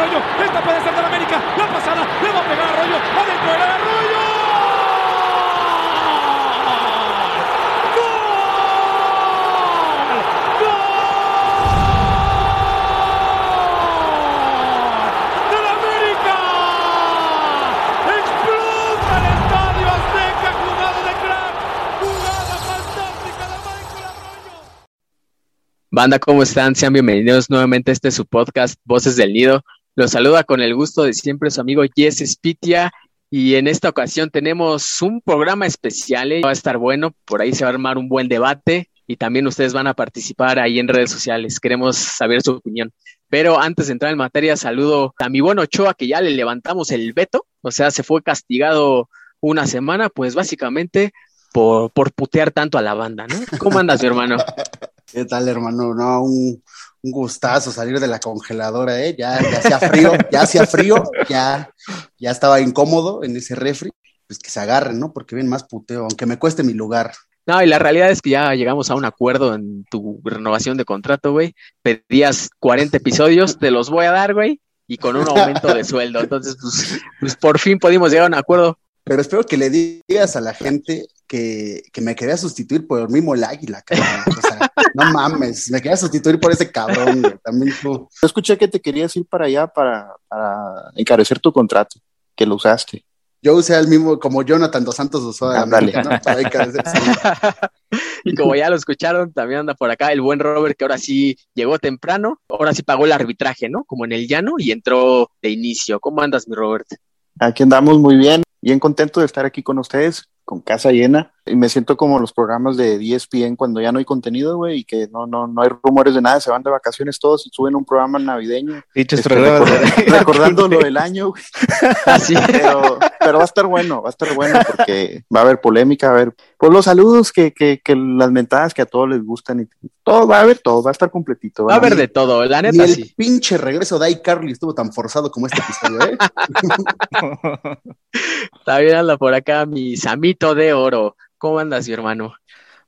Arroyo. Esta puede ser de la América. La pasada. Le va a pegar Arroyo. Adentro el Arroyo. Banda, ¿cómo están? Sean bienvenidos nuevamente a este su podcast, Voces del Nido. Los saluda con el gusto de siempre su amigo Jess Spitia y en esta ocasión tenemos un programa especial, ¿eh? va a estar bueno, por ahí se va a armar un buen debate y también ustedes van a participar ahí en redes sociales, queremos saber su opinión. Pero antes de entrar en materia, saludo a mi buen Ochoa que ya le levantamos el veto, o sea, se fue castigado una semana, pues básicamente por, por putear tanto a la banda, ¿no? ¿Cómo andas, mi hermano? ¿Qué tal, hermano? No, un, un, gustazo salir de la congeladora, ¿eh? Ya, ya hacía frío, ya hacía frío, ya, ya estaba incómodo en ese refri. Pues que se agarren, ¿no? Porque ven más puteo, aunque me cueste mi lugar. No, y la realidad es que ya llegamos a un acuerdo en tu renovación de contrato, güey. Pedías 40 episodios, te los voy a dar, güey, y con un aumento de sueldo. Entonces, pues, pues por fin pudimos llegar a un acuerdo. Pero espero que le digas a la gente que, que, me quería sustituir por el mismo el águila, cabrón. O no mames, me quería sustituir por ese cabrón, güey. También tú. Yo escuché que te querías ir para allá para, para encarecer tu contrato, que lo usaste. Yo usé el mismo, como Jonathan dos Santos usó ah, América, ¿no? Para encarecer, y como ya lo escucharon, también anda por acá el buen Robert, que ahora sí llegó temprano, ahora sí pagó el arbitraje, ¿no? Como en el llano y entró de inicio. ¿Cómo andas, mi Robert? Aquí andamos muy bien, bien contento de estar aquí con ustedes con casa llena y me siento como los programas de ESPN cuando ya no hay contenido, güey, y que no, no, no hay rumores de nada, se van de vacaciones todos y suben un programa navideño. Este, recordando, recordando lo del año, güey. Así. Pero, pero, va a estar bueno, va a estar bueno porque va a haber polémica, va a haber pues los saludos, que, que, que las mentadas que a todos les gustan y todo, va a haber todo, va a estar completito. Va a haber de todo, la neta Ni el sí. pinche regreso de iCarly estuvo tan forzado como este episodio, ¿eh? También anda por acá mi Samito de Oro. ¿Cómo andas, mi hermano?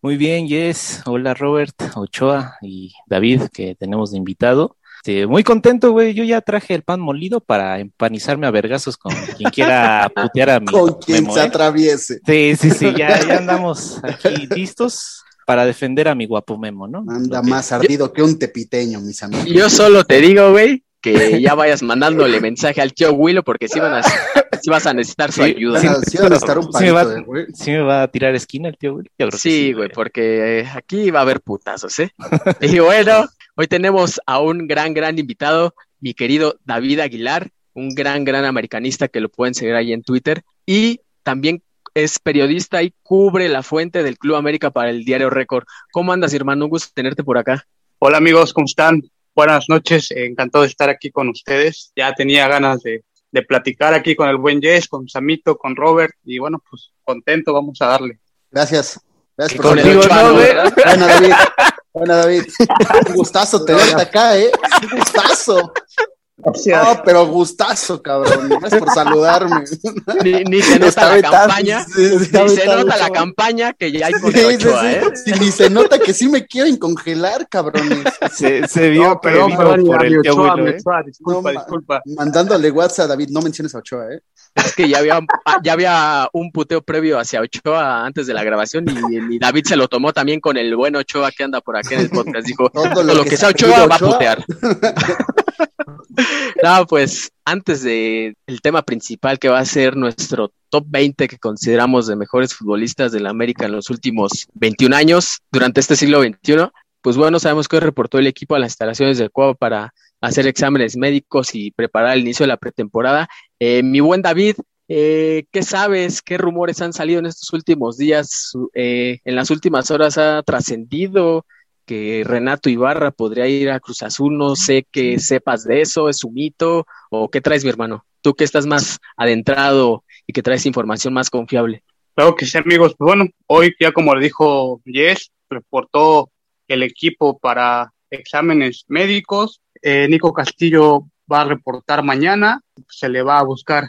Muy bien, Yes. Hola, Robert, Ochoa y David, que tenemos de invitado. Este, muy contento, güey. Yo ya traje el pan molido para empanizarme a vergazos con quien quiera putear a mi Con quien Memo, se ¿eh? atraviese. Sí, sí, sí, ya, ya andamos aquí listos para defender a mi guapo Memo, ¿no? Anda Lo que- más ardido que un tepiteño, mis amigos. Yo solo te digo, güey, que ya vayas mandándole mensaje al tío Willow porque sí, van a, sí vas a necesitar su Sí, ayuda. Van a- sí a necesitar un Sí me va- palito. ¿Sí me va a tirar esquina el tío, güey? Yo creo que Sí, güey, porque eh, aquí va a haber putazos, ¿eh? Y bueno, hoy tenemos a un gran, gran invitado, mi querido David Aguilar, un gran, gran americanista que lo pueden seguir ahí en Twitter. Y también es periodista y cubre la fuente del Club América para el Diario Récord. ¿Cómo andas, hermano? Un gusto tenerte por acá. Hola amigos, ¿cómo están? Buenas noches, encantado de estar aquí con ustedes. Ya tenía ganas de, de platicar aquí con el buen Jess, con Samito, con Robert y bueno, pues contento, vamos a darle. Gracias. Gracias. Bueno, David. Bueno, David. Un gustazo tenerte acá, ¿eh? Un gustazo. No, pero gustazo, cabrón. Gracias por saludarme. Ni, ni se nota Está la campaña, ni se nota la Ochoa. campaña que ya hay con Sí, Ochoa, sí. ¿eh? Sí, ni se nota que sí me quieren congelar, cabrones. Se, se vio No, perdón, perdón, por el tío Ochoa, Willow, ¿eh? Ochoa, disculpa, No, ma- disculpa. Mandándole WhatsApp a David, no menciones a Ochoa, ¿eh? Es que ya había, ah, ya había un puteo previo hacia Ochoa antes de la grabación y, y David se lo tomó también con el buen Ochoa que anda por acá en el podcast. Dijo, Todo todo lo lo que que sea sea Ochoa va a Ochoa". putear. No, pues antes de el tema principal que va a ser nuestro top 20 que consideramos de mejores futbolistas de la América en los últimos 21 años durante este siglo XXI, pues bueno, sabemos que hoy reportó el equipo a las instalaciones del Cuau para hacer exámenes médicos y preparar el inicio de la pretemporada. Eh, mi buen David, eh, ¿qué sabes? ¿Qué rumores han salido en estos últimos días? Eh, en las últimas horas ha trascendido que Renato Ibarra podría ir a Cruz Azul, no sé qué sepas de eso, es un mito, o qué traes, mi hermano, tú que estás más adentrado y que traes información más confiable. Claro que sí, amigos. Pues bueno, hoy ya como le dijo Jess, reportó el equipo para exámenes médicos. Eh, Nico Castillo va a reportar mañana, se le va a buscar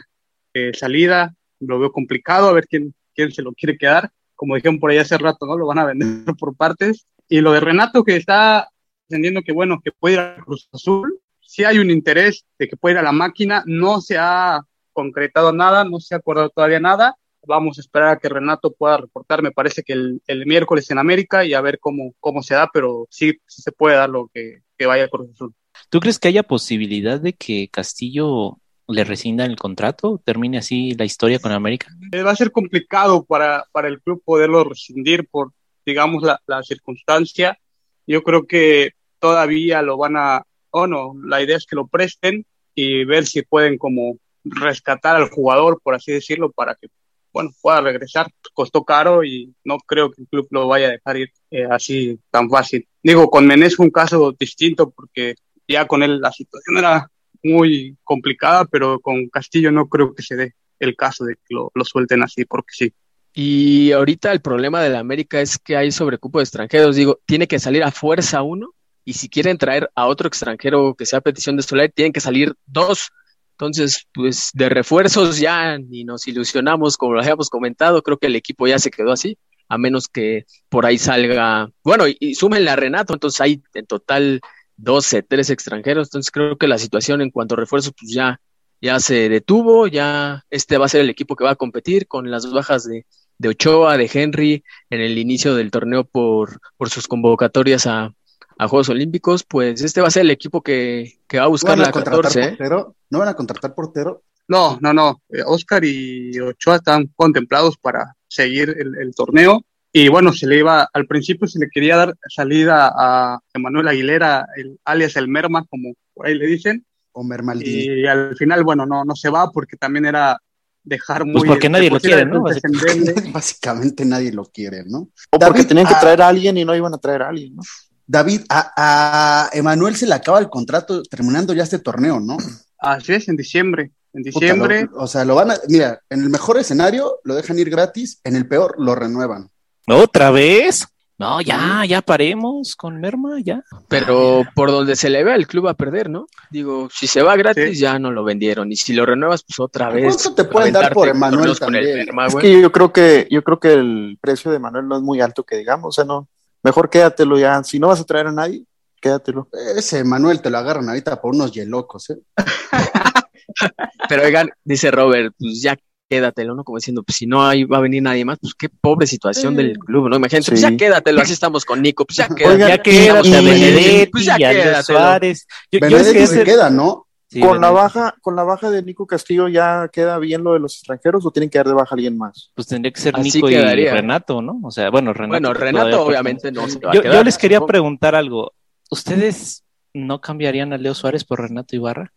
eh, salida, lo veo complicado, a ver quién, quién se lo quiere quedar. Como dijeron por ahí hace rato, ¿no? Lo van a vender por partes. Y lo de Renato, que está entendiendo que, bueno, que puede ir a Cruz Azul, si hay un interés de que pueda ir a la máquina, no se ha concretado nada, no se ha acordado todavía nada. Vamos a esperar a que Renato pueda reportar, me parece que el, el miércoles en América y a ver cómo, cómo se da, pero sí, sí se puede dar lo que, que vaya a Cruz Azul. ¿Tú crees que haya posibilidad de que Castillo le rescinda el contrato? ¿Termine así la historia con América? Eh, va a ser complicado para, para el club poderlo rescindir por, digamos, la, la circunstancia. Yo creo que todavía lo van a, o no, la idea es que lo presten y ver si pueden como rescatar al jugador, por así decirlo, para que, bueno, pueda regresar. Costó caro y no creo que el club lo vaya a dejar ir eh, así tan fácil. Digo, con Menés fue un caso distinto porque ya con él la situación era muy complicada, pero con Castillo no creo que se dé el caso de que lo, lo suelten así, porque sí. Y ahorita el problema de la América es que hay sobrecupo de extranjeros. Digo, tiene que salir a fuerza uno, y si quieren traer a otro extranjero que sea petición de Soler, tienen que salir dos. Entonces, pues de refuerzos ya ni nos ilusionamos, como lo habíamos comentado, creo que el equipo ya se quedó así, a menos que por ahí salga, bueno, y, y súmenle a Renato, entonces hay en total 12, 13 extranjeros, entonces creo que la situación en cuanto a refuerzos, pues ya, ya se detuvo, ya este va a ser el equipo que va a competir con las bajas de, de Ochoa, de Henry, en el inicio del torneo por, por sus convocatorias a, a Juegos Olímpicos, pues este va a ser el equipo que, que va a buscar ¿No van a la contratar 14. ¿eh? portero? ¿No van a contratar portero? No, no, no. Eh, Oscar y Ochoa están contemplados para seguir el, el torneo. Y bueno, se le iba, al principio se le quería dar salida a Emanuel Aguilera, el, alias el Merma, como por ahí le dicen. Homer Maldini. Y al final, bueno, no, no se va porque también era dejar muy. Pues porque nadie lo quiere, ¿no? Básicamente nadie lo quiere, ¿no? O porque tenían que ah, traer a alguien y no iban a traer a alguien, ¿no? David, a, a Emanuel se le acaba el contrato terminando ya este torneo, ¿no? Así es, en diciembre. En Puta, diciembre. lo- o sea, lo van a, mira, en el mejor escenario lo dejan ir gratis, en el peor lo renuevan. ¿Otra vez? No, ya, ya paremos con Merma, ya. Pero por donde se le ve, el club va a perder, ¿no? Digo, si se va gratis, Sí. ya no lo vendieron. Y si lo renuevas, pues otra vez. ¿Cuánto te pueden dar por Emanuel torneos con el también? Merma, Es que yo creo que, yo creo que el precio de Manuel no es muy alto que digamos, o sea, no, mejor quédatelo ya. Si no vas a traer a nadie, quédatelo. Ese Emanuel te lo agarran ahorita por unos yelocos, ¿eh? Pero oigan, dice Robert, pues ya quédatelo, ¿no? Como diciendo, pues si no hay, va a venir nadie más, pues qué pobre situación Sí. del club, ¿no? Imagínate, pues Sí. ya quédatelo, así estamos con Nico, pues ya quédatelo. Ya quédate y- a y- Benedetti, pues ya y a quédatelo. Suárez. Yo, yo es que se ese- queda, ¿no? Sí, con la baja, con la baja de Nico Castillo ya queda bien lo de los extranjeros o tienen que dar de baja a alguien más. Pues tendría que ser Así Nico y. Renato, ¿no? O sea, bueno, Renato. Bueno, Renato obviamente no se va a Yo, quedar. yo les quería preguntar algo. ¿Ustedes no cambiarían a Leo Suárez por Renato Ibarra?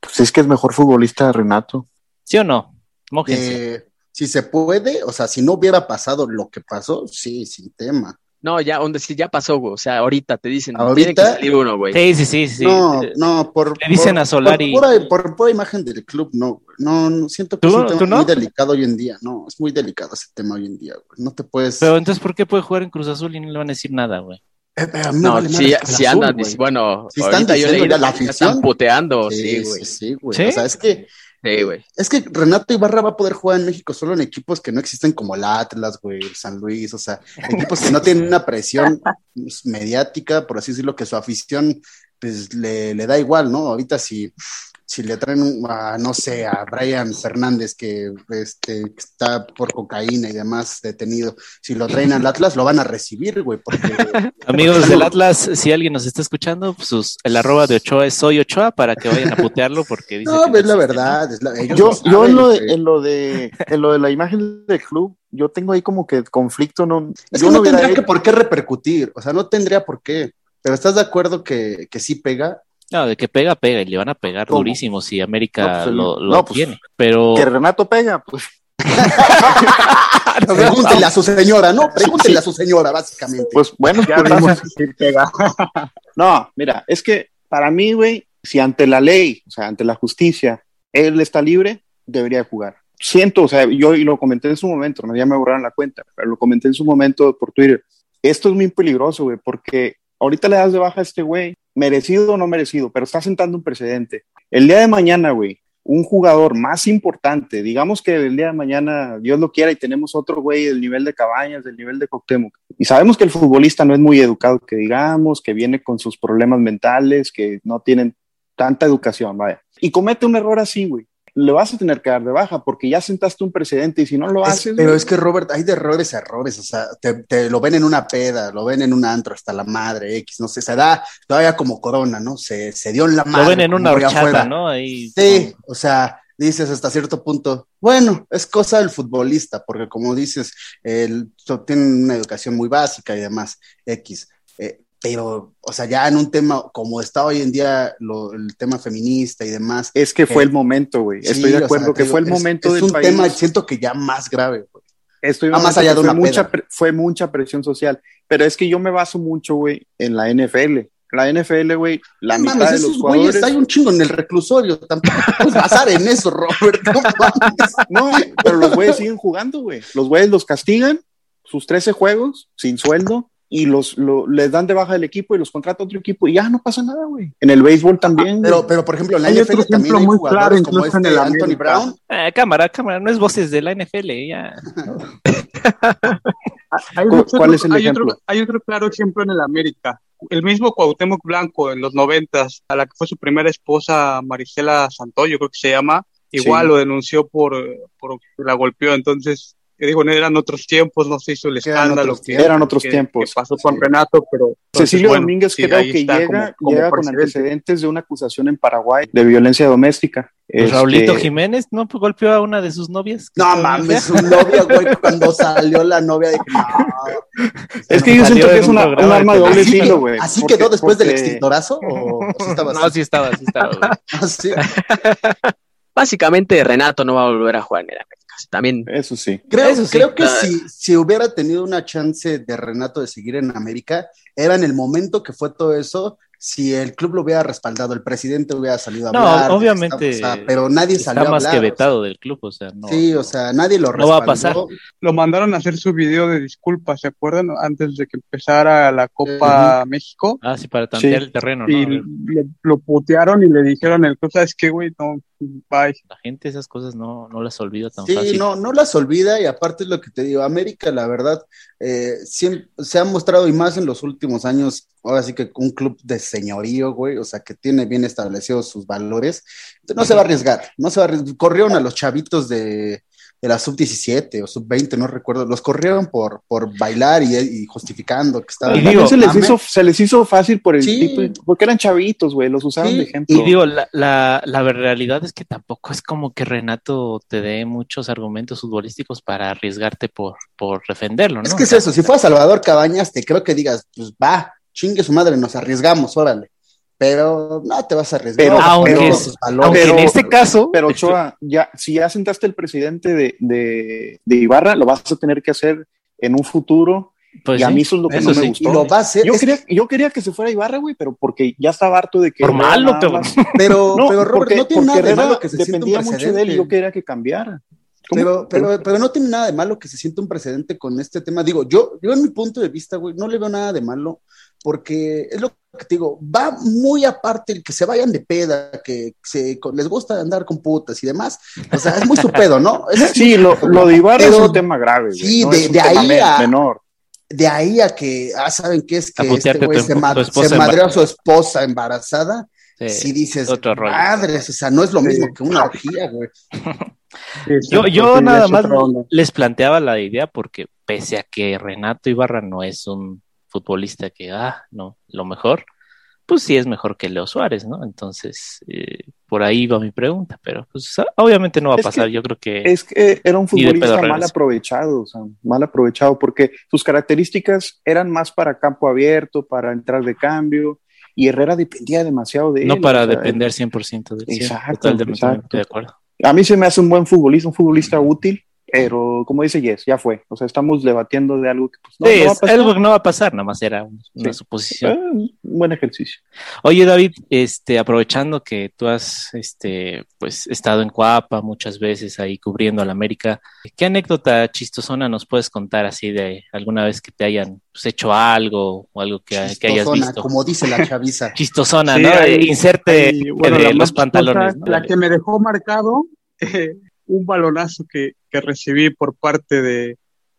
Pues es que es mejor futbolista Renato. ¿Sí o no? Mójense. Eh, si se puede, o sea, si no hubiera pasado lo que pasó, sí, sin tema. No, ya, donde sí, ya pasó, güey. O sea, ahorita te dicen, ¿Ahorita? tiene que salir uno, güey. Sí, sí, sí, sí. no, Eh, no, por. le dicen por- a Solari- Por pura, por pura imagen del club, no, güey. No, no, siento que ¿Tú- es un tema no? muy delicado hoy en día. No, es muy delicado ese tema hoy en día, güey. No te puedes. Pero entonces, ¿por qué puede jugar en Cruz Azul y no le van a decir nada, güey? Eh, me No, vale si, si andan, güey. bueno, Si están ahorita yo leí la afición. están puteando, Sí, sí, sí, güey. sí, güey. ¿Sí? O sea, es que, Sí, güey. es que Renato Ibarra va a poder jugar en México solo en equipos que no existen como el Atlas, güey, San Luis, o sea, equipos que no tienen una presión mediática, por así decirlo, que su afición pues le, le da igual, ¿no? Ahorita si, si le traen a, no sé, a Brian Fernández que este, está por cocaína y demás detenido, si lo traen al Atlas lo van a recibir, güey, porque Amigos del Atlas, si alguien nos está escuchando, pues sus- el arroba de Ochoa es soy Ochoa para que vayan a putearlo porque dice no, que pues, es la verdad, es la- ellos Yo, yo en lo de, en lo de, en lo de la imagen del club, yo tengo ahí como que conflicto, no. Es yo que no tendría que por qué repercutir, o sea, no tendría por qué. Pero ¿estás de acuerdo que, que sí pega? No, de que pega, pega y le van a pegar ¿Cómo? durísimo si América No, pues, lo, lo no, pues, tiene. Pero que Renato pega, pues Pregúntenle a su señora, ¿no? Pregúntenle a su señora, básicamente. Pues bueno, Ya si pega. No, mira, es que para mí, güey, si ante la ley, o sea, ante la justicia, él está libre, debería jugar. Siento, o sea, yo y lo comenté en su momento, no ya me borraron la cuenta, pero lo comenté en su momento por Twitter. Esto es muy peligroso, güey, porque ahorita le das de baja a este güey, merecido o no merecido, pero está sentando un precedente. El día de mañana, güey, un jugador más importante, digamos que el día de mañana, Dios lo quiera, y tenemos otro güey del nivel de Cabañas, del nivel de Coctemoc, y sabemos que el futbolista no es muy educado, que digamos, que viene con sus problemas mentales, que no tienen tanta educación, vaya, y comete un error así, güey, le vas a tener que dar de baja porque ya sentaste un precedente y si no lo Es- haces, pero es que Robert, hay de errores a errores, o sea, te, te lo ven en una peda, lo ven en un antro hasta la madre X, no sé, se da todavía como corona, ¿no? Se, se dio en la madre. Lo ven en una horchata. ¿no? Ahí. Sí, o sea, dices hasta cierto punto, bueno, es cosa del futbolista, porque como dices, el, so- tienen una educación muy básica y demás, X. eh, pero, o sea, ya en un tema como está hoy en día lo- el tema feminista y demás. es que fue eh, el momento, güey. sí, Estoy de o sea, acuerdo que digo, fue el es- momento es, del un país. tema, siento que ya más grave. güey. Estoy Va más allá de fue una mucha, fue mucha presión social, pero es que yo me baso mucho, güey, en la NFL. La NFL, güey, la No mitad mames, de esos los güeyes, jugadores. hay un chingo en el reclusorio, tampoco puedes basar en eso, Robert. No, pero los güeyes siguen jugando, güey. Los güeyes los castigan, sus 13 juegos, sin sueldo, y los lo- les dan de baja del equipo y los contrata otro equipo, y ya no pasa nada, güey. En el béisbol también. Pero, pero por ejemplo, en la Hay NFL otro también ejemplo hay muy jugadores claro, como incluso en este el Anthony América. Brown. Eh, cámara, cámara, no es voces de la NFL, ya. Hay ¿Cu- otro- cuál es el hay ejemplo? Otro, hay otro claro ejemplo en el América. El mismo Cuauhtémoc Blanco en los noventas, a la que fue su primera esposa, Marisela Santoyo, creo que se llama, igual Sí. lo denunció por, por que la golpeó. Entonces, digo, no eran otros tiempos, no se hizo el Eran escándalo otros que. Eran otros que- tiempos. que pasó con Renato, pero entonces, Cecilio bueno, Domínguez sí, creo que está llega, como- como llega con antecedentes de una acusación en Paraguay de violencia doméstica. Pues Este, Raulito Jiménez, ¿no? Pues golpeó a una de sus novias. No mames, su novia, güey, cuando salió la novia, no. Es que No, yo siento que es un una, un de arma de doble filo, güey. ¿Así Porque- quedó después del extintorazo? ¿O, o sí estaba No, así? sí estaba, sí estaba. Ah, sí. Básicamente Renato no va a volver a jugar en el América. También Eso sí. Creo, Eso sí. creo que Ah. si, si hubiera tenido una chance de Renato de seguir en América, era en el momento que fue todo eso, si el club lo hubiera respaldado, el presidente hubiera salido a No, hablar. obviamente, o sea, pero nadie salió Está a más hablar. que o sea. vetado del club, o sea, no. sí, o sea, nadie lo No va a respaldó. pasar. lo mandaron a hacer su video de disculpas, ¿se acuerdan? Antes de que empezara la Copa México. Ah, sí, para tantear Sí. el terreno, ¿no? Y lo, lo putearon y le dijeron el cosa es que güey no bye La gente esas cosas no, no las olvida tan Sí, fácil. no, no las olvida y aparte es lo que te digo, América, la verdad, eh, siempre, se ha mostrado y más en los últimos años, ahora sí que un club de señorío, güey, o sea, que tiene bien establecidos sus valores, no se va a arriesgar, no se va a arriesgar. Corrieron a los chavitos de, de la sub-17 o sub-20, no recuerdo, los corrieron por, por bailar y, y justificando que estaban... Y digo, se, les hizo, se les hizo fácil por el Sí. tipo, porque eran chavitos, güey, los usaban Sí, de ejemplo. Y digo, la, la, la realidad es que tampoco es como que Renato te dé muchos argumentos futbolísticos para arriesgarte por, por defenderlo, ¿no? Es que es eso, si fuera Salvador Cabañas, te creo que digas, pues va, chingue su madre, nos arriesgamos, órale. Pero no te vas a arriesgar. Pero- aunque es-. Aunque Pero- en este caso, Pero Ochoa, ya, si ya sentaste el presidente de, de, de Ibarra, lo vas a tener que hacer en un futuro. pues y a mí eso es lo que no me sí. gustó. y lo va a hacer. Yo quería, yo quería que se fuera Ibarra, güey, pero porque ya estaba harto de que. Por malo, más- pero, No, pero Robert, porque, no tiene nada de malo que se sienta un dependía mucho de él y precedente. yo quería que cambiara. Pero, pero, pero no tiene nada de malo que se sienta un precedente con este tema. Digo, yo, yo en mi punto de vista, güey, no le veo nada de malo, porque es lo que te digo, va muy aparte el que se vayan de peda, que se, con- les gusta andar con putas y demás. O sea, es muy su pedo, ¿no? Es- Sí, lo, lo de Ibarra Pero- es un tema grave, güey. sí, no de- ahí men- a- menor. de ahí a que, ah, ¿saben qué es? Que este güey se, ma- se madreó a su esposa embarazada. Sí, si dices, otro rollo. madres, o sea, no es lo Sí. mismo que una orgía, güey. Yo, yo nada más les planteaba la idea porque pese a que Renato Ibarra no es un futbolista que, ah, no, lo mejor, pues sí es mejor que Leo Suárez, ¿no? Entonces, eh, por ahí va mi pregunta, pero pues ah, obviamente no va a pasar, que- yo creo que... Es que era un futbolista mal aprovechado, o sea, mal aprovechado, porque sus características eran más para campo abierto, para entrar de cambio, y Herrera dependía demasiado de él. no para o sea, depender 100% de él. exacto. de acuerdo. A mí se me hace un buen futbolista, un futbolista útil. Pero como dice Jess, ya fue. O sea, estamos debatiendo de algo que pues, no, sí, no va a pasar. algo que no va a pasar, nada más era una sí. suposición. Eh, un buen ejercicio. Oye, David, este, aprovechando que tú has este, pues, estado en Coapa muchas veces ahí cubriendo a la América, ¿qué anécdota chistosona nos puedes contar así de alguna vez que te hayan pues, hecho algo o algo que, que, hayas visto? Como dice la chaviza. chistosona, sí, ¿no? Ahí, Inserte ahí, bueno, de los pantalones. ¿no? La que me dejó marcado. Eh, un balonazo que, que, recibí por parte de,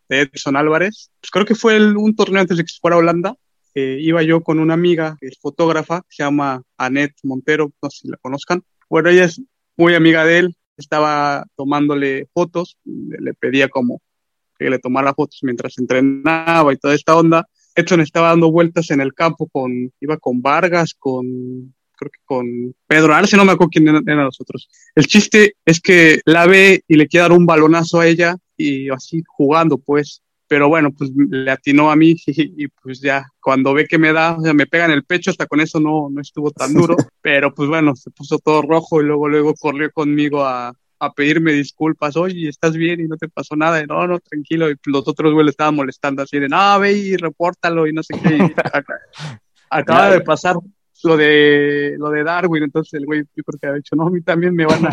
Edson Álvarez. Pues creo que fue un torneo antes de que se fuera a Holanda. Iba yo con una amiga que es fotógrafa, se llama Annette Montero, no sé si la conozcan. Bueno, ella es muy amiga de él, estaba tomándole fotos, le pedía como que le tomara fotos mientras entrenaba y toda esta onda. Edson estaba dando vueltas en el campo con, iba con Vargas, con creo que con Pedro Arce, no me acuerdo quién eran, eran los otros. El chiste es que la ve y le quiere dar un balonazo a ella y así jugando, pues. Pero bueno, pues le atinó a mí y, y, pues ya, cuando ve que me da, o sea, me pega en el pecho, hasta con eso no, no estuvo tan duro. pero pues bueno, se puso todo rojo y luego, luego corrió conmigo a, a pedirme disculpas, oye, ¿estás bien? Y no te pasó nada, y no, no, tranquilo, y los otros güey le estaban molestando así de, no, ve y repórtalo y no sé qué. Y acaba de pasar lo de lo de Darwin, entonces el güey yo creo que ha dicho, no, a mí también me van a,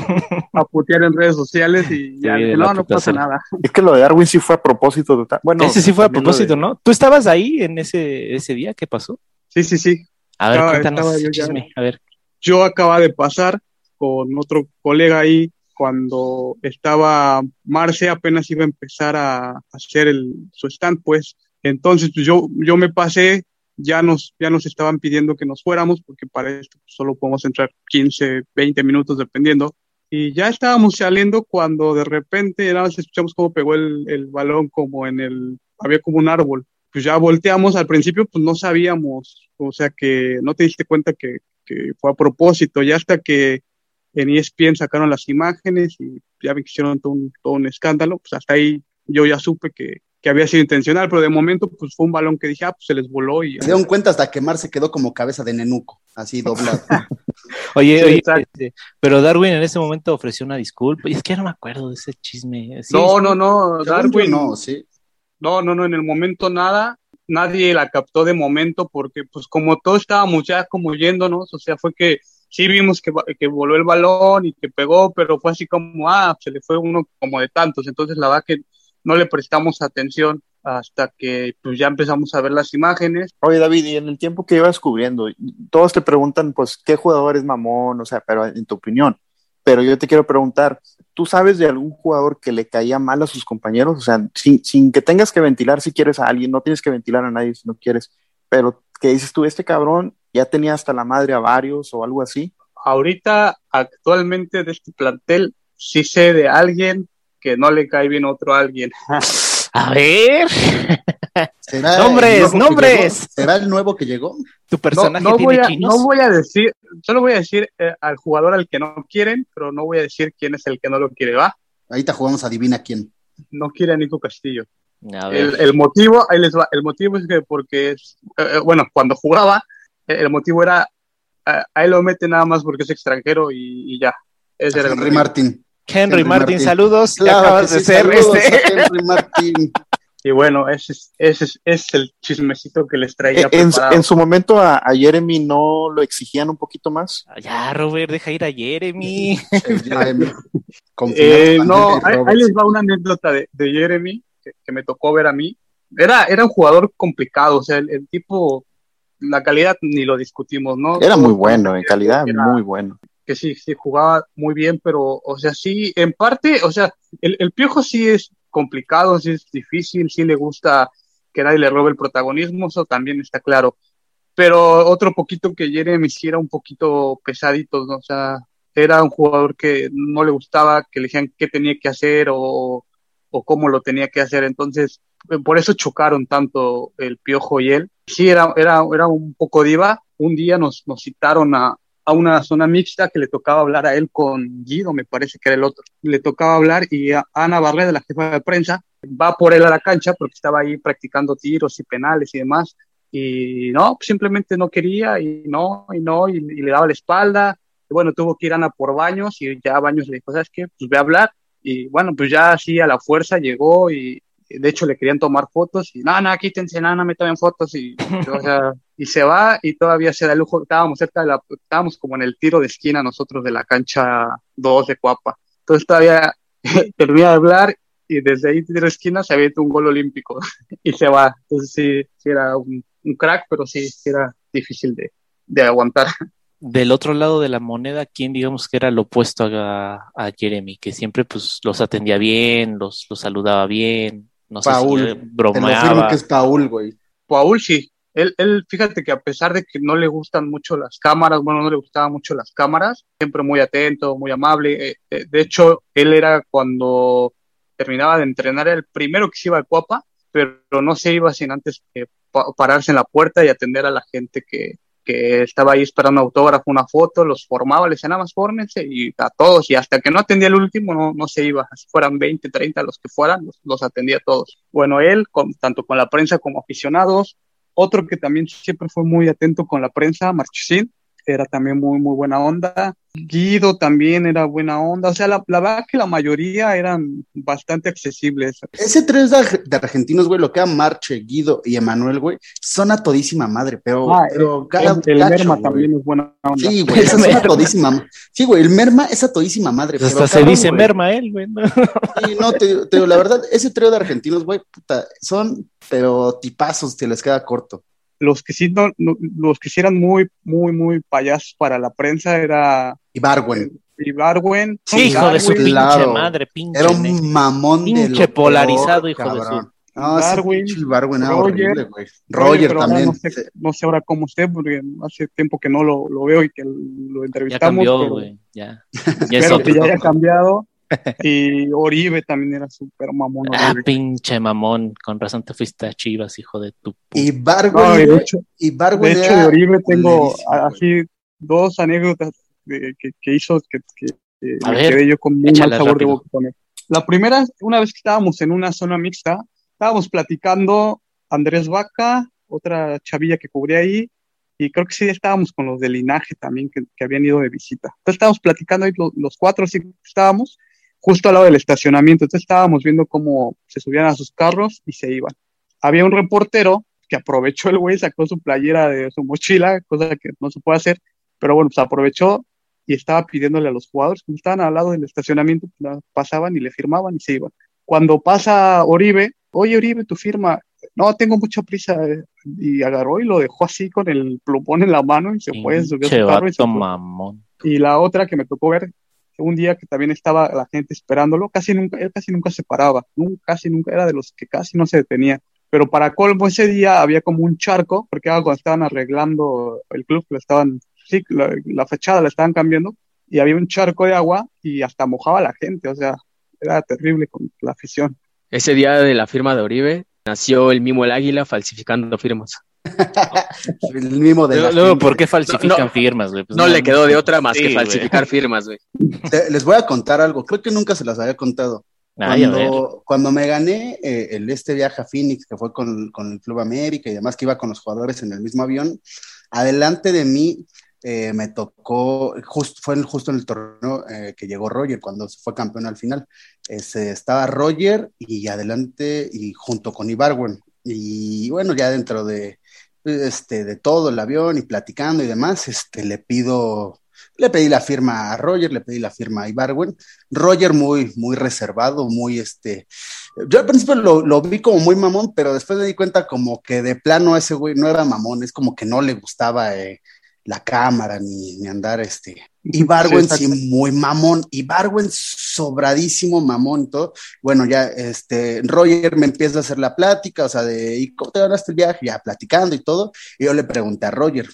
a putear en redes sociales y ya, sí, no, no pasa nada. Es que lo de Darwin sí fue a propósito de bueno, ese sí fue a propósito, de... ¿no? ¿Tú estabas ahí en ese, ese día? ¿Qué pasó? Sí, sí, sí. A ver, estaba, cuéntanos yo, chisme, a ver. Yo acaba de pasar con otro colega ahí cuando estaba Marce apenas iba a empezar a hacer el, su stand, pues. Entonces, pues yo, yo me pasé ya nos, ya nos estaban pidiendo que nos fuéramos, porque para esto solo podemos entrar 15, 20 minutos dependiendo. Y ya estábamos saliendo cuando de repente nada más escuchamos cómo pegó el, el balón como en el, había como un árbol. Pues ya volteamos, al principio pues no sabíamos, o sea que no te diste cuenta que, que fue a propósito, ya hasta que en ESPN sacaron las imágenes y ya me hicieron todo un, todo un escándalo, pues hasta ahí yo ya supe que, que había sido intencional, pero de momento pues fue un balón que dije, ah, pues se les voló y... Se dieron cuenta hasta quemar se quedó como cabeza de nenuco, así doblado. oye, sí, oye, este, pero Darwin en ese momento ofreció una disculpa, y es que ya no me acuerdo de ese chisme. ¿Sí? No, no, no, Darwin... No, sí. No, no, no, en el momento nada, nadie la captó de momento porque pues como todos estábamos ya como yéndonos, o sea, fue que sí vimos que, que voló el balón y que pegó, pero fue así como, ah, se le fue uno como de tantos, entonces la verdad que no le prestamos atención hasta que pues ya empezamos a ver las imágenes. Oye David, y en el tiempo que ibas cubriendo, todos te preguntan pues qué jugador es mamón, o sea, pero en tu opinión, pero yo te quiero preguntar, ¿tú sabes de algún jugador que le caía mal a sus compañeros? O sea, sin, sin que tengas que ventilar si quieres a alguien, no tienes que ventilar a nadie si no quieres, pero que dices tú, este cabrón ya tenía hasta la madre a varios o algo así. Ahorita, actualmente de este plantel, sí sé de alguien que no le cae bien otro a alguien. A ver. ¿Será nombres, nombres. ¿Será el nuevo que llegó? Tu personaje no, no tiene voy a, chinos. No voy a decir, solo voy a decir eh, al jugador al que no quieren, pero no voy a decir quién es el que no lo quiere, ¿va? Ahorita jugamos adivina quién. No quiere a Nico Castillo. A ver. El, el, motivo, ahí les va, el motivo es que porque, es, eh, bueno, cuando jugaba, el motivo era, eh, ahí lo mete nada más porque es extranjero y, y ya. Ese era el Henry Martín. Henry, Martín, saludos. Claro acabas de sí, ser este. Henry Martín. Y bueno, ese es, ese es, ese es el chismecito que les traía. En, en, su momento a, a, Jeremy no lo exigían un poquito más. Ya, Robert, deja ir a Jeremy. eh, no, ahí, ahí, les va una anécdota de, de Jeremy que, que, me tocó ver a mí. Era, era un jugador complicado, o sea, el, el tipo, la calidad ni lo discutimos, ¿no? Era muy bueno, en calidad era, muy bueno que sí, sí jugaba muy bien, pero, o sea, sí, en parte, o sea, el, el Piojo sí es complicado, sí es difícil, sí le gusta que nadie le robe el protagonismo, eso también está claro. Pero otro poquito que Jeremy sí era un poquito pesadito, ¿no? o sea, era un jugador que no le gustaba que le dijeran qué tenía que hacer o, o cómo lo tenía que hacer, entonces por eso chocaron tanto el Piojo y él. Sí, era, era, era un poco diva. Un día nos, nos citaron a, a una zona mixta que le tocaba hablar a él con Guido, me parece que era el otro. Le tocaba hablar y a Ana Barreda, la jefa de prensa, va por él a la cancha porque estaba ahí practicando tiros y penales y demás. Y no, simplemente no quería y no, y no, y, le daba la espalda. Bueno, tuvo que ir Ana por Baños y ya Baños le dijo, ¿sabes qué? Pues ve a hablar. Y bueno, pues ya así a la fuerza llegó y de hecho le querían tomar fotos y nada, nada, quítense, nada, no me tomen fotos y, o sea, y se va y todavía se da el lujo, estábamos cerca de la, estábamos como en el tiro de esquina nosotros de la cancha 2 de Cuapa. Entonces todavía termina de hablar y desde ahí tiro de esquina se había hecho un gol olímpico y se va. Entonces sí, sí era un, un crack, pero sí, sí era difícil de, de aguantar. Del otro lado de la moneda, ¿quién digamos que era lo opuesto a, a Jeremy? Que siempre pues los atendía bien, los, los saludaba bien, no Paul. sé si Te lo bromeaba. firmo que es Paul, güey. Paul sí, él, él, fíjate que a pesar de que no le gustan mucho las cámaras, bueno, no le gustaban mucho las cámaras, siempre muy atento, muy amable. eh, eh, de hecho, él era cuando terminaba de entrenar, era el primero que se iba al Cuapa, pero no se iba sin antes eh, pa- pararse en la puerta y atender a la gente que, que estaba ahí esperando autógrafo, una foto, los formaba, les decía nada más fórmense y a todos, y hasta que no atendía el último no, no se iba, así fueran 20, 30 los que fueran, los, atendía todos. Bueno, él, con, tanto con la prensa como aficionados, otro que también siempre fue muy atento con la prensa, Marchesín, era también muy, muy buena onda. Guido también era buena onda. O sea, la, la verdad que la mayoría eran bastante accesibles. Ese tres de, Ar- de argentinos, güey, lo que eran Marche, Guido y Emanuel, güey, son a todísima madre, pero, Ah, pero cada el cacho, Merma güey. también es buena onda. Sí, güey, esa es a todísima. Sí, güey, el Merma es a todísima madre. Pues pero hasta se cabrón, dice güey. merma él, güey. ¿no? Sí, no, te, te digo, la verdad, ese trío de argentinos, güey, puta, son, pero tipazos, te les queda corto. Los que sí no, no- los que sí eran muy, muy, muy payasos para la prensa era Y Barwen, Ibarwen. Sí, hijo de su Darwin, pinche claro. madre, pinche. era un mamón de Pinche lo polarizado, peor, hijo de su- cabrón. No, Darwin, pinche Barwen era Roger, horrible, güey. Roger pero ahora también. No sé, no sé ahora cómo esté, porque hace tiempo que no lo, lo veo y que lo Ya entrevistamos. cambió, pero- güey. Ya. Ya es Espero que ya haya cambiado. Y Oribe también era súper mamón. Ah, Oribe. pinche mamón. Con razón te fuiste a Chivas, hijo de tu puta. Y No, y Barwen, de hecho, y de Barwen hecho, era de Oribe tengo así dos anécdotas de- que, que hizo que, que- que A me ver, quedé yo con muy mal sabor rápido. de boca con él. La primera, una vez que estábamos en una zona mixta, estábamos platicando Andrés Vaca, otra chavilla que cubría ahí, y creo que sí estábamos con los de linaje también que, que habían ido de visita. Entonces estábamos platicando ahí los, los cuatro, sí estábamos justo al lado del estacionamiento. Entonces estábamos viendo cómo se subían a sus carros y se iban. Había un reportero que aprovechó el güey, sacó su playera de su mochila, cosa que no se puede hacer, pero bueno, pues aprovechó y estaba pidiéndole a los jugadores, como estaban al lado del estacionamiento, pues, pasaban y le firmaban y se iban. Cuando pasa Oribe, oye Oribe, tu firma, no, tengo mucha prisa, y agarró y lo dejó así con el plumón en la mano y se fue, subió su carro y se fue. mamón. Y la otra que me tocó ver, un día que también estaba la gente esperándolo, casi nunca, él casi nunca se paraba, nunca, casi nunca era de los que casi no se detenía. Pero para colmo ese día había como un charco, porque cuando estaban arreglando el club, lo estaban, sí, la, fachada la estaban cambiando, y había un charco de agua y hasta mojaba la gente, o sea, era terrible con la afición. Ese día de la firma de Oribe nació el mimo el águila falsificando firmas. El mismo de Luego. ¿por qué falsifican No, no. firmas, güey? Pues No le quedó de otra más Sí, que falsificar firmas, güey. Les voy a contar algo, creo que nunca se las había contado. Cuando, cuando me gané eh, el este viaje a Phoenix, que fue con, con el Club América y demás, que iba con los jugadores en el mismo avión, adelante de mí eh, me tocó, just- fue el- justo en el torneo eh, que llegó Roger, cuando se fue campeón al final. Este, estaba Roger y adelante, y junto con Ibarwen. Y bueno, ya dentro de, este, de todo el avión y platicando y demás, este, le pido, le pedí la firma a Roger, le pedí la firma a Ibarwen. Roger muy, muy reservado, muy este. Yo al principio lo, lo vi como muy mamón, pero después me di cuenta como que de plano ese güey no era mamón, es como que no le gustaba eh, la cámara ni, ni andar este. Y Barwen Sí, muy mamón, y Barwen sobradísimo mamón y todo. Bueno, ya este, Roger me empieza a hacer la plática, o sea, de ¿y cómo te ganaste el viaje? Ya platicando y todo. Y yo le pregunté a Roger,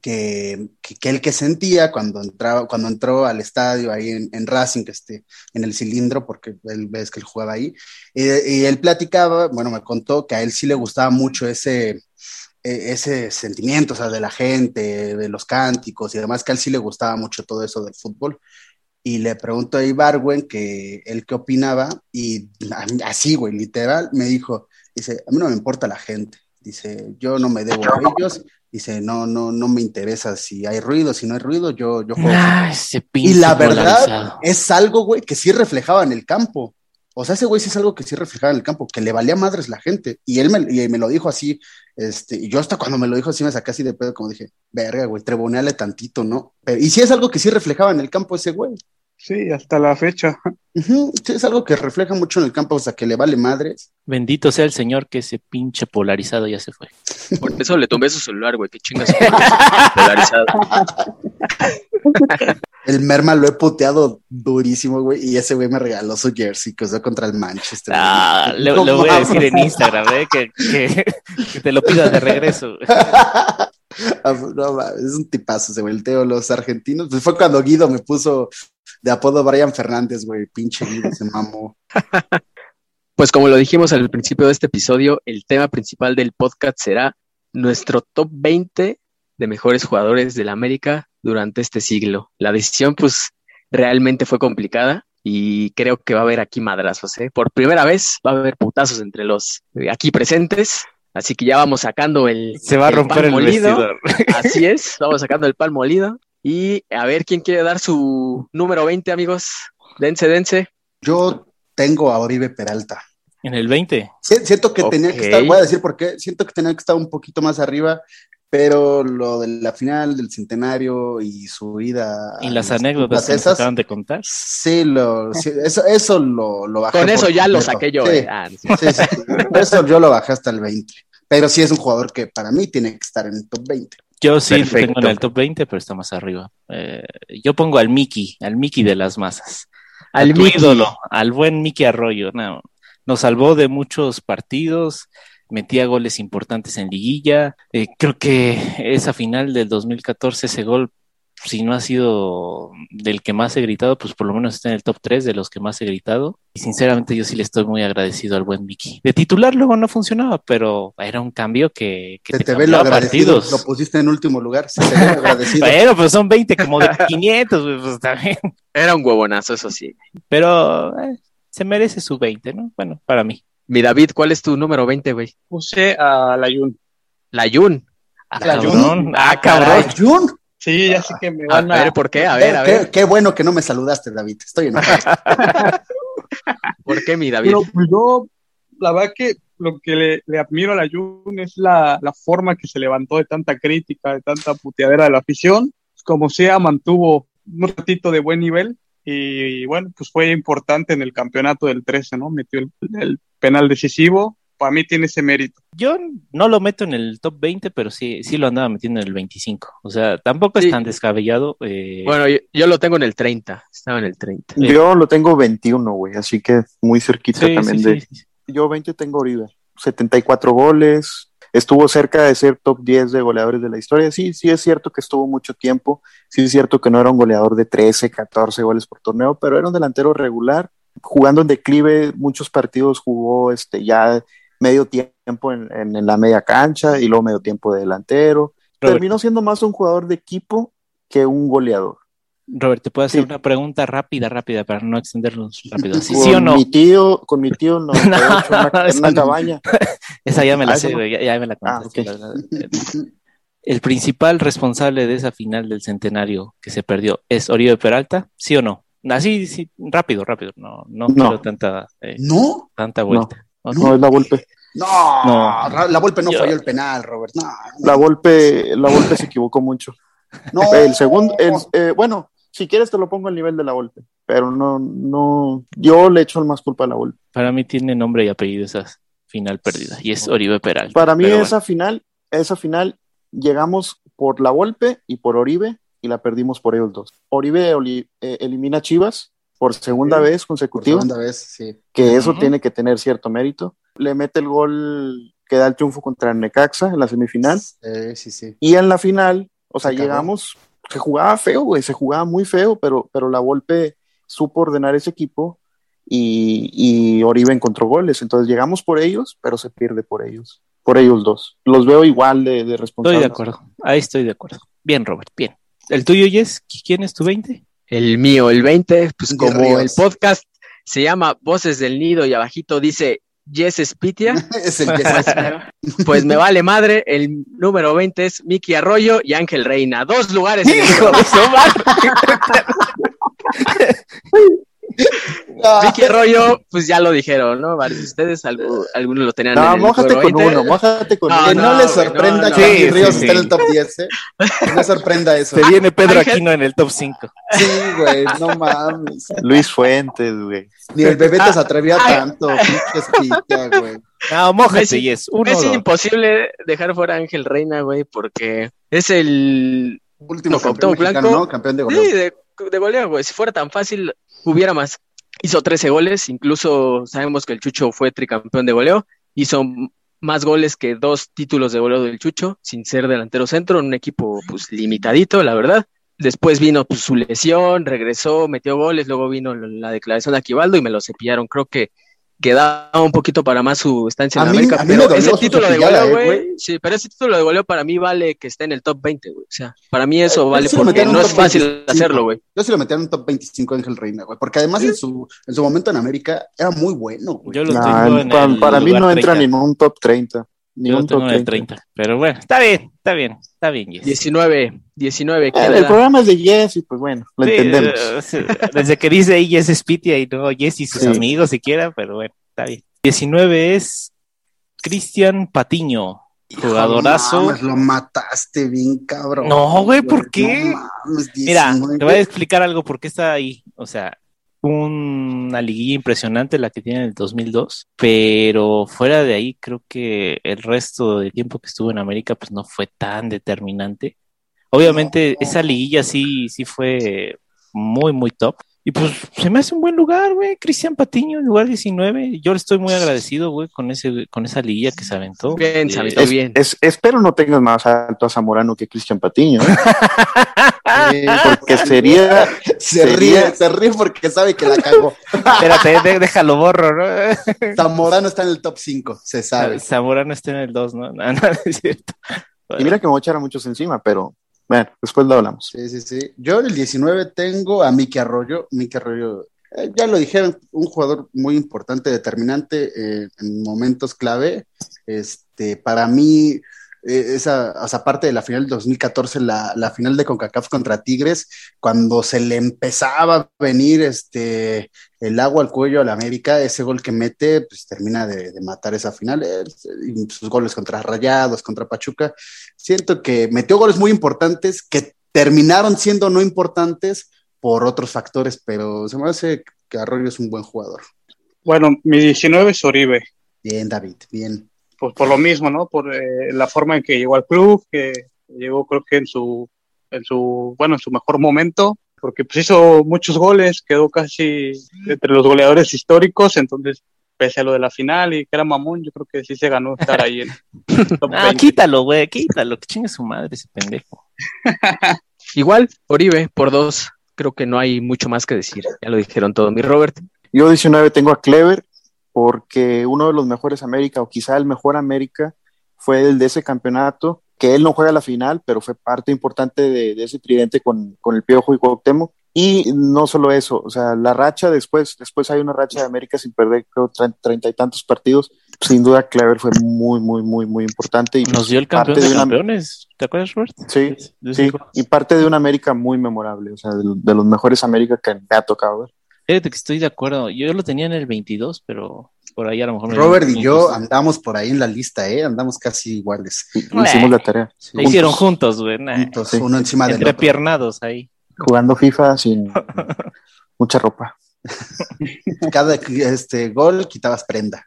que, que, que él que sentía cuando entraba, cuando entró al estadio ahí en, en Racing, que este, en el cilindro, porque él ves que él jugaba ahí, y, y, él platicaba, bueno, me contó que a él sí le gustaba mucho ese, ese sentimiento, o sea, de la gente, de los cánticos y demás, que a él sí le gustaba mucho todo eso del fútbol. Y le preguntó a Ibarwen que él qué opinaba, y así, güey, literal, me dijo, dice, a mí no me importa la gente, dice, yo no me debo a ellos, Dice, no, no, no me interesa si hay ruido, si no hay ruido, yo, yo juego. Ah, fútbol". ese y la verdad polarizado. es algo, güey, que sí reflejaba en el campo. O sea, ese güey sí es algo que sí reflejaba en el campo, que le valía madres la gente. Y él me, y me lo dijo así, este, y yo hasta cuando me lo dijo así me saqué así de pedo, como dije, verga, güey, treboneale tantito, ¿no? Y sí es algo que sí reflejaba en el campo ese güey. Sí, hasta la fecha. Sí, es algo que refleja mucho en el campo, o sea, que le vale madres. Bendito sea el señor que ese pinche polarizado ya se fue. Por eso le tomé su celular, güey, que chingas. polarizado. El Merma lo he puteado durísimo, güey, y ese güey me regaló su jersey que usó contra el Manchester. Ah, le, le voy a decir en Instagram, ¿eh? que, que, que te lo pidas de regreso. Ah, no, mames, es un tipazo el Teo. Los argentinos, pues fue cuando Guido me puso de apodo Brian Fernández, güey, pinche Guido se mamó. Pues como lo dijimos al principio de este episodio, el tema principal del podcast será nuestro top 20 de mejores jugadores de la América durante este siglo. La decisión, pues, realmente fue complicada y creo que va a haber aquí madrazos, ¿eh? Por primera vez va a haber putazos entre los eh, aquí presentes, así que ya vamos sacando el, Se va a romper pan el molido. vestidor. Así es, vamos sacando el pan molido y a ver quién quiere dar su número 20, amigos. Dense, dense. Yo tengo a Oribe Peralta. En el 20. Sí, Siento que tenía que estar, voy a decir por qué, siento que tenía que estar un poquito más arriba, pero lo de la final del centenario y su ida Y las las anécdotas que esas, acaban de contar. sí, lo, sí, eso, eso lo, lo bajé. Con eso ya lo saqué yo. Sí, eh. Ah, no sé. sí, sí, sí. Eso yo lo bajé hasta el 20. Pero sí es un jugador que para mí tiene que estar en el top 20. Yo sí lo Perfecto. tengo en el top 20, pero está más arriba. Eh, yo pongo al Mickey, al Mickey de las masas. Al Mickey. ídolo, al buen Mickey Arroyo. No, nos salvó de muchos partidos, metía goles importantes en liguilla. Eh, creo que esa final del 2014, ese gol, si no ha sido del que más he gritado, pues por lo menos está en el top 3 de los que más he gritado. Y sinceramente yo sí le estoy muy agradecido al buen Mickey. De titular luego no funcionaba, pero era un cambio que, que Se te te ve lo agradecido, partidos. lo pusiste en último lugar, se te ve agradecido. Bueno, pues son 20 como de 500, güey, pues también. Era un huevonazo, eso sí. Pero eh, se merece su 20, ¿no? Bueno, para mí. Mi David, ¿cuál es tu número 20, güey? Puse a la Jun. La Yun. Ah, La cabrón. Ah, cabrón. Sí, ya sé que me van a. ver, ¿por qué? A ver, a qué, ver. qué bueno que no me saludaste, David. Estoy enojado. ¿Por qué, mi David? Pero pues, yo, la verdad que lo que le, le admiro a la Jun es la, la forma que se levantó de tanta crítica, de tanta puteadera de la afición. Como sea, mantuvo un ratito de buen nivel y, bueno, pues fue importante en el campeonato del 13, ¿no? Metió el, el penal decisivo. Para mí tiene ese mérito. Yo no lo meto en el top 20, pero sí, sí lo andaba metiendo en el 25. O sea, tampoco Sí. es tan descabellado. eh, Bueno, yo, yo lo tengo en el 30. Estaba en el 30. Yo lo tengo 21, güey, así que muy cerquita sí, también sí, de... sí, sí. Yo 20 tengo Oribe, 74 goles, estuvo cerca de ser top 10 de goleadores de la historia. Sí, sí es cierto que estuvo mucho tiempo, sí es cierto que no era un goleador de 13, 14 goles por torneo, pero era un delantero regular, jugando en declive, muchos partidos jugó este ya medio tiempo en, en- en la media cancha y luego medio tiempo de delantero. Robert. Terminó siendo más un jugador de equipo que un goleador. Robert, te puedo hacer Sí. una pregunta rápida, rápida, para no extendernos rápido. ¿Sí, con sí o no? Mi tío, con mi tío, no, en una, en esa una no. cabaña. Esa ya me la Ah, sé, no. ya, ya me la Ah, contaste. El principal responsable de esa final del centenario que se perdió es Oribe Peralta, ¿sí o no? Así, sí, rápido, rápido, no, no, No. quiero tanta, eh, ¿No? tanta vuelta. No, es la golpe. No, No. la Volpe no Yo- falló el penal, Robert. No, La golpe, la golpe se equivocó mucho. no. El segundo, el, eh, bueno, si quieres te lo pongo al nivel de la golpe, pero no, no, yo le echo más culpa a la golpe. Para mí tiene nombre y apellido esa final perdida y es Oribe Peralta. Para mí esa final, esa final llegamos por la golpe y por Oribe y la perdimos por ellos dos. Oribe oli- eh, elimina a Chivas por segunda Sí, vez Por consecutiva, segunda vez, sí. que eso tiene que tener cierto mérito. Le mete el gol que da el triunfo contra el Necaxa en la semifinal. Eh, sí, sí. Y en la final, o sea, llegamos, se jugaba feo, güey, se jugaba muy feo, pero, pero la Volpe supo ordenar ese equipo y, y Oribe encontró goles. Entonces llegamos por ellos, pero se pierde por ellos, por ellos dos. Los veo igual de, de Estoy responsables. de acuerdo, ahí estoy de acuerdo. Bien, Robert, bien. ¿El tuyo, Jess? ¿Quién es tu 20? El mío, el 20, pues como el podcast se llama Voces del Nido y abajito dice Yes Spitia. es el que Pues, pues me vale madre. El número 20 es Miki Arroyo y Ángel Reina. Dos lugares. en el Vicky Arroyo, pues ya lo dijeron, ¿no? Varios de ustedes, algo- algunos lo tenían en No, el mójate número con 20. uno, mójate con No, uno. que no, no, le güey, sorprenda no, que Sí, Ríos sí, esté en sí. el top 10, ¿eh? Que no sorprenda eso. Se viene Pedro. Aquino en el top 5. Sí, güey, no mames. Luis Fuentes, güey. Ni el bebé Ah, te se atrevía tanto, pinche espita, güey. No, mójate. Uno, Es dos. imposible dejar fuera a Ángel Reina, güey, porque es el Último No, campeón mexicano, Blanco. ¿no? Campeón de Sí, goleo. de, de goleo, güey. Si fuera tan fácil, hubiera más. Hizo 13 goles, incluso sabemos que el Chucho fue tricampeón de goleo. Hizo más goles que dos títulos de goleo del Chucho, sin ser delantero centro, en un equipo pues limitadito, la verdad. Después vino pues, su lesión, regresó, metió goles, luego vino la declaración de Aquivaldo y me lo cepillaron. Creo que quedaba un poquito para más su estancia en A mí- América, a mí me pero dolió ese título de goleo, güey, sí, pero ese título de goleo para mí vale que esté en el top 20, güey. O sea, para mí eso Eh, vale sí porque no es fácil 25. hacerlo, güey. Yo sí lo metía en un top 25 Ángel Reina, güey. Porque además en su, en su momento en América era muy bueno, güey. Yo lo Nah, tengo en pa- el para mí no entra 30. ni en un top 30. Ni Yo un tengo top en el 30. 30. Pero bueno, está bien, está bien, está bien, Yes. 19, 19, Eh, ¿quién el programa es de Yes y pues bueno, lo Sí, entendemos. eh, desde que dice ahí Yes Spitia y no Yes y sus Sí. amigos siquiera, pero bueno, está bien. 19 es Cristian Patiño, jugadorazo. No mames, lo mataste bien, cabrón. No, güey, ¿por qué? No mames, Mira, 19. te voy a explicar algo por qué está ahí. O sea, una liguilla impresionante la que tiene en el 2002, pero fuera de ahí creo que el resto del tiempo que estuvo en América pues no fue tan determinante. Obviamente esa liguilla sí, sí fue muy, muy top. Y pues se me hace un buen lugar, güey. Cristian Patiño en lugar 19. Yo le estoy muy agradecido, güey, con ese, con esa liguilla que se aventó. Bien, Eh, Samito, Es- bien. es- espero no tengas más alto a Zamorano que Cristian Patiño, ¿eh? Eh, porque sería se sería- ríe, se ríe porque sabe que la cagó. Espérate, de- déjalo borro, ¿no? Zamorano está en el top 5, se sabe. Zamorano está en el 2, ¿no? No, no, es cierto. Y mira que me voy a echar a muchos encima, pero bueno, después lo hablamos. Sí, sí, sí. Yo el 19 tengo a Miki Arroyo. Miki Arroyo, eh, ya lo dijeron, un jugador muy importante, determinante eh, en momentos clave. Este, para mí, eh, esa, o sea, aparte de la final del 2014, la, la final de CONCACAF contra Tigres, cuando se le empezaba a venir este, el agua al cuello a la América, ese gol que mete, pues termina de, de matar esa final. eh, y sus goles contra Rayados, contra Pachuca. Siento que metió goles muy importantes que terminaron siendo no importantes por otros factores, pero se me hace que Arroyo es un buen jugador. Bueno, mi 19 es Oribe, Bien, David, bien. Pues por lo mismo, ¿no? Por eh, la forma en que llegó al club, que llegó creo que en su, en su, bueno, en su mejor momento, porque pues hizo muchos goles, quedó casi entre los goleadores históricos, entonces pese a lo de la final y que era mamón, yo creo que sí se ganó estar ahí en top Ah, 20. quítalo, güey, quítalo, que chingue su madre ese pendejo. Igual, Oribe, por dos. Creo que no hay mucho más que decir. Ya lo dijeron todo. Mi Robert, Yo 19 tengo a Clever porque uno de los mejores América, o quizá el mejor América, fue el de ese campeonato, que él no juega la final, pero fue parte importante de, de ese tridente con, con el Piojo y Cuauhtémoc. Y no solo eso, o sea, la racha después, después hay una racha de América sin perder, creo, tre- treinta y tantos partidos. Sin duda, Clever fue muy, muy, muy, muy importante. Y Nos dio el parte campeón de, una- campeones. ¿Te acuerdas, Robert? Sí, De- de sí, y parte de una América muy memorable, o sea, de, de los mejores América que me ha tocado ver. Fíjate que estoy de acuerdo. Yo lo tenía en el 22, pero por ahí a lo mejor. me- Robert y yo andamos por ahí en la lista, ¿eh? Andamos casi iguales. Hicimos la tarea. Lo hicieron juntos, güey. nah. Juntos, Sí. uno encima del otro. Entrepiernados ahí. Jugando FIFA sin mucha ropa. Cada este, gol quitabas prenda.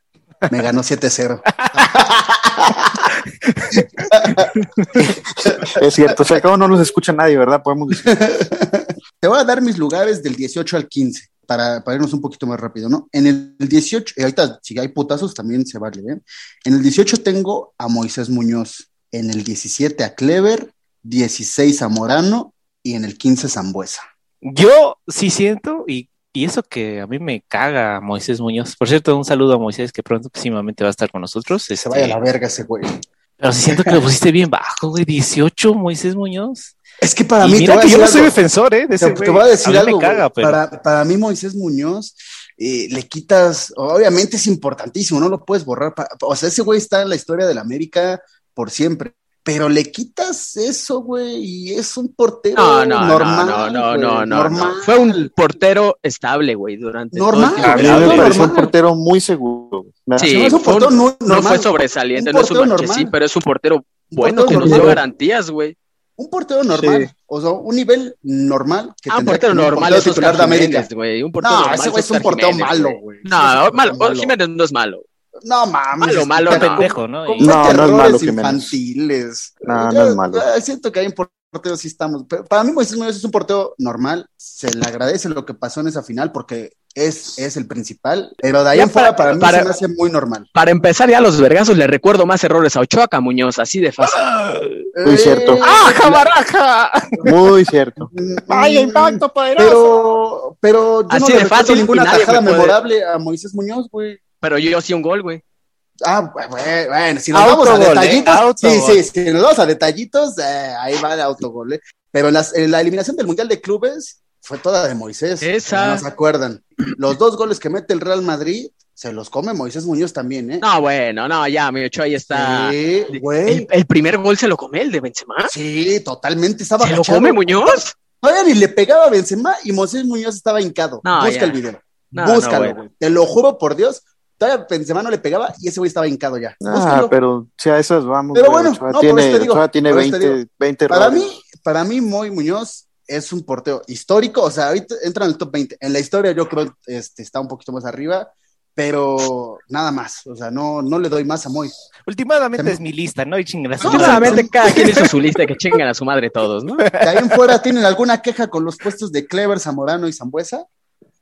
Me ganó 7-0. Es cierto, se acabó, no nos escucha nadie, ¿verdad? Podemos decir. Te voy a dar mis lugares del 18 al 15 para, para irnos un poquito más rápido, ¿no? En el 18, y ahorita si hay putazos también se vale, ¿eh? En el 18 tengo a Moisés Muñoz, en el 17 a Clever, 16 a Morano y en el 15 Zambuesa. Yo sí siento, y, y eso que a mí me caga Moisés Muñoz. Por cierto, un saludo a Moisés que pronto próximamente va a estar con nosotros. Se este, vaya a la verga ese güey. Pero sí siento que lo pusiste bien bajo, güey. 18 Moisés Muñoz. Es que para y mí, te mira que yo no soy defensor, ¿eh? De ese Te, voy a decir algo, me caga, pero. para, para mí Moisés Muñoz eh, le quitas, obviamente es importantísimo, no lo puedes borrar. pa- o sea, ese güey está en la historia de la América por siempre. Pero le quitas eso, güey, y es un portero No, no, normal. no, no, no, no, normal. no. Fue un portero estable, güey, durante todo el Normal, tiempo normal. un portero muy seguro. Sí, me hace un fue un- portero no- no normal. fue sobresaliente, Un no es un normal. pero es un portero Un bueno portero que nos dio normal. garantías, güey. Un portero normal, Sí. o sea, un nivel normal. Que Ah, un portero que normal es titular Oscar de América. Un portero No, normal ese güey es un portero Jiménez, malo, güey. No, malo, malo. Jiménez no es malo. No mames. Malo, malo, pendejo, ¿no? No, no es malo, errores Jiménez. infantiles. No, Yo, no es malo. Siento que hay un portero, sí estamos. pero para mí, Moisés Muñoz es un portero normal. Se le agradece lo que pasó en esa final porque es, es el principal. Pero de ahí Ya en fuera, para- para mí para- se me hace muy normal. Para empezar ya los vergazos le recuerdo más errores a Ochoa que a Muñoz, así de fácil. Muy cierto. ¡Ah, Eh, jabaraja! Muy cierto. mm, ¡Vaya mm, impacto poderoso! Pero, pero yo Así no de le fácil, ninguna tajada memorable a Moisés Muñoz, güey. Pero yo sí un gol, güey. Ah, bueno, si nos vamos a ¿eh? detallitos, sí, sí, si nos vamos a detallitos, eh, ahí va el autogol. ¿eh? Pero en, las- en la eliminación del Mundial de Clubes fue toda de Moisés. Esa. No se acuerdan. Los dos goles que mete el Real Madrid se los come Moisés Muñoz también, ¿eh? No, bueno, no, ya, mi Ochoa ahí está. Sí, güey. El, el primer gol se lo come el de Benzema. Sí, totalmente estaba ¿Se lo come Muñoz? Todavía ni le pegaba a Benzema y Moisés Muñoz estaba hincado. No, Busca ya. el video. No, no, Búscalo, bueno. güey. Te lo juro por Dios. Todavía Benzema no le pegaba y ese güey estaba hincado ya. Ah, Búscalo. pero si a esas vamos. Pero bueno, Ochoa no, por tiene, eso te digo, Ochoa tiene por eso te 20, digo. 20 Para mí, para mí, Moy Muñoz es un portero histórico, o sea, ahorita entra en el top 20. En la historia yo creo este, está un poquito más arriba, pero nada más, o sea, no, no le doy más a Moy. Últimamente es mi lista, ¿no? Y chingas. No, Solamente cada quien hizo su lista y que chinguen a su madre todos, ¿no? De ahí en fuera, ¿tienen alguna queja con los puestos de Clever, Zamorano y Zambuesa?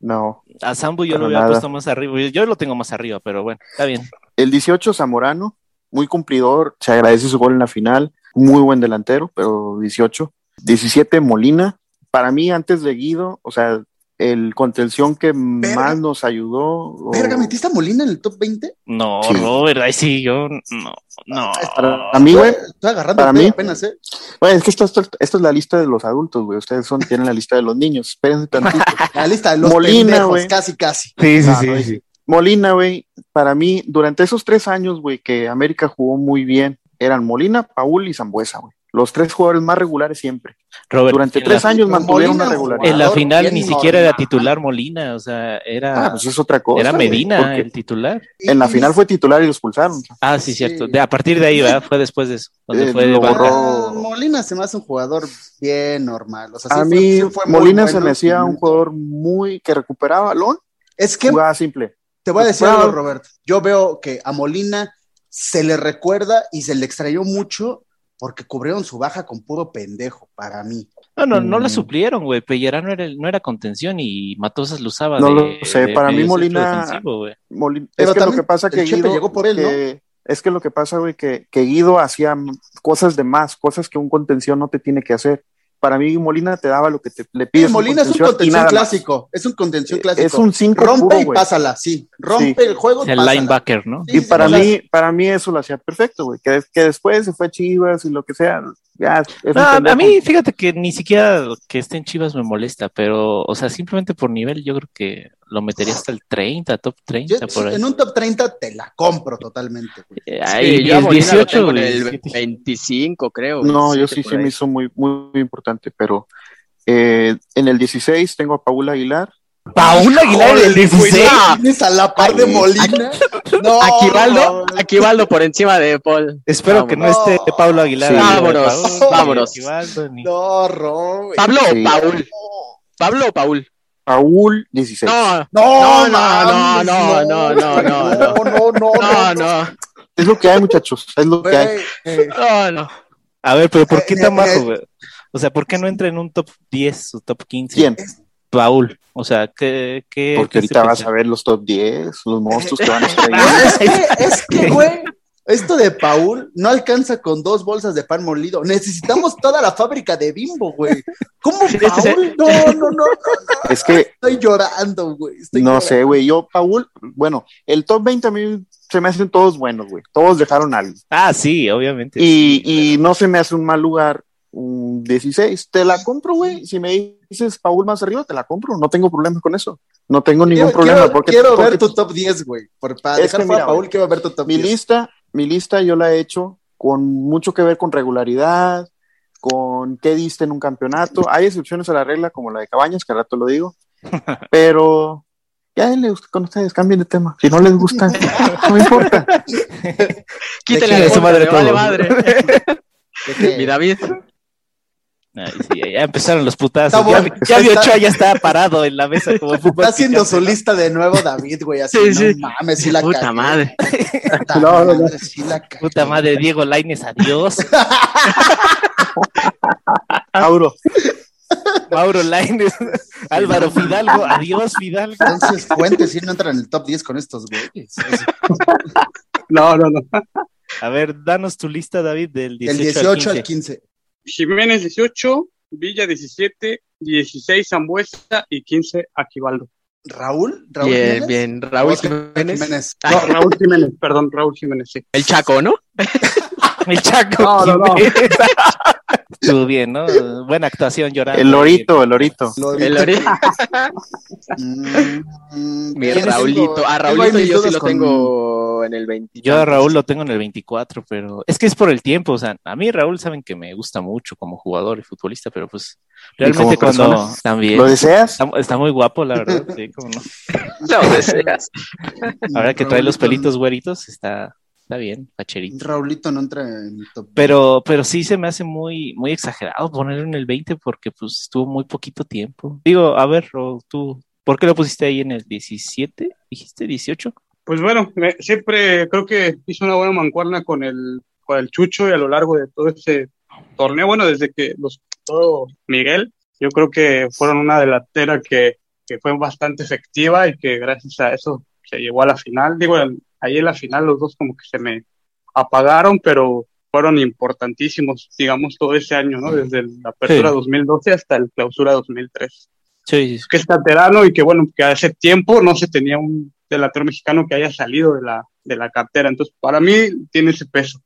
No. A Sambu yo lo hubiera nada. puesto más arriba. Yo lo tengo más arriba, pero bueno, está bien. El 18, Zamorano, muy cumplidor, se agradece su gol en la final, muy buen delantero, pero 18. 17, Molina, para mí antes de Guido, o sea, el contención que más nos ayudó. o- Verga, ¿metiste a Molina en el top 20? No, Sí. Robert, ahí sí, yo no, no. Para mí, güey, Estoy agarrando Para mí- apenas, ¿eh? Bueno, es que esto, esto- esto es la lista de los adultos, güey. Ustedes son, tienen la lista de los niños. Espérense tantito. La lista de los Molina, pendejos, güey. casi, casi. Sí, sí, Ah, sí, no, sí. Molina, güey, para mí, durante esos tres años, güey, que América jugó muy bien, eran Molina, Paul y Zambuesa, güey. Los tres jugadores más regulares siempre. Robert, Durante tres la, años mantuvieron Molina, una regularidad. en la final ni siquiera era titular Molina, o sea, era, Ah, pues es otra cosa. era Medina el titular. En la final fue titular y lo expulsaron. Ah, sí, Sí. cierto. De, a partir de ahí, ¿verdad? Fue después de eso. Donde Eh, fue borró. Ah, Molina se me hace un jugador bien normal. O sea, sí A fue- mí, sí fue muy Molina se me hacía un jugador muy que recuperaba balón, Es que jugaba simple. te voy a decir algo, Roberto. Yo veo que a Molina se le recuerda y se le extrayó mucho porque cubrieron su baja con puro pendejo, para mí. No, no, no la Mm. suplieron, güey. Pellerano era, el- no era contención y Matosas lo usaba. No de- lo sé, de para mí Molina- Pero es que lo que pasa que Guido, llegó por él, ¿no? que- es que lo que pasa, güey, que, que Guido hacía cosas de más, cosas que un contención no te tiene que hacer. Para mí Molina te daba lo que te, le Sí, pides. Molina es un contención clásico. Es un contención clásico. Es un 5 Rompe puro, y pásala, sí. Rompe Sí. el juego. El pásala. linebacker, ¿no? Sí, Y sí, para mí, para mí eso lo hacía perfecto, güey. Que, que después se fue a Chivas y lo que sea. Ya, No, a mí, fíjate que ni siquiera que esté en Chivas me molesta, pero, o sea, simplemente por nivel, yo creo que lo metería hasta el 30, top 30, yo- por ahí. en un top 30 te la compro totalmente. güey. Eh, Sí, ahí, yo el Molina lo 18, tengo en güey, el 17. 25, creo. No, yo 27 sí se me ahí. hizo muy, muy, muy importante, pero eh, en el 16 tengo a Paula Aguilar. Paul Aguilar del 16. ¿Tienes a la par de Ay, Molina? No, Aquivaldo, Aquivaldo por encima de Paul. Espero que no esté Pablo Aguilar. Sí. ahí, Vámonos, Paul, vámonos. Equivaldo, ni- No. ¿Pablo Sí. o Paul? ¿Pablo o Paul? Paul 16. No, No, No, no, no, no, no, no, no, no, no, no, no, no, Es lo que hay, muchachos. Es lo que hay. Eh, no, no. A ver, pero ¿por qué Eh, tan eh, bajo, eh. güey? O sea, ¿por qué no entra en un top 10 o top 15? ¿Quién? Paul. O sea, ¿qué, qué Porque qué ahorita vas a ver los top 10, los monstruos que van a estar ahí. No, es que, es que, güey, esto de Paul no alcanza con dos bolsas de pan molido. Necesitamos toda la fábrica de bimbo, güey. ¿Cómo. Paul? No, no, no, no, Es que estoy llorando, güey. estoy no llorando. sé, güey. Yo, Paul, bueno, el top 20 a mí se me hacen todos buenos, güey. Todos dejaron algo. Ah, sí, obviamente. Y, y no se me hace un mal lugar mm, 16. Te la compro, güey. Si me dices Paul más arriba, te la compro. No tengo problema con eso. No tengo ningún Quiero, problema. quiero- porque, quiero ver porque tu top 10, güey. Por, para Es dejar que mira, a Paul, quiero ver tu top mi 10. lista, mi lista yo la he hecho con mucho que ver con regularidad, con qué diste en un campeonato. Hay excepciones a la regla, como la de Cabañas, que al rato lo digo. Pero ya denle con ustedes, cambien de tema. Si no les gusta, no me importa. Quítale chingue la su madre madre, vale. ¿De? Mi David. Ay, sí, ya empezaron los putazos. Ya, bueno. ya vi Está- Ochoa ya está parado en la mesa como fútbol Está haciendo su picante, ¿no? lista de nuevo, David, güey. Así, Sí, no sí. mames, sí la Puta cagué. madre. Puta No, no, no. madre, sí la cagué. Puta madre, Diego Laines, adiós. Mauro, Mauro Laines, Álvaro Fidalgo, adiós Fidalgo. Entonces, Fuentes sí no entra en el top 10 con estos güeyes. No, no, no. A ver, danos tu lista, David, del 18, Del 18 al al 15. 15. Jiménez 18, Villa 17, 16 Zambuesa y 15 Aquivaldo. ¿Raúl? ¿Raúl Bien, Jiménez? bien. Raúl Oscar Jiménez. No, Raúl Jiménez, perdón, Raúl Jiménez, sí. El Chaco, ¿no? El Chaco. No, no, no. Estuvo bien, ¿no? Buena actuación llorando. el lorito, el lorito. Lo El ori- Mm, Mi Raulito. A Raulito yo sí lo con- tengo en el 20. Yo a Raúl lo tengo en el 24, pero es que es por el tiempo, o sea, a mí Raúl saben que me gusta mucho como jugador y futbolista, pero pues realmente como cuando persona? también ¿Lo deseas? está, está muy guapo, la verdad, sí, cómo no. No deseas. Ahora que trae los pelitos güeritos, está, está bien, facherito. Raulito no entra en el top. Pero, pero sí se me hace muy, muy exagerado ponerlo en el 20 porque pues estuvo muy poquito tiempo. Digo, a ver, Ro, tú, ¿por qué lo pusiste ahí en el 17? ¿Dijiste 18? Pues bueno, me- siempre creo que hizo una buena mancuerna con el, con el Chucho y a lo largo de todo ese torneo, bueno, desde que los todo Miguel, yo creo que fueron una delantera que, que fue bastante efectiva y que gracias a eso se llegó a la final. Digo, en- ahí en la final los dos como que se me apagaron, pero fueron importantísimos, digamos, todo ese año, ¿no? Desde la apertura Sí. 2012 hasta el clausura 2003 Sí, sí, que es canterano y que bueno, que hace tiempo no se tenía un delantero mexicano que haya salido de la, de la cartera. Entonces, para mí tiene ese peso.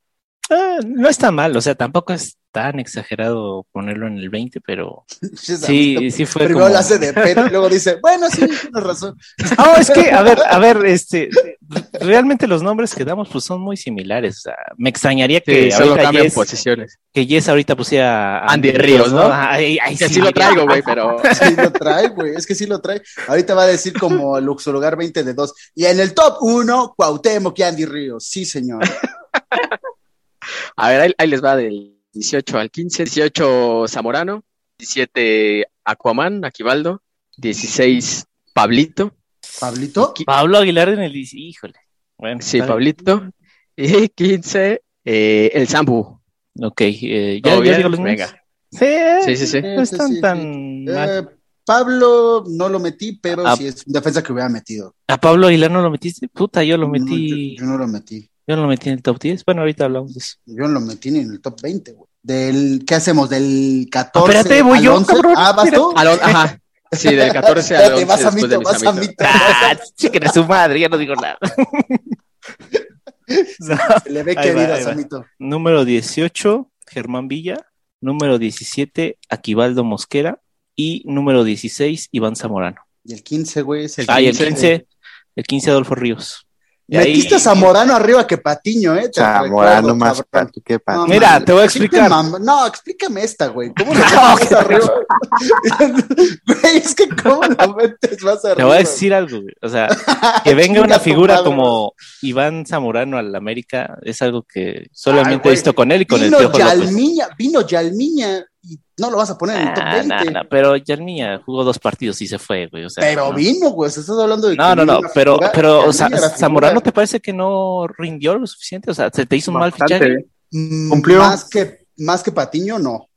Ah, no está mal, o sea, tampoco es tan exagerado ponerlo en el 20, pero sí, sí fue Primero como... la hace de pedo y luego dice, bueno, sí, tienes razón. No, es que, a ver, a ver, este, realmente los nombres que damos pues son muy similares, o sea, me extrañaría que Sí, solo cambian Jess, posiciones. que Jess ahorita pusiera a Andy Ríos, ¿no? Ay, ay, Que sí, sí lo traigo, güey, pero. Sí lo trae, güey, es que sí lo trae. Ahorita va a decir como Luxolugar 20 de 2. Y en el top 1, Cuauhtémoc y Andy Ríos. Sí, señor. A ver, ahí, ahí les va del 18 al 15. 18 Zamorano, 17 Aquaman, Aquivaldo, 16 Pablito, ¿Pablito? Pablo Aguilar en el híjole. Bueno, sí, bien. Pablito, y 15 eh, el Zambu. Ok, eh, ya, ¿Todo ya digo los. Venga. Sí, Sí, sí, sí. no están Sí, sí, tan mal. Eh, Pablo no lo metí, pero Ah. sí es una defensa que hubiera metido. ¿A Pablo Aguilar no lo metiste? Puta, yo lo No, metí, yo, yo no lo metí. yo lo metí en el top 10. Bueno, ahorita hablamos de eso. Yo no lo metí ni en el top 20, güey. Del, ¿qué hacemos? Del 14 Espérate, voy al yo, 11? cabrón, Ah, ¿vas tú? Al ajá. Sí, del 14 al Espérate, 11 vas a mito, vas a mito. Ah, chiquen a su madre, ya no digo nada. No. Se le ve Ahí que va, vida, ahí va. Samito. Número 18, Germán Villa. Número 17, Aquivaldo Mosquera. Y número 16, Iván Zamorano. Y el 15, güey. es el Ah, y el 15. 15, el 15, Adolfo Ríos. Y ahí- Metiste a Zamorano arriba que Patiño, ¿eh? Te Zamorano recuerdo, más pato, qué pato. No, Mira, te voy a explicar. No, explícame esta, güey. ¿Cómo lo metes arriba? Güey, es que ¿cómo lo metes más arriba? Te voy a decir algo, güey. O sea, que venga una figura como Iván Zamorano al América es algo que solamente Ay, güey. he visto con él y con Vino el Piojo López. Yalmiña, vino Yalmiña y no lo vas a poner en el top Ah, 20. nah, nah, pero Yalmiña jugó dos partidos y se fue, güey. O sea, Pero no. vino, güey. se Estás hablando de. No, que no, no, pero, figura, pero, o sea. Zamorano te parece que no rindió lo suficiente, o sea, se te hizo un mal Bastante. fichaje. Mm, Cumplió. Más que, más que Patiño, no.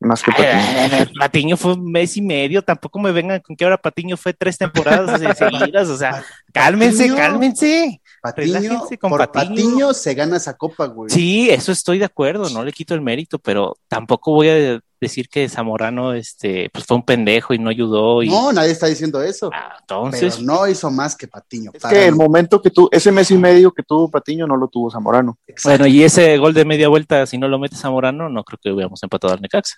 Más que Patiño. ay, Patiño fue un mes y medio, tampoco me vengan con que ahora Patiño fue tres temporadas seguidas, o sea, cálmense, Patiño. cálmense. Patiño, con por Patiño. Patiño se gana esa copa, güey. Sí, eso estoy de acuerdo, no le quito el mérito, pero tampoco voy a decir que Zamorano este, pues fue un pendejo y no ayudó. Y... No, nadie está diciendo eso. Ah, Pero entonces, no hizo más que Patiño. Es que el momento que tú, ese mes y medio que tuvo Patiño no lo tuvo Zamorano. bueno, y ese gol de media vuelta, si no lo metes Zamorano, no creo que hubiéramos empatado al Necaxa.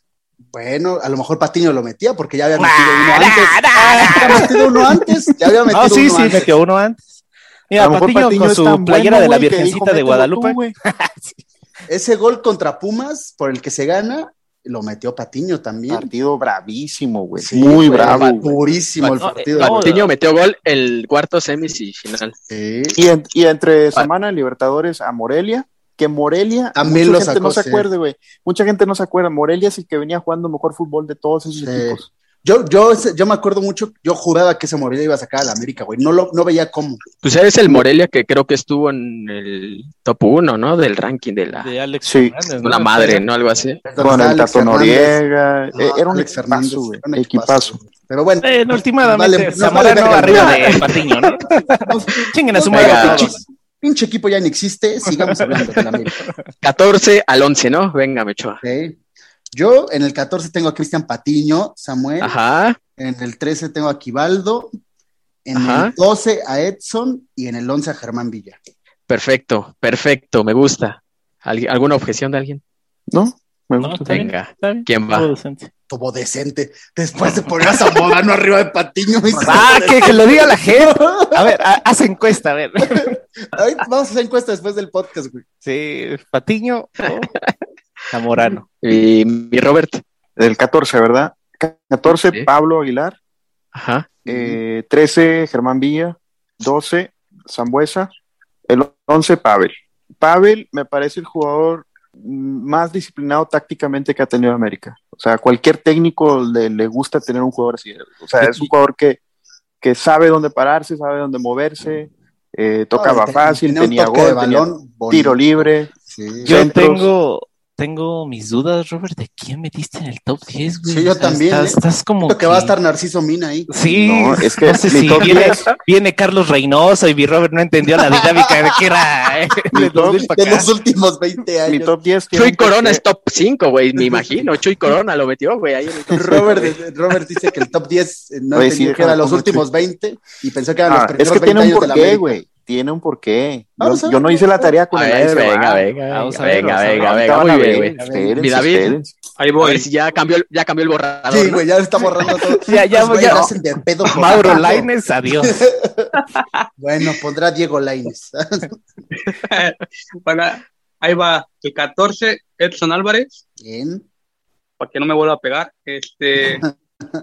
Bueno, a lo mejor Patiño lo metía porque ya había metido uno antes. Ya había metido uno antes. Ya había metido Ah, sí, uno sí, antes. metió uno antes. Mira, A lo mejor Patiño, Patiño con es su tan playera bueno, de la Virgencita dijo, de "Mételo Guadalupe. tú, güey". Ese gol contra Pumas, por el que se gana, lo metió Patiño también. Partido bravísimo, güey. Sí, Muy bravo. Durísimo el partido. eh, no, Patiño metió gol el cuarto semis y final. Sí. Y, en- y entre semana Libertadores a Morelia, que Morelia, También mucha lo gente sacó, no se sí. acuerde, güey. Mucha gente no se acuerda. Morelia es el que venía jugando mejor fútbol de todos esos Sí. equipos. Yo, yo, yo me acuerdo mucho, yo juraba que ese Morelia iba a sacar a la América, güey. No, lo, no veía cómo. Pues eres el Morelia que creo que estuvo en el top 1, ¿no? Del ranking de la De Alex Sí. Fernández, ¿no? una madre, ¿no? Algo así. Con el Tato. Noriega. Eh, era un Alex Fernández, equipazo, güey. era un Equipazo. Pero bueno, Bueno, últimamente, Vale, vale verga. arriba de Patiño, ¿no? Chinguen a su madre pinche equipo ya no existe, sigamos hablando de la América. 14 al 11, ¿no? Venga, Mechoa. Ok. Yo en el 14 tengo a Cristian Patiño, Samuel. Ajá. En el 13 tengo a Quivaldo. En Ajá. el 12 a Edson y en el 11 a Germán Villa. Perfecto, perfecto, me gusta. ¿Algu- ¿Alguna objeción de alguien? ¿No? Me No, gusta. bien, Venga. está bien. ¿Quién va? Todo decente. Tuvo decente. Después de poner a Zamorano arriba de Patiño. y- Ah, que, que lo diga la gente. A ver, ha- haz encuesta, a ver. Ay, vamos a hacer encuesta después del podcast, güey. Sí, Patiño o Zamorano. Y mi Robert. Del 14, ¿verdad? 14, Sí. Pablo Aguilar. Ajá. Eh, 13, Germán Villa. 12, Zambuesa. El 11, Pavel. Pavel me parece el jugador más disciplinado tácticamente que ha tenido América. O sea, cualquier técnico le, le gusta tener un jugador así. O sea, es un jugador que, que sabe dónde pararse, sabe dónde moverse, eh, tocaba No, fácil, tenía gol, tenía balón tiro libre. Sí. Yo tengo, tengo mis dudas, Robert, de quién metiste en el top 10, güey. Sí, yo O sea, también, Estás, ¿eh? estás como. Creo que va a estar Narciso Mina ahí. Sí, No, es que no sé si top viene, 10 viene Carlos Reynoso y mi Robert no entendió la dinámica de que era eh, de 2000 para De los últimos 20 años. mi top 10 tiene Chuy Corona porqué. es top 5, güey, me imagino. Chuy Corona lo metió, güey, ahí en el top Robert, Robert dice que el top 10 eh, no Oye, entendió sí, que eran déjame los últimos 20 y pensó que eran Ah, los es primeros que 20 tiene un años de la porqué, güey. Tiene un porqué. Yo, Vamos a ver, yo no hice la a tarea con A el ver, venga, venga, Vamos a venga, ver, venga, a venga, venga, muy a bien, güey. espérense, Mi David. espérense. Ahí A voy. ver si ya cambió, ya cambió el borrador. Sí, ¿no? güey, ya está borrando todo. Ya, ya, güeyes ya. hacen de pedo Mauro. Laines, adiós. Bueno, pondrá Diego Laines. Bueno, ahí va el 14, Edson Álvarez, Bien. para que no me vuelva a pegar. Este,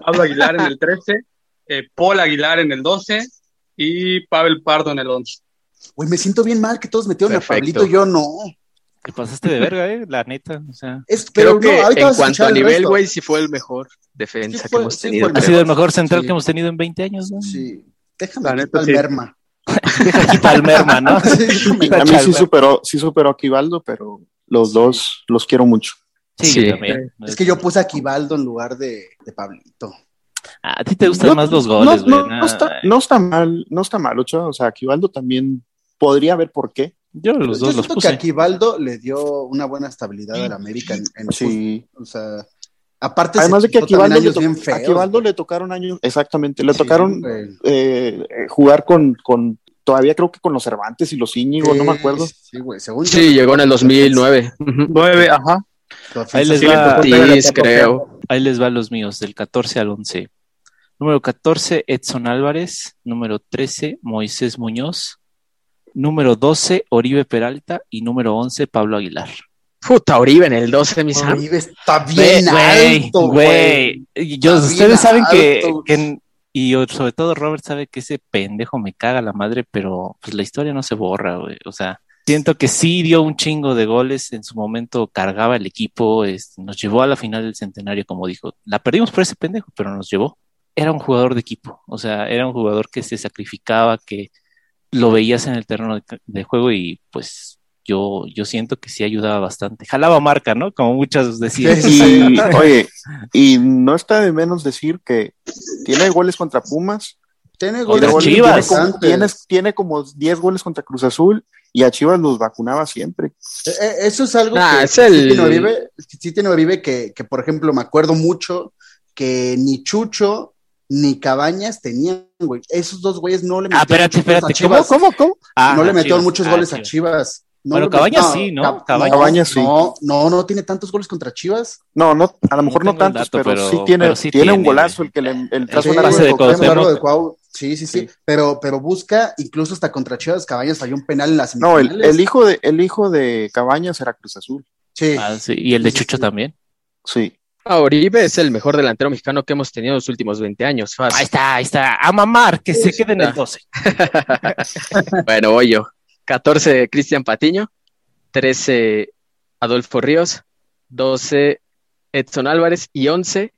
Pablo Aguilar en el 13, eh, Paul Aguilar en el 12 y Pavel Pardo en el 11. Güey, me siento bien mal que todos metieron Perfecto. a Pablito y yo no. Te pasaste de verga, eh, la neta. O sea, Es, pero Creo que no, en cuanto a el nivel, güey, sí fue el mejor defensa Sí que hemos tenido. ha sido el mejor central Sí. que hemos tenido en 20 años, ¿no? Sí. Déjame La neta, merma. Deja quita al merma, ¿no? A mí sí superó, sí superó a Quivaldo, pero los dos los quiero mucho. Sí, Sí. yo también. Es que yo puse a Quivaldo en lugar de, de Pablito. A ti te gustan No, más los No, goles, güey. no, no está, no está mal, no está mal, Ochoa. O sea, Quivaldo también podría ver por qué. Yo los Yo dos los siento que a puse. Quivaldo le dio una buena estabilidad al América en, en Sí. O sea, aparte Además se de que a quitó también Quivaldo, le, bien feos. Quivaldo le tocaron años, exactamente, le Sí, tocaron eh, eh, jugar con, con, todavía creo que con los Cervantes y los Íñigo, no me acuerdo. Sí, güey, según yo- Sí, llegó en el 2009. Ujú. 9, ajá. Ahí les sí va. Sí, creo. Ahí les va los míos, del 14 al 11. Número 14, Edson Álvarez. Número 13, Moisés Muñoz. Número 12, Oribe Peralta. Y número 11, Pablo Aguilar. Puta, Oribe en el 12, mi Sam. Oribe está bien Güey, alto, güey. ustedes saben que, alto. que- y yo- sobre todo Robert sabe que ese pendejo me caga la madre, pero pues la historia no se borra, güey. O sea, siento que sí dio un chingo de goles en su momento, cargaba el equipo, nos llevó a la final del centenario, como dijo. La perdimos por ese pendejo, pero nos llevó. Era un jugador de equipo, o sea, era un jugador que se sacrificaba, que lo veías en el terreno de, de juego y pues yo, yo siento que sí ayudaba bastante. Jalaba marca, ¿no? Como muchas decían. Sí, oye, y no está de menos decir que tiene goles contra Pumas Tiene goles goles- Chivas. tiene como- tiene, tiene como 10 goles contra Cruz Azul y a Chivas los vacunaba siempre. Eh, eh, Eso es algo Nah, que es el- sí tiene Oribe, sí tiene Oribe que, que, por ejemplo, me acuerdo mucho que ni Chucho ni Cabañas tenían, güey. Esos dos güeyes no le Ah, metieron espérate, muchos goles a espérate. ¿Cómo, Chivas. cómo, cómo? Ah, no le metieron Chivas. muchos Ah, goles a Chivas. No Bueno, Cabañas sí, ¿no? Cab- Cabañas- Cabañas sí. No, no, no tiene tantos goles contra Chivas. No, no, a lo mejor no, el tantos, dato, pero, pero- sí tiene, pero sí tiene un golazo el que le el Sí, trazo Sí, pase de de Cuauhtémoc. De Cuau. Sí, sí, sí, Sí. Pero, pero busca, incluso hasta contra Chivas, Cabañas falló un penal en las No, el, el hijo de el hijo de Cabañas era Cruz Azul. Sí. Ah, sí, Y el de Chucho sí. también. Sí. Ah, Oribe es el mejor delantero mexicano que hemos tenido en los últimos 20 años. fácil. Ahí está, ahí está. A mamar, que se Sí, quede en el está. 12. Bueno, voy yo. 14, Cristian Patiño. 13, Adolfo Ríos. 12, Edson Álvarez. Y 11,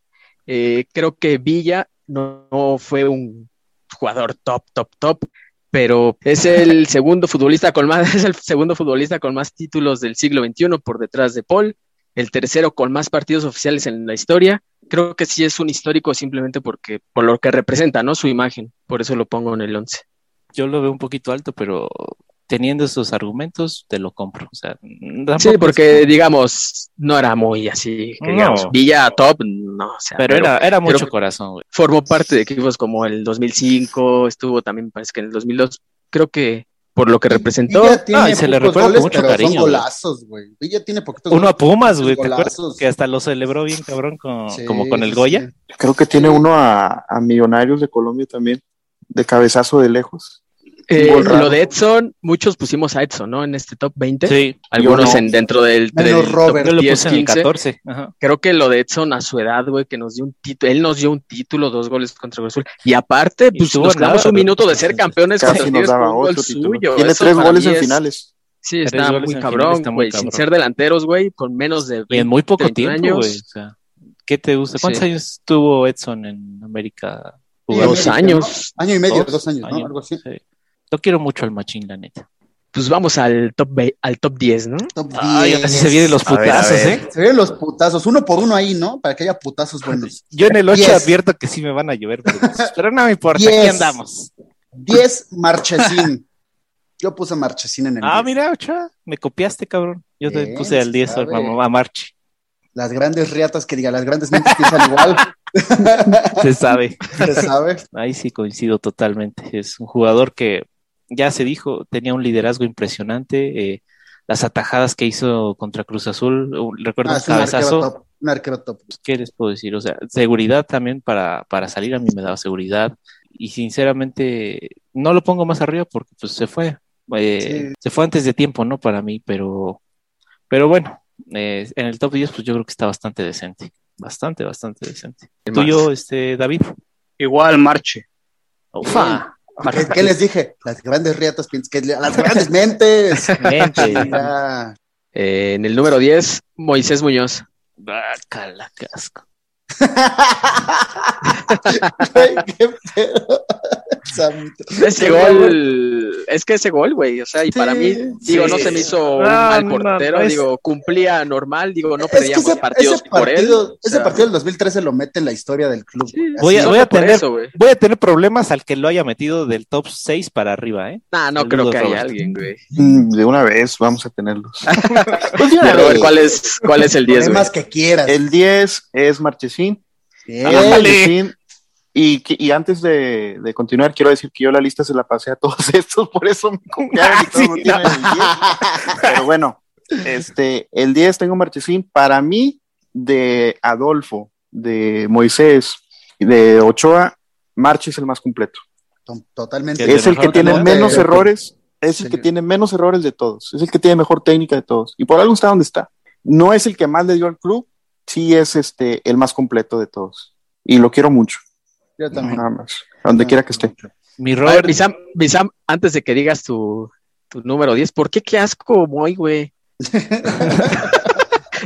eh, creo que Villa no, no fue un jugador top, top, top, pero es el segundo futbolista con más, es el segundo futbolista con más títulos del siglo XXI por detrás de Paul. El tercero con más partidos oficiales en la historia. Creo que sí es un histórico simplemente porque, por lo que representa, ¿no? Su imagen. Por eso lo pongo en el 11. Yo lo veo un poquito alto, pero teniendo esos argumentos, te lo compro. O sea, Sí, porque es- digamos, no era muy así, que No. digamos, Villa top, no, o sea, Pero era, era mucho corazón, güey. formó parte de equipos como el 2005, estuvo también, parece que en el 2002, creo que por lo que representó, tiene Ah, y se le recuerda con goles, mucho pero cariño, son güey. golazos, güey. Villa tiene poquitos Uno a Pumas, güey, ¿te acuerdas? golazos. Que hasta lo celebró bien cabrón con, Sí, como con el Goya. sí. Creo que tiene uno a, a Millonarios de Colombia también, de cabezazo de lejos. Eh, lo de Edson, muchos pusimos a Edson, ¿no? En este top 20, Sí, algunos no. en, dentro del, Menos del Robert. top lo 10, puse en el 15. 14. Ajá. Creo que lo de Edson a su edad, güey, que nos dio un título, él nos dio un título, dos goles contra Cruz Azul. Y aparte, Y pues nos nada, un minuto de ser campeones contra un gol suyo. Tiene Eso tres goles en es- finales. Sí, está muy cabrón, güey. Sin ser delanteros, güey, con menos de 20 Y en muy poco 31 tiempo, güey. O sea, ¿qué te gusta? ¿Cuántos Sí. años tuvo Edson en América? Dos años. ¿no? Año y medio, Dos dos, años, ¿no? Algo así. Sí. Yo quiero mucho al machín, la neta. Pues vamos al top, al top 10, ¿no? Top Ay, 10. ahora sí se vienen los A ver, a putazos, ver. ¿eh? Se ven los putazos, uno por uno ahí, ¿no? Para que haya putazos buenos. Yo en el 8 Diez. advierto que sí me van a llover, pero, pero no me importa, Diez. aquí andamos. 10, Marchesín. Yo puse Marchesín en el Ah, 10. mira, Ochoa, me copiaste, cabrón. Yo te puse al se 10 a, a- Marchi. Las grandes riatas que diga, las grandes mentes piensan igual. Se sabe. Se sabe. Ahí sí coincido totalmente. Es un jugador que ya se dijo, tenía un liderazgo impresionante. eh, las atajadas que hizo contra Cruz Azul, uh, recuerdo Ah, cabezazo. top. Un arquero top. ¿Qué les puedo decir? O sea, seguridad también para, para salir a mí me daba seguridad. Y sinceramente, no lo pongo más arriba porque pues se fue. Eh, Sí. Se fue antes de tiempo, ¿no? Para mí, pero, pero bueno, eh, en el top 10, pues yo creo que está bastante decente. Bastante, bastante decente. ¿Qué Tuyo, este, David. Igual Marche. Ufa. ¿Qué, qué les dije? Las grandes riatas que las grandes mentes. Eh, en el número 10, Moisés Muñoz. Bácala, casco. Güey, qué pedo. Samito. Ese gol, es que ese gol, güey, o sea, y Sí, para mí, digo, sí. no se me hizo un No, mal no, portero, no, es- digo, cumplía normal, digo, no Es que perdíamos ese, partidos ese por él. partido, o ese sea, partido del 2013 lo mete en la historia del club. Sí. Voy a- voy tener- eso, güey. Voy a tener problemas al que lo haya metido del top 6 para arriba, ¿eh? Nah, no Saludos, creo que haya alguien, güey. Mm, De una vez vamos a tenerlos. Pues de una. ¿cuál es, cuál es el 10, güey? Problemas que quieras. El 10 es Marchesín. Y, antes de, de continuar, quiero decir que yo la lista se la pasé a todos estos, por eso me y Sí, el 10. Pero bueno, este, el 10 tengo Marchesín. Para mí, de Adolfo, de Moisés y de Ochoa, Marche es el más completo. To- Totalmente. ¿El de Es el que tiene menos errores, es el que tiene menos errores de todos, es el que tiene mejor técnica de todos. Y por algo está donde está. No es el que más le dio al club, sí es este el más completo de todos. Y lo quiero mucho, Yo también. nada más, donde quiera que esté. Mi Robert, Bisam, Bisam, antes de que digas tu, tu número 10, ¿por qué qué asco, Moy, güey?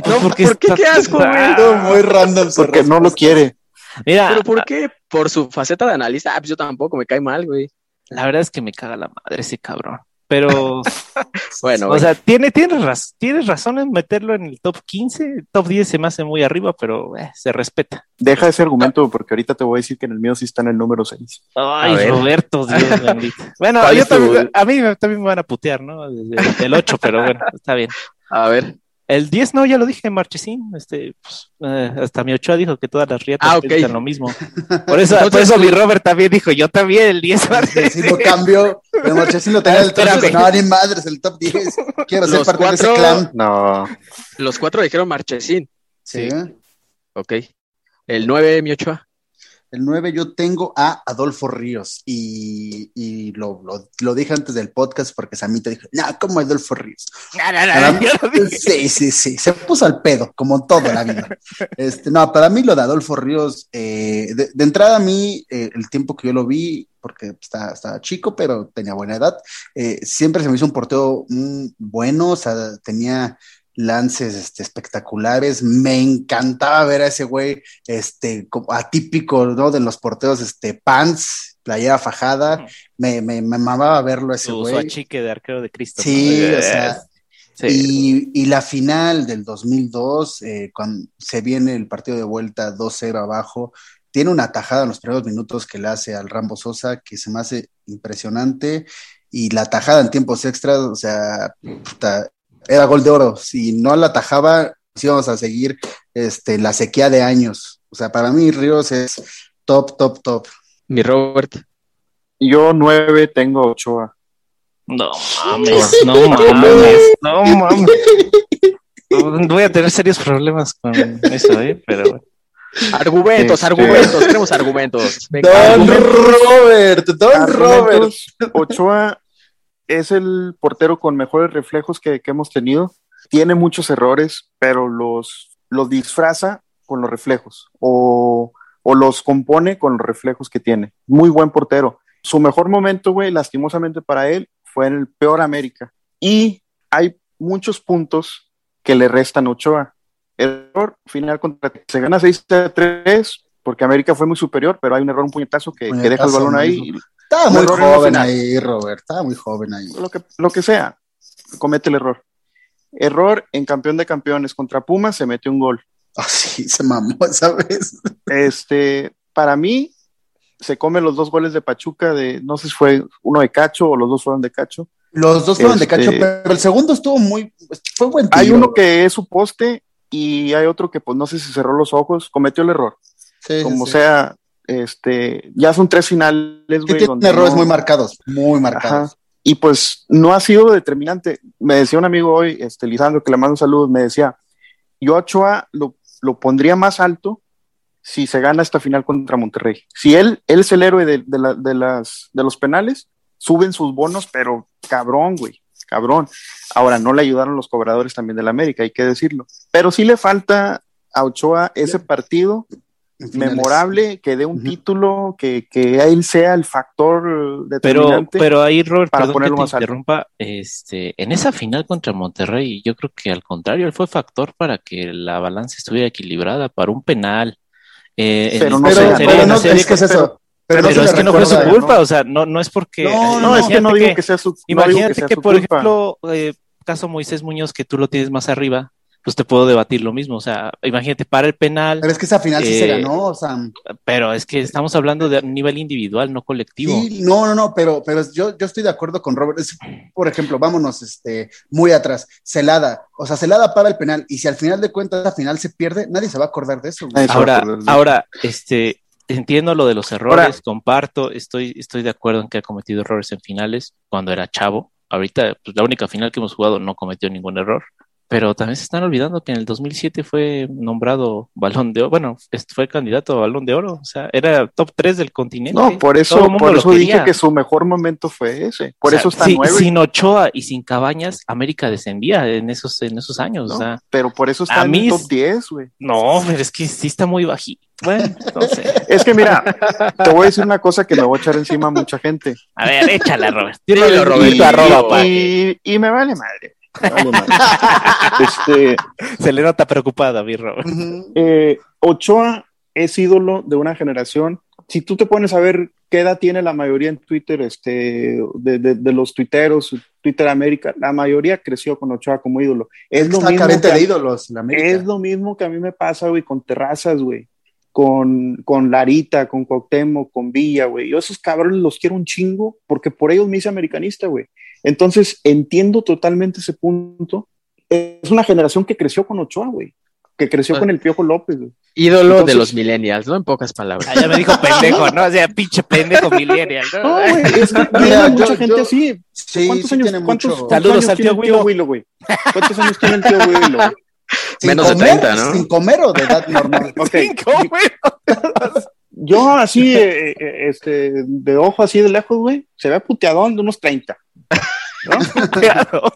no, porque ¿por qué está- qué asco, güey? Muy random. Porque no lo quiere. mira, ¿Pero por qué? Por su faceta de analista, ah, pues yo tampoco, me cae mal, güey. la verdad es que me caga la madre ese cabrón. Pero Bueno, o sea, tiene, tienes, raz- tienes razón en meterlo en el top 15, top 10 se me hace muy arriba, pero eh, se respeta. Deja ese argumento porque ahorita te voy a decir que en el mío sí está en el número 6. Ay. Roberto, Dios bendito. Bueno, ¿Cuál yo también, a mí también me van a putear, ¿no? Desde el 8, pero bueno, está bien. a ver. El 10 no, ya lo dije, Marchesín. Este, pues, eh, hasta mi Ochoa dijo que todas las rietas Ah, ok. piensan lo mismo. Por eso, por Entonces, eso mi Robert también dijo, yo también el 10. Si lo cambio, pero Marchesín lo tenía en el top Espérame. 10. No, ni madres, el top 10. Quiero ser parte de ese cuatro- clan. No, Los cuatro dijeron Marchesín. Sí. Ok. El 9, mi Ochoa. El 9 yo tengo a Adolfo Ríos y, y lo, lo, lo dije antes del podcast porque Samita dijo, no, ¿cómo Adolfo Ríos? Mí- sí, sí, sí, se puso al pedo, como toda la vida. Este, no, para mí lo de Adolfo Ríos, eh, de, de entrada a mí, eh, el tiempo que yo lo vi, porque estaba, estaba chico, pero tenía buena edad, eh, siempre se me hizo un porteo mm, bueno, o sea, tenía lances este, espectaculares, me encantaba ver a ese güey, este, como atípico, ¿no? De los porteos, este, pants, playera fajada, me, me, me mamaba verlo a ese Su, su güey. achique de arquero de Cristo. Sí, ¿no? o sea, Sí. y, y la final del 2002, eh, cuando se viene el partido de vuelta 2-0 abajo, tiene una tajada en los primeros minutos que le hace al Rambo Sosa que se me hace impresionante. Y la tajada en tiempos extras, o sea, puta, era gol de oro. Si no la tajaba, pues íbamos a seguir este, la sequía de años. O sea, para mí Ríos es top, top, top. Mi Robert. yo 9 tengo Ochoa. No mames, no mames, no mames. Voy a tener serios problemas con eso, ¿eh? Pero bueno. Argumentos, Este- argumentos, tenemos argumentos. Venga, Don argumentos. Robert, Don Robert. Ochoa es el portero con mejores reflejos que, que hemos tenido. Tiene muchos errores, pero los, los disfraza con los reflejos o, o los compone con los reflejos que tiene. Muy buen portero. Su mejor momento, güey, lastimosamente para él, fue en el peor América. Y hay muchos puntos que le restan Ochoa. Error final contra se gana 6 a 3 porque América fue muy superior, pero hay un error, un puñetazo que, que deja el Puñetazo, balón ahí. Estaba muy joven ahí, Robert. Estaba muy joven ahí. lo que, lo que sea, comete el error. Error en campeón de campeones contra Pumas, se mete un gol. Ah, sí, se mamó esa vez. Este, para mí, se come los dos goles de Pachuca, de no sé si fue uno de Cacho o los dos fueron de Cacho. Los dos fueron de Este- cacho, pero el segundo estuvo muy. Fue buen tiro. Hay uno que es su poste y hay otro que, pues no sé si cerró los ojos, cometió el error. Sí, sí, Como sí. sea, este, ya son tres finales, güey. tiene errores no- muy marcados, muy marcados. Ajá. Y pues no ha sido determinante. Me decía un amigo hoy, este, Lisandro, que le mando un saludo, me decía, yo a Ochoa lo, lo pondría más alto si se gana esta final contra Monterrey. Si él, él es el héroe de, de la- de las, de los penales, suben sus bonos, pero cabrón, güey, cabrón. Ahora, no le ayudaron los cobradores también del América, hay que decirlo. Pero sí le falta a Ochoa ese partido. Memorable, que dé un título, que, que él sea el factor eh, Pero, determinante. pero ahí, Robert, para perdón que ponerlo te más interrumpa, este, en esa final contra Monterrey, yo creo que al contrario, él fue factor para que la balanza estuviera equilibrada para un penal. Eh, Pero no Pero, se- sería pero no, serie es que es eso. Pero, pero no es que no fue su culpa, ¿no? o sea, no, no es porque. No, No, es que no imagínate digo que- que sea su Imagínate sea que, su por culpa. ejemplo, eh, caso Moisés Muñoz, que tú lo tienes más arriba, pues te puedo debatir lo mismo. O sea, imagínate, para el penal, Pero es que esa final sí se Eh, ganó, o sea. pero es que estamos hablando de un nivel individual, no colectivo. Sí, no, no, no, pero, pero yo, yo estoy de acuerdo con Robert. Es, por ejemplo, vámonos este, muy atrás. Celada, o sea, Celada para el penal, y si al final de cuentas la final se pierde, nadie se va a acordar de eso. güey. Ahora, acordar de eso. ahora, este, entiendo lo de los errores, Ahora- comparto, estoy, estoy de acuerdo en que ha cometido errores en finales cuando era chavo. Ahorita, pues la única final que hemos jugado no cometió ningún error. Pero también se están olvidando que en el 2007 fue nombrado Balón de Oro, bueno, fue candidato a Balón de Oro, o sea, era top 3 del continente. No, por eso, por eso dije que su mejor momento fue ese. Por O sea, eso está si- nueve. Sin Ochoa y sin Cabañas, América descendía en esos, en esos años. ¿no? O sea, Pero por eso está a en mí el top es- 10, güey. no, pero es que sí está muy bajito. Bueno, no sé. Es que mira, te voy a decir una cosa que me voy a echar encima a mucha gente. A ver, échala, Robert. Y, arroba, pa. y- y me vale madre. Madre. este, Se le nota preocupada, mi Robert. Ujú. eh, Ochoa es ídolo de una generación. Si tú te pones a ver ¿qué edad tiene la mayoría en Twitter este, de, de, de los tuiteros, Twitter América? La mayoría creció con Ochoa como ídolo. Es lo mismo carente que de ídolos, la América. es lo mismo que a mí me pasa, güey, con Terrazas, güey. Con, con Larita, con Cuauhtémoc, con Villa, güey. Yo esos cabrones los quiero un chingo porque por ellos me hice americanista, güey. Entonces entiendo totalmente ese punto. Es una generación que creció con Ochoa, güey. Que creció Ah. con el Piojo López, güey. Ídolo de los millennials, ¿no? En pocas palabras. Ah, ya me dijo pendejo, ¿no? O sea, pinche pendejo millennial, ¿no? No, güey, es que Mira, tiene yo- mucha gente yo- así. Sí, ¿Cuántos sí años, tiene cuántos, mucho. cuántos Saludos años al tío el tío Willow. Willow, güey? ¿Cuántos años tiene el tío Willow? güey? Sin Menos de comer, 30, ¿no? Sin comer o de edad normal. Ok, Cinco, güey. Yo así, eh, eh, este, de ojo así de lejos, güey, se ve puteadón de unos 30. ¿no?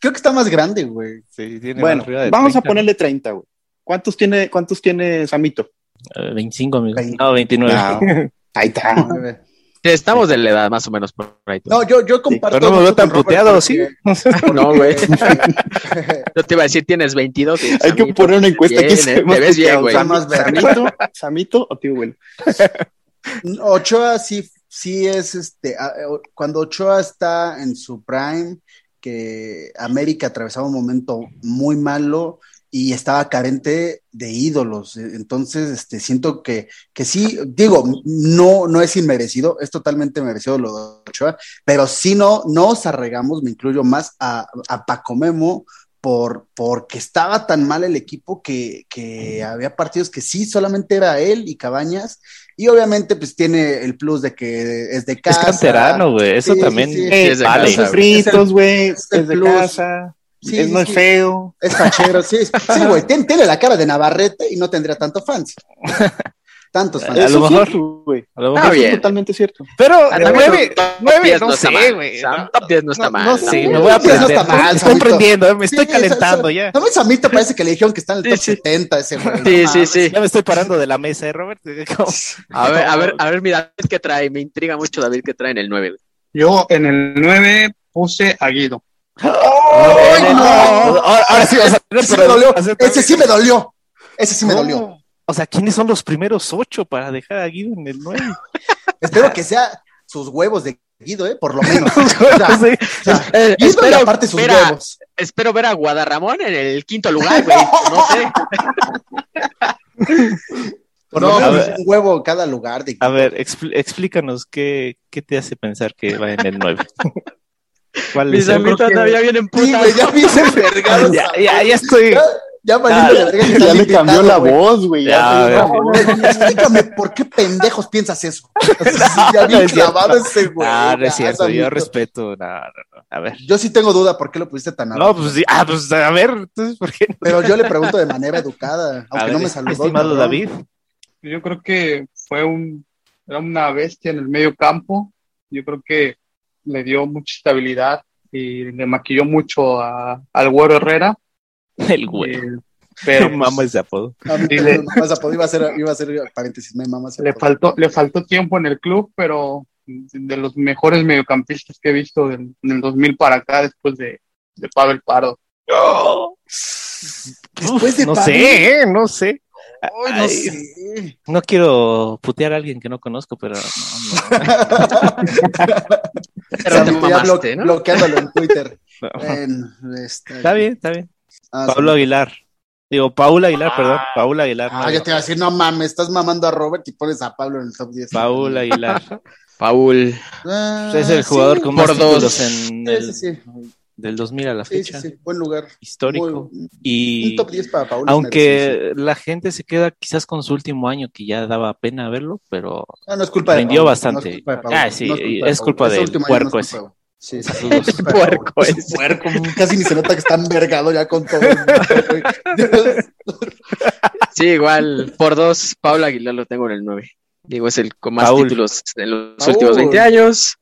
Creo que está más grande, güey. Sí, tiene Bueno, de vamos 30, a ponerle 30, güey. ¿Cuántos tiene, cuántos tiene Samito? ¿no? Eh, 25, amigo. No, 29. Ah, Ahí está. Estamos de la edad más o menos por ahí. No, yo, yo comparto. Pero no me veo tan puteado, ¿sí? No, güey. Yo te iba a decir, tienes 22. y Hay que poner una encuesta bien, aquí. eh, se te ves bien, güey. Samito, Samito o tío Willow. Ochoa sí, sí es este. a- Cuando Ochoa está en su prime, que América atravesaba un momento muy malo y estaba carente de ídolos. Entonces, este, siento que, que sí, digo, no, no es inmerecido, es totalmente merecido lo de Ochoa, pero si no, no os arregamos, me incluyo más a, a Paco Memo, por, porque estaba tan mal el equipo que, que había partidos que sí, solamente era él y Cabañas, y obviamente pues tiene el plus de que es de Es casa. canterano, güey. Eso Sí, sí, también sí. es de vale. casa, fritos, güey. es Es, el de plus. casa. Sí, es, sí, no es sí. feo. Es fachero, sí, sí, güey, tiene, tiene la cara de Navarrete y no tendría tanto fans. Tantos fans. A lo mejor. güey. A lo mejor- Eso es bien. totalmente cierto. Pero Ah, también nueve, nueve, 10 no está sé, mal. güey. No, Top 10 no está No, mal. no ¿no? Sí, Sí, me voy a 10 no aprender. está mal, estoy Samito. aprendiendo, me Sí, estoy esa- calentando esa- ya. A mí Samito parece que le dijeron que está en el Sí, top sí. 70 ese güey. no Sí, sí, sí. Ya me estoy parando de la mesa, ¿eh, Robert? A ver, a ver, a ver, mi David, ¿qué trae? Me intriga mucho David, ¿qué trae en el 9? güey? Yo en el 9 puse a Guido. ¡Ay, no! Ahora, ahora sí vas a tener Ese sí me dolió. Ese sí me dolió. Ese sí me dolió. O sea, ¿quiénes son los primeros ocho para dejar a Guido en el 9? Espero que sea sus huevos de Guido, ¿eh? Por lo menos. O sea, Sí. o sea, Eh, y espero, aparte sus ver a- huevos. espero ver a Guadarramón en el quinto lugar, güey. No sé. Por No, lo a menos ver. un huevo en cada lugar. De A ver, expl- explícanos qué, qué te hace pensar que va en el 9. ¿Cuál Mis amigos todavía vienen Sí, putas. güey, ya vi ese vergado. ya, ya, ya estoy. Ya, ya le cambió la voz, güey. No, Explícame por qué pendejos piensas eso. ya No bien es cierto. clavado ese güey. Ah, no es cierto, yo respeto. No, no, no. A ver. Yo sí tengo duda por qué lo pusiste tan No, alto. pues sí. Ah, pues a ver, entonces, ¿por qué no? Pero yo le pregunto de manera educada, aunque ver, no me saludó. Estimado. David. Yo creo que fue un, era una bestia en el medio campo. Yo creo que le dio mucha estabilidad y le maquilló mucho a, al Güero Herrera. El güey. Eh, pero Me mama ese apodo. A mí le- me apodo, iba a ser, iba a ser paréntesis, me mamas le faltó, le faltó tiempo en el club, pero de los mejores mediocampistas que he visto del, del 2000 para acá, después de, de Pavel Pardo. Después de no Pablo. sé, ¿eh? no sé. Ay, no Ay, sé. No quiero putear a alguien que no conozco, pero no, Pero te mamaste, blo- ¿no? bloqueándolo en Twitter. no. Bueno, este- Está bien, está bien. Ah, Pablo sí. Aguilar. Digo, Paula Aguilar, perdón. Paula Aguilar. Ah, no, ya te iba a decir, no mames, estás mamando a Robert y pones a Pablo en el top 10. Paula Aguilar. Paul. Ah, es el sí, jugador con más dos. títulos en Sí, el, sí, sí. Del 2000 a la Sí, sí, fecha. sí, buen lugar. Histórico. Muy- Y un top 10 para es aunque la gente se queda quizás con su último año, que ya daba pena verlo, pero sí. Ah, no es culpa de rindió Paul, bastante. no es culpa de Paul, Ah, sí, no es culpa. Ese del año puerco no es ese. de- Sí, sí, es de Puerco Paul. ese. Puerco, casi ni se nota que está envergado ya con todo. Sí, igual, por dos, Paul Aguilar lo tengo en el 9. Digo, es el con más Paul. títulos en los Paul. últimos 20 años.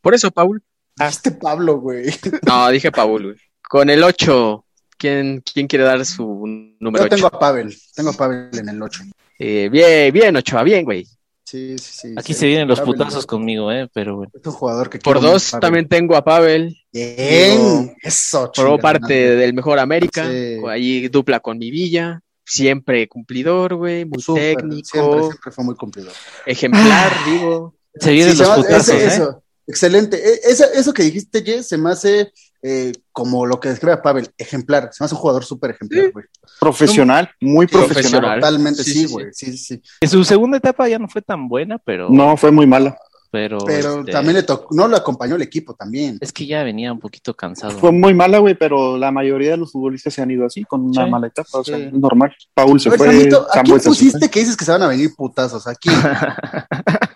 Por eso, Paul. Este Pablo, güey. No, dije Paul, güey. Con el 8, ¿quién, quién quiere dar su número Yo tengo 8? a Pavel, tengo a Pavel en el 8. Eh, bien, bien, Ochoa, bien, güey. Sí, sí, sí. Aquí sí. se vienen los Pavel putazos conmigo, ¿eh? Pero bueno. Es un jugador que Por dos, también tengo a Pavel. Bien, eso, Formó parte del mejor América. Sí. Ahí dupla con mi Villa. Siempre cumplidor, güey. Muy técnico. Siempre, siempre fue muy cumplidor. Ejemplar, digo. Se vienen Sí, los se putazos, ese- ¿eh? eso, excelente. E- Eso, eso que dijiste, Jess, se me hace eh, como lo que describe a Pavel, ejemplar. Se me hace un jugador súper ejemplar, güey. Profesional, muy Profesional. profesional. Totalmente, Sí, sí, sí, sí. güey. Sí, sí, sí. En su segunda etapa ya no fue tan buena, pero. No, fue muy mala. Pero, Pero este, también le tocó, no lo acompañó el equipo también. Es que ya venía un poquito cansado. Fue muy mala, güey, pero la mayoría de los futbolistas se han ido así, con una Sí. mala etapa. O sea, es normal. Paul se A ver, fue. Samito, ¿a quién pusiste que dices que se van a venir putazos? Aquí.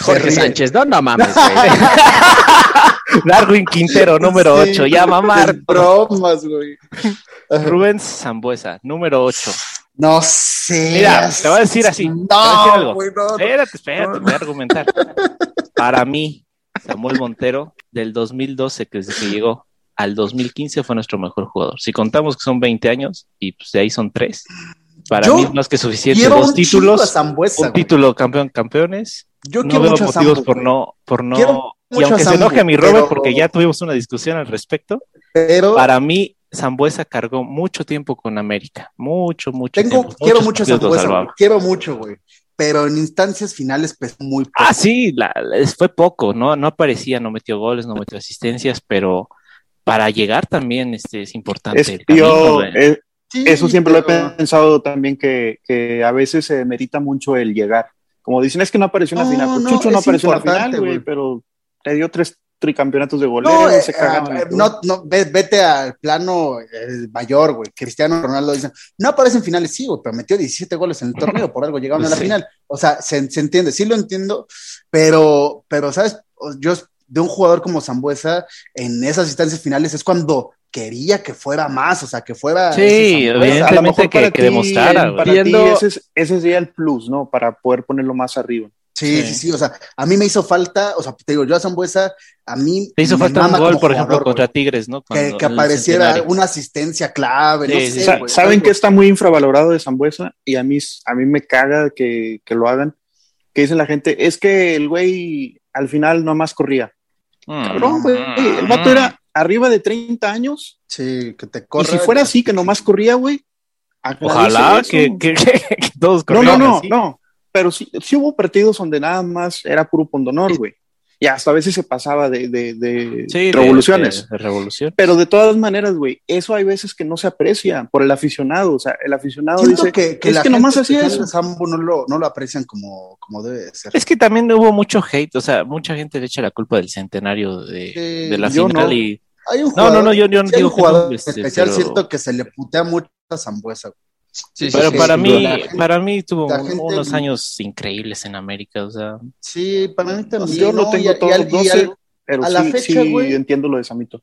Jorge Sánchez, no, no mames, güey. Darwin Quintero, número Sí, 8. Ya mamar. Bromas, güey. Rubens Zambuesa, número 8. No sé. Mira, te voy a decir así, te voy a decir No, algo. güey, no. Espérate, espérate, voy a argumentar. Para mí, Samuel Montero, del 2012, que desde que llegó al 2015, fue nuestro mejor jugador. Si contamos que son 20 años y pues de ahí son 3, para Yo mí es más que suficiente. Dos títulos, Zambuesa, un güey. título campeón, campeones. Yo No quiero veo motivos por no, por no. Quiero Y aunque se enoje a mi Robert, pero- porque ya tuvimos una discusión al respecto, Pero para mí, Zambuesa cargó mucho tiempo con América. Mucho, mucho tengo, tiempo. quiero Muchos mucho Zambuesa. Quiero mucho, güey. Pero en instancias finales, pues muy poco. Ah, sí, la- fue poco, ¿no? No aparecía, no metió goles, no metió asistencias, pero para llegar también este, es importante. Es, el camino, yo, güey. eh, Sí, eso siempre lo he pensado también, que, que a veces se merita mucho el llegar. Como dicen, es que no apareció en la No, final. No, Chucho no apareció en la final, güey, pero te dio tres tricampeonatos de goleo, No, eh, se cagaron. ah, no, no, ve- vete al plano eh, mayor, güey. Cristiano Ronaldo dice, no aparece en finales, sí, güey, pero metió 17 goles en el torneo, por algo llegaron a la final. O sea, se, se entiende, sí lo entiendo, pero, pero, ¿sabes? Yo de un jugador como Zambuesa, en esas instancias finales es cuando quería que fuera más, o sea, que fuera. Sí, ese evidentemente. a lo mejor que- para que ti, demostrara, para güey. ti Viendo- ese, es- ese sería el plus, ¿no? Para poder ponerlo más arriba. Sí, Sí. sí, sí, o sea, a mí me hizo falta, o sea, te digo, yo a Zambuesa, a mí. Te hizo me falta un gol, por ejemplo, jugador, contra güey. Tigres, ¿no? que, Cuando- que apareciera una asistencia clave, no Sí, sé, sí. Sa- güey, ¿Saben algo. que está muy infravalorado de Zambuesa? Y a mí, a mí me caga que, que lo hagan. Que dicen la gente, es que el güey al final nomás corría. Mm. Cabrón, güey. El vato era arriba de 30 años. Sí, que te Y corra. si fuera así, que nomás corría, güey. Ojalá que, eso. que- que- que todos No, no, no, así. no. Pero sí, sí hubo partidos donde nada más era puro pondonor, güey. Y hasta a veces se pasaba de, de, de Sí, de- revoluciones. de- de revolución. Pero de todas maneras, güey, eso hay veces que no se aprecia por el aficionado. O sea, el aficionado Siento dice, que, que es la que nomás hacía eso. Sambo no lo, no lo aprecian como, como debe de ser. Es que también hubo mucho hate, o sea, mucha gente le echa la culpa del centenario de, la final no. y Hay un No, jugador, no, no, yo, yo no sí digo un que jugador no, este, especial, pero, siento que se le putea mucho a Zambuesa. güey. Sí, sí, pero sí, para sin mí, gente- para mí tuvo la un- gente- unos años increíbles en América, o sea, Sí, para mí también. Yo lo ¿no? tengo Y todo y al- y 12, al- pero a la sí, fecha, sí güey. entiendo lo de Samito.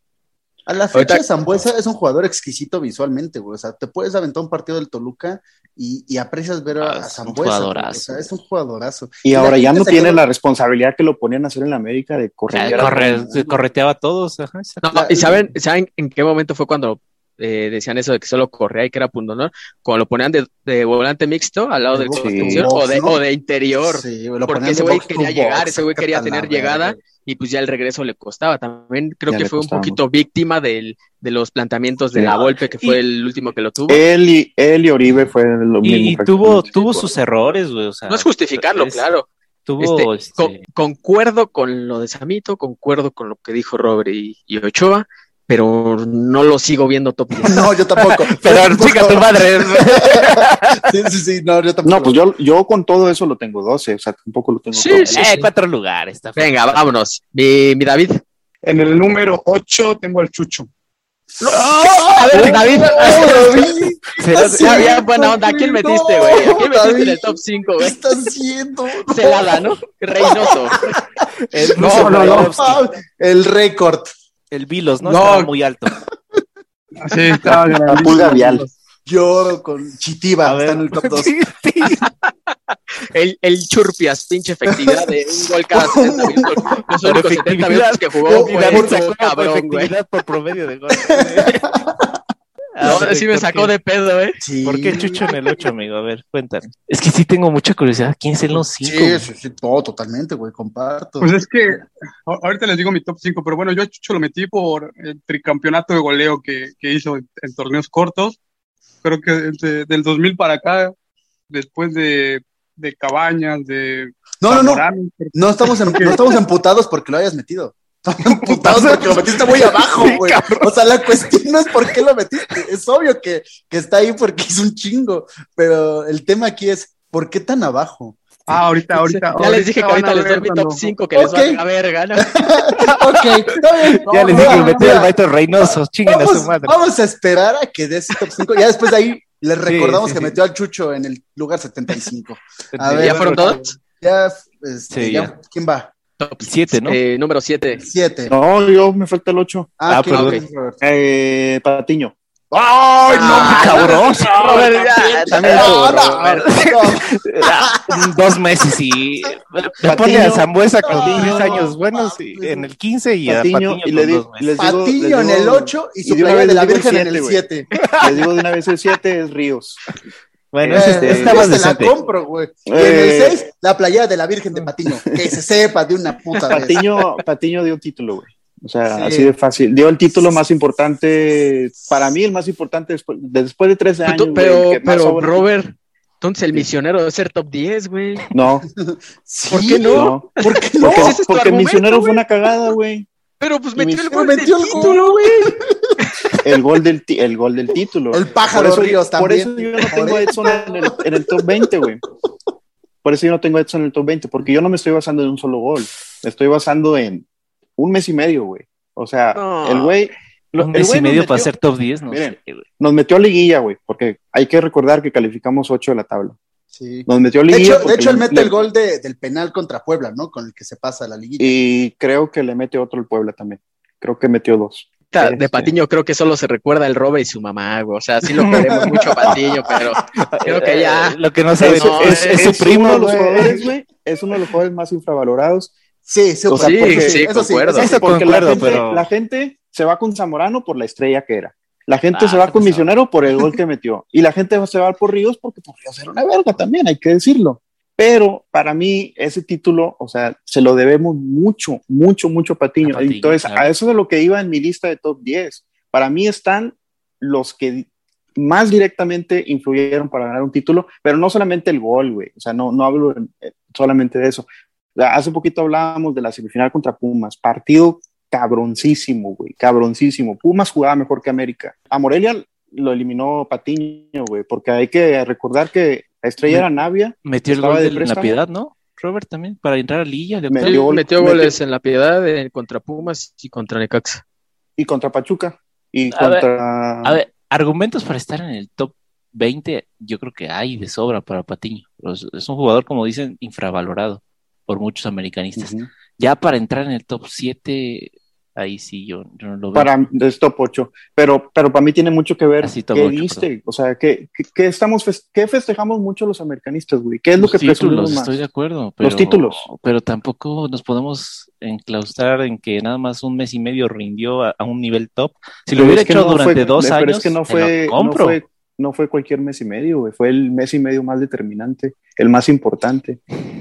A la fecha, Ahorita- Zambuesa es un jugador exquisito visualmente, güey. O sea, te puedes aventar un partido del Toluca y, y aprecias ver a, Ah, a es un Zambuesa. O sea, es un jugadorazo. Y ahora ya no tiene quedó- la responsabilidad que lo ponían a hacer en la América de correr. ya corre- se correteaba a todos. ajá. No, ¿Y saben, saben en qué momento fue cuando eh, decían eso de que solo corría y que era pundonor? Cuando lo ponían de, de volante mixto al lado del Sí. o, de, ¿no? o de interior. Sí, güey, lo porque ese güey quería box, llegar, ese güey quería tener llegada. Y pues ya el regreso le costaba. También creo Ya que fue un poquito víctima del, de los planteamientos de la Volpe, que Y- fue el último que lo tuvo. Él y, él y Oribe fue lo mismo. Y, y tuvo, tuvo sus errores, güey, o sea, no es justificarlo, es- claro. Tuvo, Este, este, con- concuerdo con lo de Samito, concuerdo con lo que dijo Robert y, y Ochoa, pero no lo sigo viendo top 10. No, yo tampoco. pero chica tu madre. Sí, sí, sí, no, yo tampoco. No, pues yo, yo con todo eso lo tengo 12, o sea, tampoco lo tengo Sí, todo. sí. eh, cuatro lugares. Está Venga, vámonos. Mi, mi David. En el número 8 tengo al Chucho. A ver, David. Será- Sí, Ya, ya, buena onda. ¿A quién no, metiste, güey? ¿A quién metiste en el David. top 5, ¿Qué güey? estás haciendo? Celada, ¿no? Reynoso. el, No, ruso no, no. Brailovsky. Ah, El récord. El Vilos, ¿no? No. Estaba muy alto. Así estaba La pulga vial. Lloro con Chitiba. Está en el top 2. Sí, sí. El, el Churpias, pinche efectividad de un gol cada 70 minutos. Los Por únicos 70 efectividad. minutos que jugó fue cabrón, efectividad por promedio de gol. No, sí me sacó de pedo, ¿eh? Sí. ¿Por qué Chucho en el 8, amigo? A ver, cuéntame. Es que sí tengo mucha curiosidad. ¿Quién es los 5? Sí, sí, sí, todo, totalmente, güey, comparto. Pues es que ahorita les digo mi top 5, pero bueno, yo a Chucho lo metí por el tricampeonato de goleo que, que hizo en, en torneos cortos. Creo que de- del 2000 para acá, después de, de Cabañas, de No, no, no. No estamos, en- no estamos emputados porque lo hayas metido. Emputados porque lo metiste muy abajo, güey. O sea, la cuestión no es por qué lo metiste. Es obvio que, que está ahí porque es un chingo. Pero el tema aquí es, ¿por qué tan abajo? Ah, ahorita, ahorita. Ya les dije que ahorita van a les doy mi top 5 que les Ok. va a la verga, ¿no? ok, está bien. Ya les No, dije, no, meter mira, al Baito Reynoso, chinguen a su Vamos, madre. vamos a esperar a que dé ese top 5. Ya después de ahí les recordamos sí, que sí. metió al Chucho en el lugar 75. A ver, ¿Ya fueron todos? Ya, este, Sí, ya, ya. ¿quién va? Top Siete, ¿no? Eh, número 7. Siete. No, yo me falta el 8. Ah, ¿quién perdón. Robert? Eh, Patiño. ¡Ay, no! Ah, cabrón. No, no, no. Dos meses y le pone a Zambuesa con 10 años buenos y en el 15 y a Patiño, Patiño y le di- dos y les meses. digo- Patiño les en el digo- 8 y su de la digo Virgen en el güey. 7. Les digo de una vez el 7 es Ríos. Bueno, Eh, Este, está más esta la compro, güey. Y en Eh. el 6, la playa de la Virgen de Patiño. Que se sepa de una puta vez. Patiño, Patiño dio título, güey. O sea, Sí. así de fácil. Dio el título más importante, para mí el más importante después, después de 13 años. Pero, pero, Robert, entonces el misionero debe ser top 10, güey. No, Sí, ¿Por qué no? no. ¿Por qué no? Porque, Ese es porque el misionero fue una cagada, güey. Pero pues metió el gol metió el título, güey. El gol del, el gol del título. El pájaro por eso, Ríos Por también. eso yo no tengo a Edson en el, en el top 20, güey. Por eso yo no tengo a Edson en el top 20, porque yo no me estoy basando en un solo gol. Me estoy basando en un mes y medio, güey. O sea, No. el güey. Un el mes y medio metió- para ser top 10, no Miren. sé, güey. Nos metió a liguilla, güey, porque hay que recordar que calificamos 8 de la tabla. Sí. Nos metió a De liguilla. hecho, de hecho, él le- mete le- el gol de- del penal contra Puebla, ¿no? Con el que se pasa la liguilla. Y creo que le mete otro el Puebla también. Creo que metió dos. Ta- De sí. Patiño creo que solo se recuerda el Robert y su mamá, güey. O sea, sí lo queremos mucho a Patiño, pero creo que ya. Eh, Lo que no sabe No, es, es su uno primo, de los güey. jugadores, güey. Es uno de los jugadores más infravalorados. Sí, sí, O sea, Sí, porque- sí, eso sí, concuerdo. eso sí. Eso Porque concuerdo, la, gente, pero- la gente se va con Zamorano por la estrella que era. La gente Ah, se va con pues, Misionero por el gol que metió. Y la gente se va por Ríos porque por Ríos era una verga también, hay que decirlo. Pero para mí, ese título, o sea, se lo debemos mucho, mucho, mucho a Patiño. A Patiño, Entonces, claro. a eso es de lo que iba en mi lista de top 10. Para mí están los que más directamente influyeron para ganar un título, pero no solamente el gol, güey. O sea, no, no hablo eh, solamente de eso. Hace poquito hablábamos de la semifinal contra Pumas, partido cabroncísimo, güey, cabroncísimo. Pumas jugaba mejor que América. A Morelia lo eliminó Patiño, güey, porque hay que recordar que la estrella era Navia, Metió el gol de de la piedad, ¿no? Robert también, para entrar a Lilla. de Metió gol- metió metió- goles en la piedad en contra Pumas y contra Necaxa. y contra Pachuca, y A ver, contra... A ver, argumentos para estar en el top 20, yo creo que hay de sobra para Patiño. Es un jugador, como dicen, infravalorado por muchos americanistas. Ya para entrar en el top 7, ahí sí yo, yo no lo veo. para es top 8, pero, pero para mí tiene mucho que ver qué diste, o sea, que, que, estamos fes- qué festejamos mucho los americanistas, güey, qué es lo que títulos, más. estoy de acuerdo. Pero, Los títulos. Pero tampoco nos podemos enclaustrar en que nada más un mes y medio rindió a, a un nivel top. Si lo hubiera hecho no durante fue- dos pero años, es que no fue, no fue, no fue cualquier mes y medio, güey, fue el mes y medio más determinante, el más importante,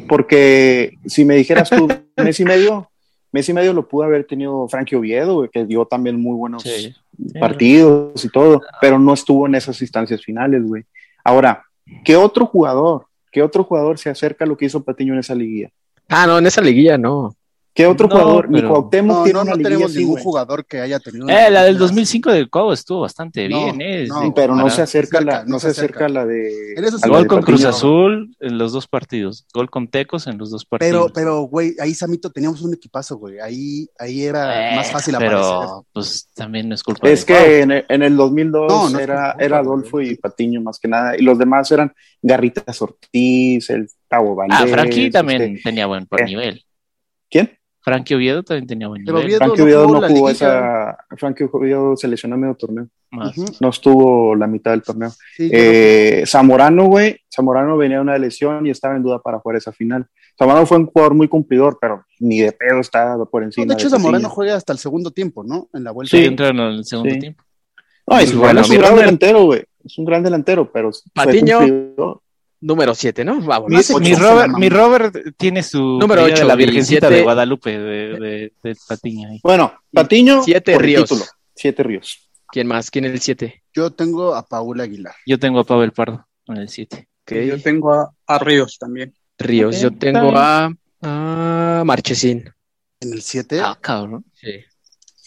porque si me dijeras tú mes y medio, mes y medio lo pudo haber tenido Frankie Oviedo, que dio también muy buenos Sí. partidos y todo, pero no estuvo en esas instancias finales, güey. Ahora, ¿qué otro jugador, qué otro jugador se acerca a lo que hizo Patiño en esa liguilla? Ah, no, en esa liguilla no. ¿Qué otro No, jugador? Ni Cuauhtémoc No, tiene no, una no liguilla tenemos así, ningún güey. jugador que haya tenido. Eh, la del una- 2005 del Cuau estuvo bastante No, bien, eh. no, Sí, Pero no se acerca, cerca, la, no, se acerca la de. Eso sí. Gol de con Cruz. Azul en los dos partidos. Gol con Tecos en los dos partidos. Pero, pero, güey, ahí Samito teníamos un equipazo, güey. Ahí, ahí era Eh, más fácil aparecer. Pero, pues también no es culpa Es de que en el, en el 2002 No, no es era, culpa, era. Adolfo y Patiño más que nada, y los demás eran Garritas Ortiz, el Tavo Valdés. Ah, Frankie también este, tenía buen eh. nivel. ¿Quién? Frankie Oviedo también tenía buen Pero nivel. Oviedo- Frankie no Oviedo jugó no jugó esa. Frankie Oviedo se lesionó en medio torneo. Más. No estuvo la mitad del torneo. Sí, Eh, Zamorano, güey. Zamorano venía de una lesión y estaba en duda para jugar esa final. Zamorano fue un jugador muy cumplidor, pero ni de pedo está por no, encima. de hecho, Patiño. Zamorano juega hasta el segundo tiempo, ¿no? En la vuelta. Sí, Sí. entra en el segundo Sí. tiempo. No, es, Pues bueno, bueno, es un gran delantero, güey. Es un gran delantero, pero fue Patiño. Número 7, ¿no? Vamos. Mi, Ocho, mi Robert, mi. Robert tiene su Número playa de ocho, la y Virgencita siete- de Guadalupe de, de, de Patiño ahí. Bueno, Patiño. Siete Ríos. título. Siete Ríos. ¿Quién más? ¿Quién es el 7? Yo tengo a Paul Aguilar. Yo tengo a Pavel Pardo en el 7. Yo tengo a, a Ríos también. Ríos. Yo tengo a, a Marchesín. En el 7. Ah, cabrón. Sí.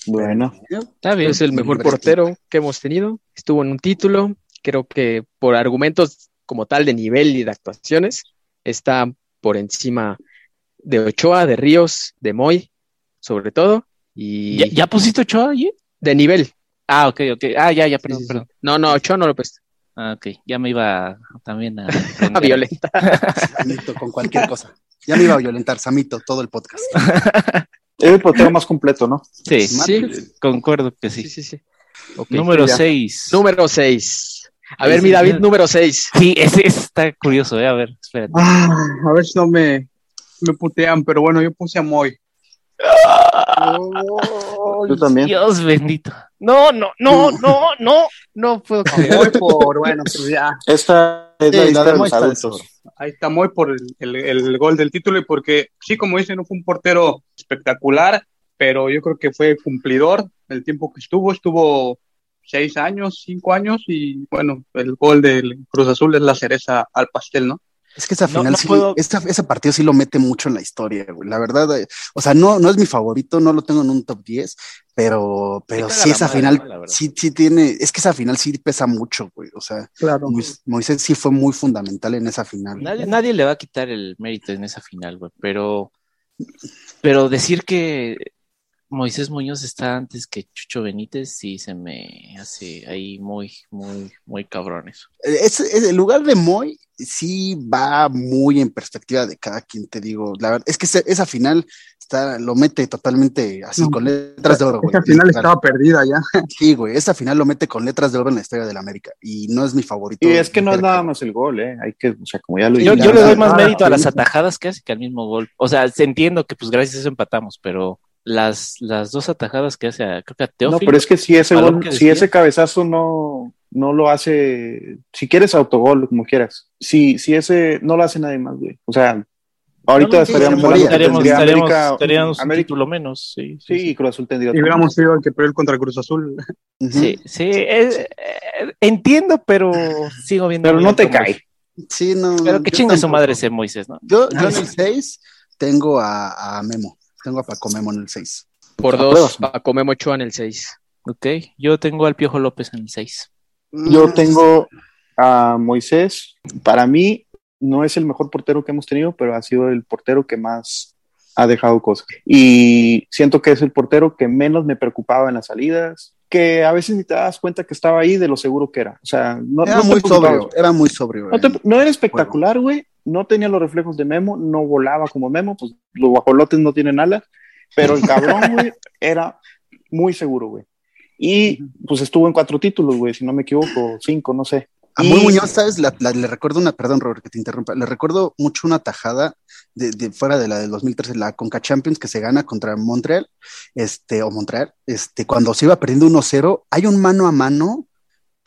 Bueno, Está bien. Es el mejor portero que hemos tenido. Estuvo en un título. Creo que por argumentos como tal de nivel y de actuaciones, está por encima de Ochoa, de Ríos, de Moy, sobre todo. Y ¿Ya, ya pusiste Ochoa allí? de nivel. Ah, ok, ok. Ah, ya, ya, perdón, sí, sí. perdón. No, no, Ochoa no lo puesto. Ah, ok. Ya me iba también a... A violenta. Samito, con cualquier cosa. Ya me iba a violentar, Samito, todo el podcast. es el portero más completo, ¿no? Sí, Sí, concuerdo que sí, sí. sí, sí. Ok. Número ya. 6. Número 6. A ver, Sí, mi David, número 6. Sí, ese, está curioso, eh. A ver, espérate. Ah, a ver si no me, me putean, pero bueno, yo puse a Moy. Yo también. Dios bendito. No, no, no, no, no, no puedo. Moy por, bueno, pues ya. Esta es la lista de los adultos. Ahí está Moy por el, el- el gol del título y porque, sí, como dicen, no fue un portero espectacular, pero yo creo que fue cumplidor el tiempo que estuvo. Estuvo seis años, cinco años y bueno, el gol del Cruz Azul es la cereza al pastel, ¿no? Es que esa final no sí, puedo- esta- ese partido sí lo mete mucho en la historia, güey. La verdad, eh, o sea, no, no es mi favorito, no lo tengo en un top 10, pero, pero sí esa madre, final, sí, sí tiene, es que esa final sí pesa mucho, güey. O sea, Claro. Mois- Moisés sí fue muy fundamental en esa final. Nadie, nadie le va a quitar el mérito en esa final, güey, pero, pero decir que Moisés Muñoz está antes que Chucho Benítez sí se me hace ahí muy, muy, muy cabrón eso. Es, es- el lugar de Moy sí va muy en perspectiva de cada quien, te digo. La verdad, es que esa final está, lo mete totalmente así, No, con letras de oro, güey. Esa final estaba perdida ya. Sí, güey, esa final lo mete con letras de oro en la historia de la América y no es mi favorito. Y es que no es nada más el gol, ¿eh? Hay que, o sea, como ya lo Yo, yo le doy más ah, mérito a las atajadas que hace que al mismo gol. O sea, se- entiendo que pues gracias a eso empatamos, pero las, las dos atajadas que hace a, creo que a No, Teófilo. pero es que si ese gol, que si ese cabezazo no, no lo hace, si quieres autogol, como quieras, si, si ese no lo hace nadie más, güey. O sea, ahorita No, estaríamos estaríamos, estaríamos, América- estaríamos un América- título menos, sí. Sí, y Cruz Azul tendría Y hubiéramos sido el que perdió el contra Cruz Azul. Sí, sí, es- eh, entiendo, pero sigo viendo. Pero no te cae. Sí, no. Pero que chingue su tampoco. madre ese Moisés, ¿no? Yo, yo en el 6 tengo a, a Memo. Tengo a Paco Memo en el 6. Por Apruebas. dos, Paco Memo Ochoa en el 6. Ok, yo tengo al Piojo López en el 6. Yo tengo a Moisés. Para mí, no es el mejor portero que hemos tenido, pero ha sido el portero que más ha dejado cosas. Y siento que es el portero que menos me preocupaba en las salidas, que a veces ni te das cuenta que estaba ahí de lo seguro que era. O sea, no, Era no muy sobrio, era muy sobrio. No, te- no era espectacular, güey. No tenía los reflejos de Memo, no volaba como Memo, pues los guajolotes no tienen alas, pero el cabrón, güey, era muy seguro, güey. Y pues estuvo en cuatro títulos, güey, si no me equivoco, cinco, no sé. A Muy Muñoz, ¿sabes? La- la- le recuerdo una, perdón, Robert, que te interrumpa. Le recuerdo mucho una tajada de, de fuera de la del 2013, la Conca Champions que se gana contra Montreal, este, o Montreal, este, cuando se iba perdiendo 1-0, hay un mano a mano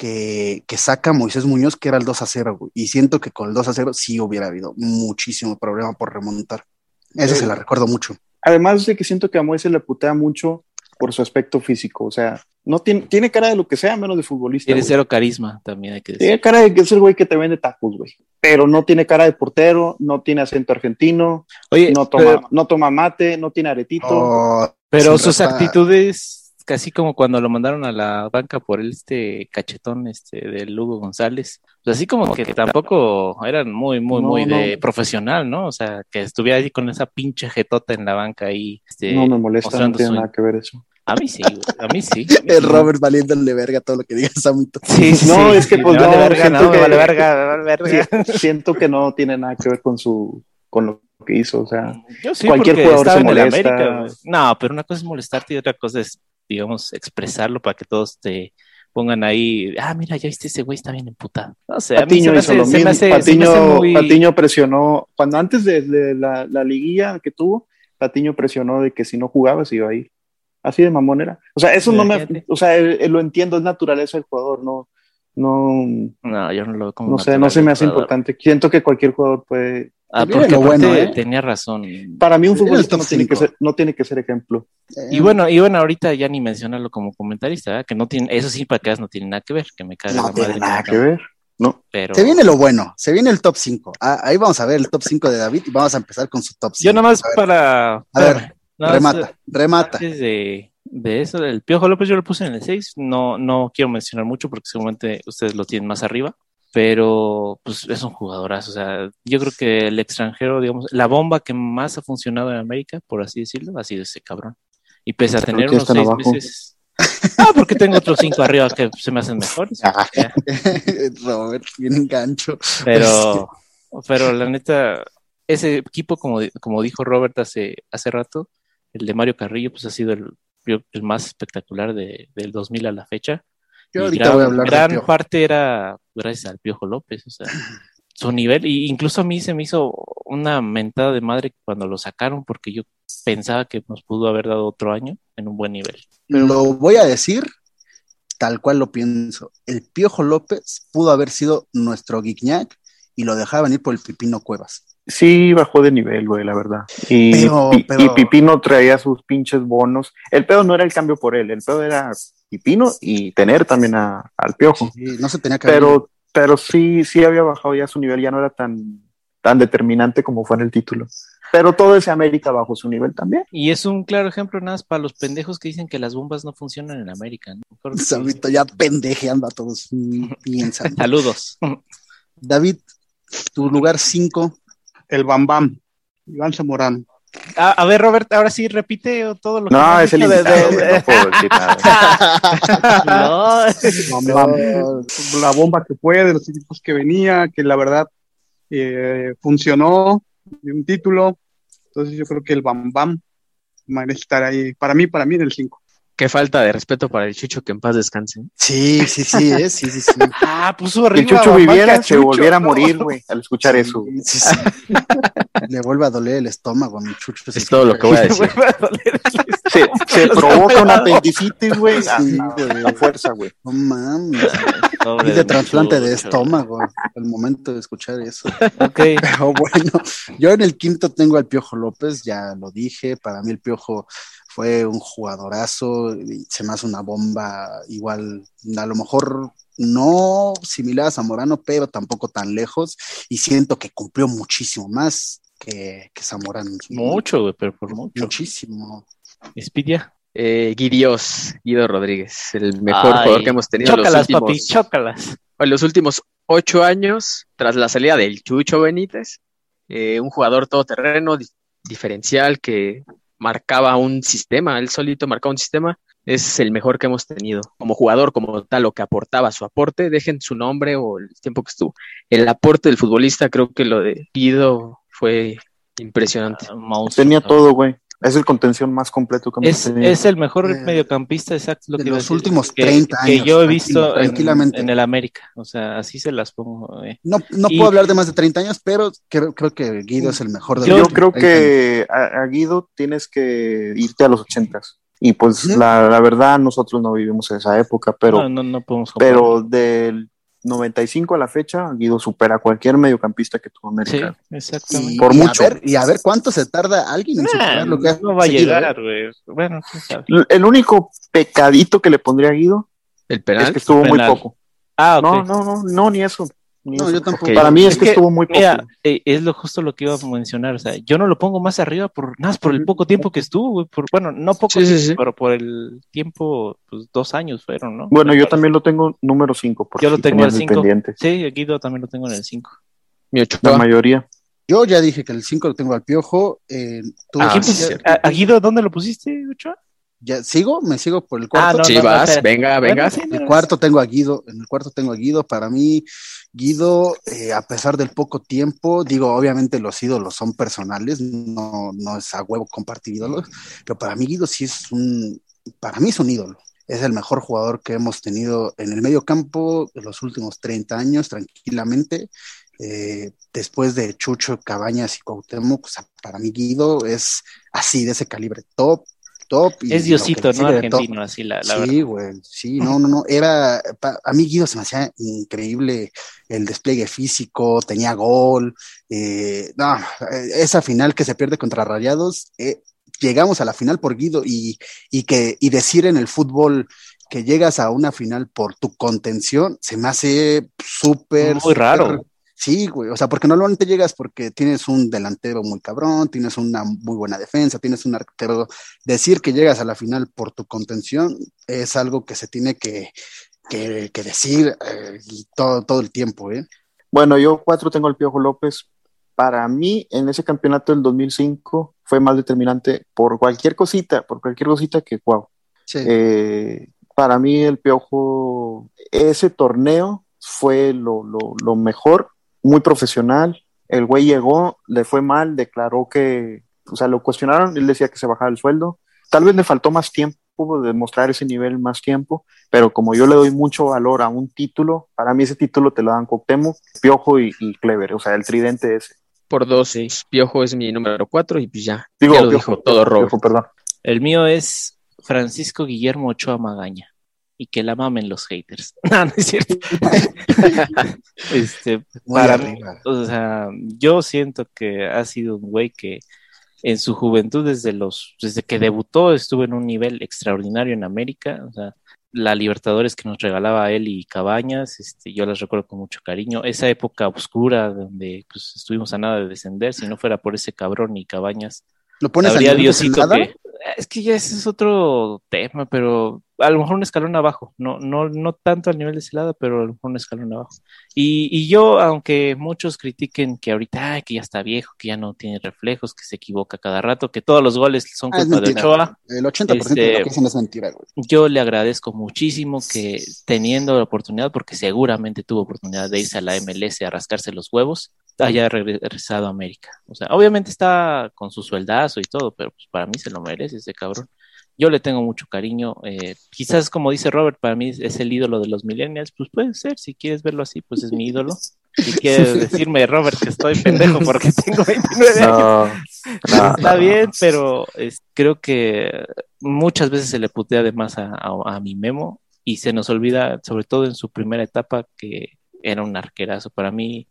que, que saca Moisés Muñoz, que era el 2 a 0, güey. Y siento que con el 2 a 0 sí hubiera habido muchísimo problema por remontar. Eso se la recuerdo mucho. Además de que siento que a Moisés le putea mucho por su aspecto físico, o sea, no tiene, tiene cara de lo que sea, menos de futbolista. Tiene güey. cero carisma, también hay que decir. Tiene cara de que es el güey que te vende tacos, güey. Pero no tiene cara de portero, no tiene acento argentino, Oye, no toma, pero, no toma mate, no tiene aretito. Oh, pero sus actitudes, casi como cuando lo mandaron a la banca por este cachetón este de Lugo González, pues así como que tampoco eran muy, muy, No, muy no. de profesional, ¿no? O sea, que estuviera ahí con esa pinche jetota en la banca ahí. Este, no me molesta, no tiene su- nada que ver eso. A mí sí, a mí sí. El Robert valiéndole verga todo lo que diga Samito. Sí, sí, No, sí, es que, sí, pues, vale no, verga, siento no, que- vale verga, me vale verga. Sí, siento que no tiene nada que ver con su con lo que hizo, o sea, Yo sí, Cualquier jugador se en molesta. América. No, pero una cosa es molestarte y otra cosa es, digamos, expresarlo para que todos te pongan ahí. Ah, mira, ya viste ese güey está bien emputado. No sé, a mí se Patiño me hizo hace, lo se me mismo. hace- se me Patiño, hace muy- Patiño presionó, cuando antes de, de la, la liguilla que tuvo, Patiño presionó de que si no jugaba se iba a ir. Así de mamón era. O sea, eso no me, o sea, eh, eh, lo entiendo, es naturaleza del jugador, no, no, No, yo no lo veo como no sé, no se me hace importante. Siento que cualquier jugador puede, Ah, porque lo aparte bueno, ¿eh? tenía razón. para mí un futbolista no tiene, que ser, no tiene que ser ejemplo. Y bueno, y bueno, ahorita ya ni mencionarlo como comentarista, ¿verdad? que no tiene, eso sí, para que no tiene nada que ver, que me caga No la tiene madre. nada que ver. No. Pero Se viene lo bueno, se viene el top 5. ahí vamos a ver el top 5 de David y vamos a empezar con su top 5. yo nada más A ver, para. A ver, remata, remata. Antes de, de eso, del Piojo López, yo lo puse en el 6. No, no quiero mencionar mucho porque seguramente ustedes lo tienen más arriba. Pero, pues, es un jugadorazo. O sea, yo creo que el extranjero, digamos, la bomba que más ha funcionado en América, por así decirlo, ha sido ese cabrón. Y pese a ¿Por tener unos seis abajo? meses. Ah, porque tengo otros cinco arriba que se me hacen mejores. Ah. Robert, bien gancho. Pero, pero la neta, ese equipo, como, como dijo Robert hace, hace rato, el de Mario Carrillo, pues ha sido el, el más espectacular de, del 2000 a la fecha. Yo Y ahorita gran, voy a hablar gran parte era gracias al Piojo López, o sea, su nivel, y incluso a mí se me hizo una mentada de madre cuando lo sacaron, porque yo pensaba que nos pudo haber dado otro año en un buen nivel. Lo voy a decir tal cual lo pienso. El Piojo López pudo haber sido nuestro Guignac y lo dejaban ir por el Pipino Cuevas. Sí, bajó de nivel, güey, la verdad. Y, Pero- Pi- pero- y Pipino traía sus pinches bonos. El pedo no era el cambio por él, el pedo era Pipino y tener también a- al Piojo. Sí, no se tenía que haber- Pero, pero sí, sí había bajado ya su nivel, ya no era tan, tan determinante como fue en el título. Pero todo ese América bajó su nivel también. Y es un claro ejemplo nada más para los pendejos que dicen que las bombas no funcionan en América. ¿no? Sabito ya pendejeando a todos. Saludos. David, tu lugar 5. El Bam Bam, Iván Zamorano. A, a ver, Robert, ahora sí repite todo lo que me No, has es el de- invitado, de- no puedo decir nada. No. Bam Bam. La bomba que fue, de los equipos que venía, que la verdad eh, funcionó, de un título. Entonces yo creo que el Bam Bam merece estar ahí. Para mí, para mí en el 5. Qué falta de respeto para el Chucho que en paz descanse. Sí, sí, sí, eh, sí, sí, sí. Ah, puso Si el arriba. Chucho viviera, se Chucho, volviera a morir, güey, al escuchar eso. Sí, sí, sí. Le vuelve a doler el estómago a mi chucho. Es todo lo que voy a decir. Se, se provoca un apendicitis, güey, Sí, a- güey. a fuerza, güey. No mames. Y de trasplante de estómago al momento de escuchar eso. Ok. Pero bueno, yo en el quinto tengo al Piojo López, ya lo dije, para mí el Piojo fue un jugadorazo, se me hace una bomba igual, a lo mejor no similar a Zamorano, pero tampoco tan lejos, y siento que cumplió muchísimo más que, que Zamorano. Mucho, güey, pero por mucho. Muchísimo. Espidia. Eh, Guidios, Guido Rodríguez, el mejor Ay, jugador que hemos tenido en los Chócalas, últimos, papi, chócalas. en los últimos ocho años, tras la salida del Chucho Benítez, eh, un jugador todoterreno, di- diferencial, que marcaba un sistema, él solito marcaba un sistema, es el mejor que hemos tenido. Como jugador, como tal, lo que aportaba, su aporte, dejen su nombre o el tiempo que estuvo. El aporte del futbolista, creo que lo de Guido fue impresionante. Ah, Tenía todo, güey. Es el contención más completo que hemos Es, tenido. es el mejor Eh, mediocampista, exacto. Lo de que los decir, últimos que- 30 Que años, yo he visto en, tranquilamente. en el América. O sea, así se las pongo. eh. No, no Y- puedo hablar de más de 30 años, pero creo, creo que Guido es el mejor de Yo, los creo 30 años. que a, a Guido tienes que irte a los ochentas. Y pues la, la verdad, nosotros no vivimos esa época, pero, no, no, no podemos comparar. pero del 95 a la fecha, Guido supera a cualquier mediocampista que tuvo Sí, América. exactamente. Y, Por y mucho. A ver, y a ver cuánto se tarda alguien en Nah, superar lo que no va a seguido, llegar, ¿eh? güey. Bueno, quién sabe. El único pecadito que le pondría a Guido El es que estuvo muy poco. Ah, ok. No, no, no, no, ni eso. No, yo tampoco. Para mí es, Es que, que, estuvo muy poco. Mira, eh, es lo justo lo que iba a mencionar. O sea, yo no lo pongo más arriba por nada más por el poco tiempo que estuvo. Por, bueno, no poco Sí, sí, tiempo, sí. pero por el tiempo, pues dos años fueron, ¿no? bueno, Me yo parece. también lo tengo número 5. Yo lo tengo al 5. pendiente. Sí, Guido también lo tengo en el 5. mi La Ochoa. mayoría. Yo ya dije que el 5 lo tengo al piojo. eh, tú- Ah, ¿A, Guido dónde lo pusiste, Ochoa? Ya, ¿Sigo? ¿Me sigo por el Ah, cuarto? no, Sí, no, vas, venga, venga. Bueno, En el cuarto tengo a Guido, en el cuarto tengo a Guido. Para mí, Guido, eh, a pesar del poco tiempo, digo, obviamente los ídolos son personales, no, no es a huevo compartir ídolos, pero para mí Guido sí es un, para mí es un ídolo. Es el mejor jugador que hemos tenido en el medio campo de los últimos 30 años, tranquilamente. Eh, después de Chucho, Cabañas y Cuauhtémoc, o sea, para mí Guido es así, de ese calibre, top, top. y Es Diosito, ¿no? top. Argentino, así la, la verdad. Sí, güey, sí, no, no, no, era, pa- a mí Guido se me hacía increíble el despliegue físico, tenía gol, eh, no, eh, esa final que se pierde contra Rayados, eh, llegamos a la final por Guido y, y que, y decir en el fútbol que llegas a una final por tu contención, se me hace súper. Muy raro. Sí, güey, o sea, porque normalmente llegas porque tienes un delantero muy cabrón, tienes una muy buena defensa, tienes un arquero. Decir que llegas a la final por tu contención es algo que se tiene que, que, que decir eh, y todo, todo el tiempo, ¿eh? Bueno, yo cuatro tengo al Piojo López. Para mí, en ese campeonato del 2005 fue más determinante por cualquier cosita, por cualquier cosita que, wow. Sí. Eh, para mí, el Piojo, ese torneo fue lo, lo, lo mejor, muy profesional. El güey llegó, le fue mal, declaró que, o sea, lo cuestionaron, él decía que se bajaba el sueldo. Tal vez le faltó más tiempo de mostrar ese nivel más tiempo, pero como yo le doy mucho valor a un título, para mí ese título te lo dan Cuauhtémoc, Piojo y, y Clever, o sea, el tridente ese. Por dos, Piojo es mi número cuatro y pues ya, Digo, ya lo Piojo, dijo todo Robert. Piojo, perdón. El mío es Francisco Guillermo Ochoa Magaña. Y que la mamen los haters. No, no es cierto. este, para mí, o sea, yo siento que ha sido un güey que en su juventud, desde los, desde que debutó, estuvo en un nivel extraordinario en América. O sea, la Libertadores que nos regalaba él y Cabañas, este, yo las recuerdo con mucho cariño. Esa época oscura donde pues, estuvimos a nada de descender, si no fuera por ese cabrón y Cabañas, ¿Lo pones al habría de Diosito que. Es que ya ese es otro tema, pero a lo mejor un escalón abajo. No, no, no tanto al nivel de Celada, pero a lo mejor un escalón abajo. Y, y yo, aunque muchos critiquen que ahorita, ay, que ya está viejo, que ya no tiene reflejos, que se equivoca cada rato, que todos los goles son Ah, culpa de. Ochoa, El 80% de lo Este- que dicen es mentira, güey. yo le agradezco muchísimo que teniendo la oportunidad, porque seguramente tuvo oportunidad de irse a la MLS a rascarse los huevos, haya regresado a América. O sea, obviamente está con su sueldazo y todo, pero pues para mí se lo merece ese cabrón. Yo le tengo mucho cariño. eh, quizás, como dice Robert, para mí es el ídolo de los millennials. Pues puede ser, si quieres verlo así, pues es mi ídolo. Si quieres decirme, Robert, que estoy pendejo porque tengo 29 años, no, Está no. bien, pero es- creo que muchas veces se le putea de más a, a- a mi Memo y se nos olvida, sobre todo en su primera etapa, que era un arquerazo. Para mí,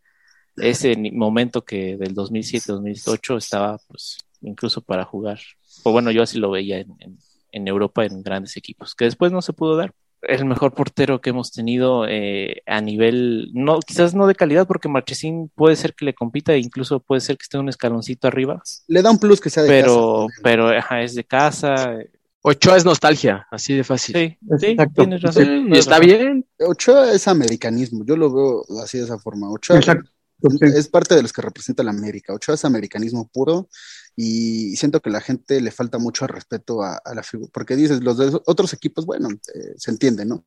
ese ni- momento que del 2007-2008 estaba, pues, incluso para jugar. O bueno, yo así lo veía en, en- en Europa en grandes equipos, que después no se pudo dar. El mejor portero que hemos tenido eh, a nivel, no, quizás no de calidad, porque Marchesín puede ser que le compita e incluso puede ser que esté un escaloncito arriba, Le da un plus que sea de pero, casa. pero ajá, es de casa. Ochoa es nostalgia, así de fácil. Sí, sí, tienes razón. Sí, está razón. bien. Ochoa es americanismo, yo lo veo así de esa forma. Ochoa Exacto. Sí. es parte de los que representa la América. Ochoa es americanismo puro y siento que la gente le falta mucho respeto a, a la figura, porque dices, los de otros equipos, bueno, eh, se entiende, ¿no?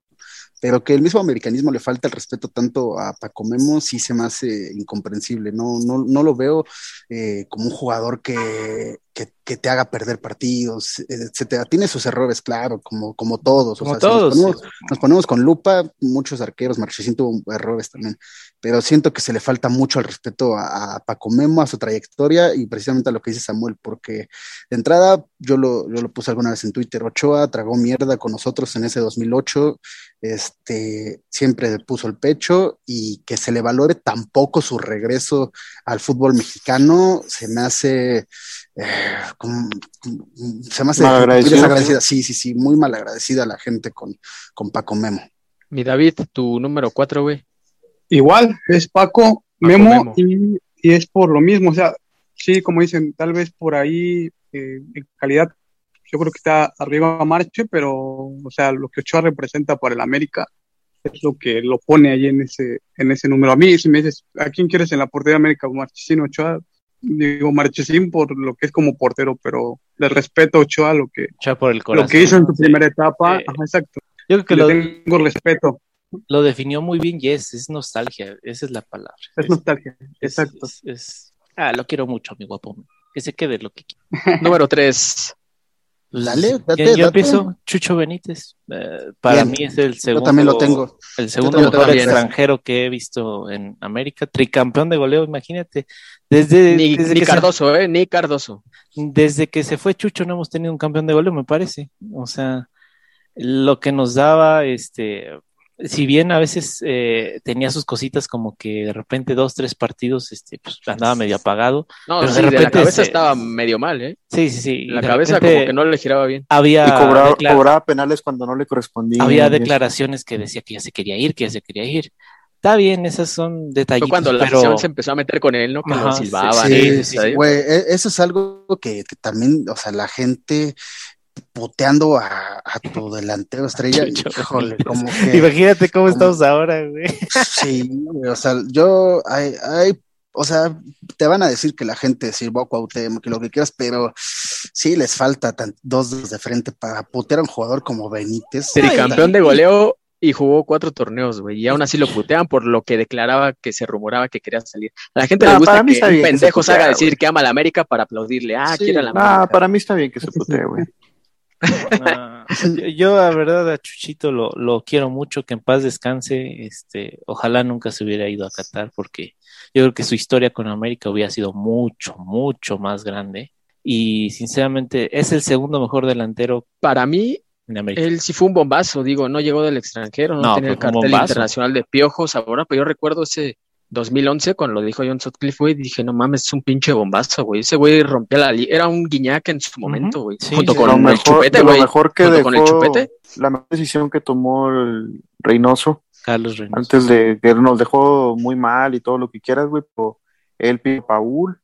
Pero que el mismo americanismo le falta el respeto tanto a Paco Memo, sí se me hace incomprensible. No, no, no lo veo eh, como un jugador que, que, que te haga perder partidos, etcétera. Tiene sus errores, claro, como, como todos. Como o sea, si todos. nos, ponemos, nos ponemos con lupa, muchos arqueros, Marchesín tuvo errores también, pero siento que se le falta mucho al respeto a, a Paco Memo, a su trayectoria y precisamente a lo que dice Samuel, porque de entrada yo lo, yo lo puse alguna vez en Twitter, Ochoa tragó mierda con nosotros en ese 2008, este, siempre puso el pecho y que se le valore tampoco su regreso al fútbol mexicano, se me hace... Eh, como, se me hace muy desagradecida, sí, sí, sí, muy mal agradecida la gente con, con Paco Memo. Mi David, tu número cuatro, güey. Igual, es Paco, Memo, Memo. Y, y, es por lo mismo, o sea, sí, como dicen, tal vez por ahí eh, en calidad, yo creo que está arriba Marche, pero, o sea, lo que Ochoa representa para el América es lo que lo pone ahí en ese, en ese número. A mí, si me dices, ¿a quién quieres en la portería de América? Marchesín Ochoa, digo Marchesín por lo que es como portero, pero le respeto a Ochoa lo que, Ochoa por el corazón, lo que hizo en su primera etapa, eh, Ajá, exacto. Yo creo que le lo, tengo respeto. Lo definió muy bien Yes, es nostalgia, esa es la palabra. Es, es nostalgia, exacto. Es, es, ah, lo quiero mucho, mi guapo. Que se quede lo que quiera. Número 3. Pues, dale, date, yo, yo empiezo, Chucho Benítez. Uh, para bien. mí es el segundo. Yo también lo tengo. El segundo mejor extranjero que he visto en América. Tricampeón de goleo, imagínate. Desde, ni, desde ni que Cardoso, se, eh, ni Cardoso. Desde que se fue Chucho no hemos tenido un campeón de goleo, me parece. O sea, lo que nos daba, este, si bien a veces eh, tenía sus cositas como que de repente dos, tres partidos, este, pues andaba medio apagado. No, Pero sí, de de, la repente cabeza se- estaba medio mal, ¿eh? Sí, sí, sí. La cabeza repente como que no le giraba bien. Había, Y cobraba, cobraba penales cuando no le correspondía. había declaraciones que decía que ya se quería ir, que ya se quería ir. Está bien, esas son Fue detallitos, cuando la pero afición se empezó a meter con él, ¿no? Que Ajá, lo sí, silbaban. sí, ¿eh? sí, Ahí. Güey, e- eso es algo que, que también, o sea, la gente puteando a, a tu delantero estrella, híjole, como que imagínate cómo como- estamos ahora, güey. sí, güey, o sea, yo hay, hay, o sea, te van a decir que la gente sirvó a Cuauhtémoc, que lo que quieras, pero sí les falta tan- dos de frente para putear a un jugador como Benítez. Tricampeón de goleo y jugó cuatro torneos, güey. Y aún así lo putean por lo que declaraba que se rumoraba que quería salir. A la gente No, le gusta para mí que un que se pendejo salga a putea, decir que ama a la América para aplaudirle. Ah, Sí, quiere a la América. para mí está bien que se putee, güey. Ah, yo, yo, la verdad, a Chuchito lo, lo quiero mucho, que en paz descanse. Este, ojalá nunca se hubiera ido a Qatar, porque yo creo que su historia con América hubiera sido mucho, mucho más grande. Y sinceramente, es el segundo mejor delantero Para mí, en América. él sí fue un bombazo, digo, no llegó del extranjero, no, No, tenía el cartel internacional de piojos ahora, pero yo recuerdo ese 2011 cuando lo dijo John Sutcliffe, güey, dije, no mames, es un pinche bombazo, güey. Ese güey rompía la li- era un guiñac en su momento, güey. Sí, junto sí. con Lo el mejor- chupete, güey. mejor que Junto con el chupete. La mejor decisión que tomó el Reynoso Carlos Reynoso. antes de que nos dejó muy mal y todo lo que quieras, güey, pero él pidió a Paul,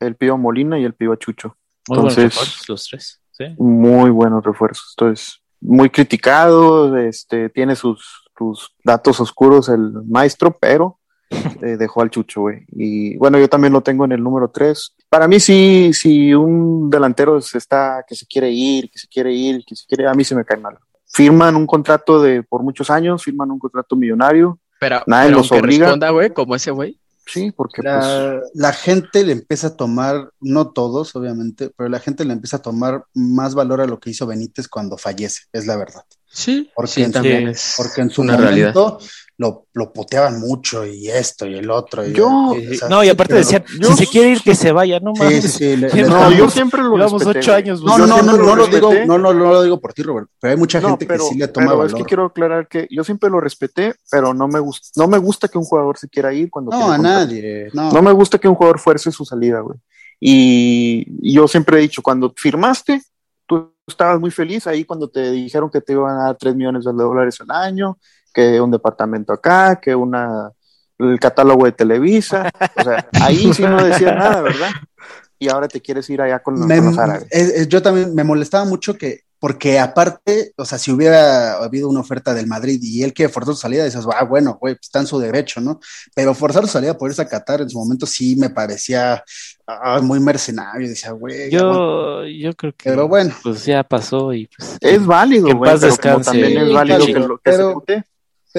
él pidió a Molina y él pidió a Chucho. Muy buenos entonces- los tres. Sí. Muy buenos refuerzos. Entonces, muy criticado, este, tiene sus, sus datos oscuros el maestro, pero eh, dejó al Chucho, güey. Y bueno, yo también lo tengo en el número 3. Para mí, sí, si un delantero se está, que se quiere ir, que se quiere ir, que se quiere, a mí se me cae mal. Firman un contrato de por muchos años, firman un contrato millonario. Pero, Nadie pero los aunque obliga. responda, güey, como ese güey. Sí, porque pues, La, gente le empieza a tomar, no todos, obviamente, pero la gente le empieza a tomar más valor a lo que hizo Benítez cuando fallece, es la verdad. Sí, Porque, sí, en, también es porque en su una realidad. Lo, lo puteaban mucho y esto y el otro. y- Yo- y, o sea, No, y aparte decían, yo- si se quiere ir, que se vaya, no mames. sí, sí. le- le- no, yo siempre lo Llevamos ocho años. No, no, no, no, no lo digo, no, no, no lo digo por ti, Robert, pero hay mucha No, gente pero, que sí le toma pero valor. es que quiero aclarar que yo siempre lo respeté, pero no me gusta, no me gusta que un jugador se quiera ir cuando No, a nadie, no. No me gusta que un jugador fuerce su salida, güey. Y yo siempre he dicho, cuando firmaste, tú estabas muy feliz ahí cuando te dijeron que te iban a dar 3 millones de dólares al año, que un departamento acá, que una el catálogo de Televisa, o sea, ahí sí no decía nada, ¿verdad? Y ahora te quieres ir allá con, los- Me- con los árabes. es- es- yo también me molestaba mucho que, porque aparte, o sea, si hubiera habido una oferta del Madrid y él quiere forzar su salida, dices, ah, bueno, güey, pues, está en su derecho, ¿no? Pero forzar su salida por irse a Qatar en su momento sí me parecía ah, muy mercenario, decía, güey, ya, bueno". Yo, yo creo que pero bueno, pues ya pasó y pues Es válido, güey, también es válido que, lo, que pero- se.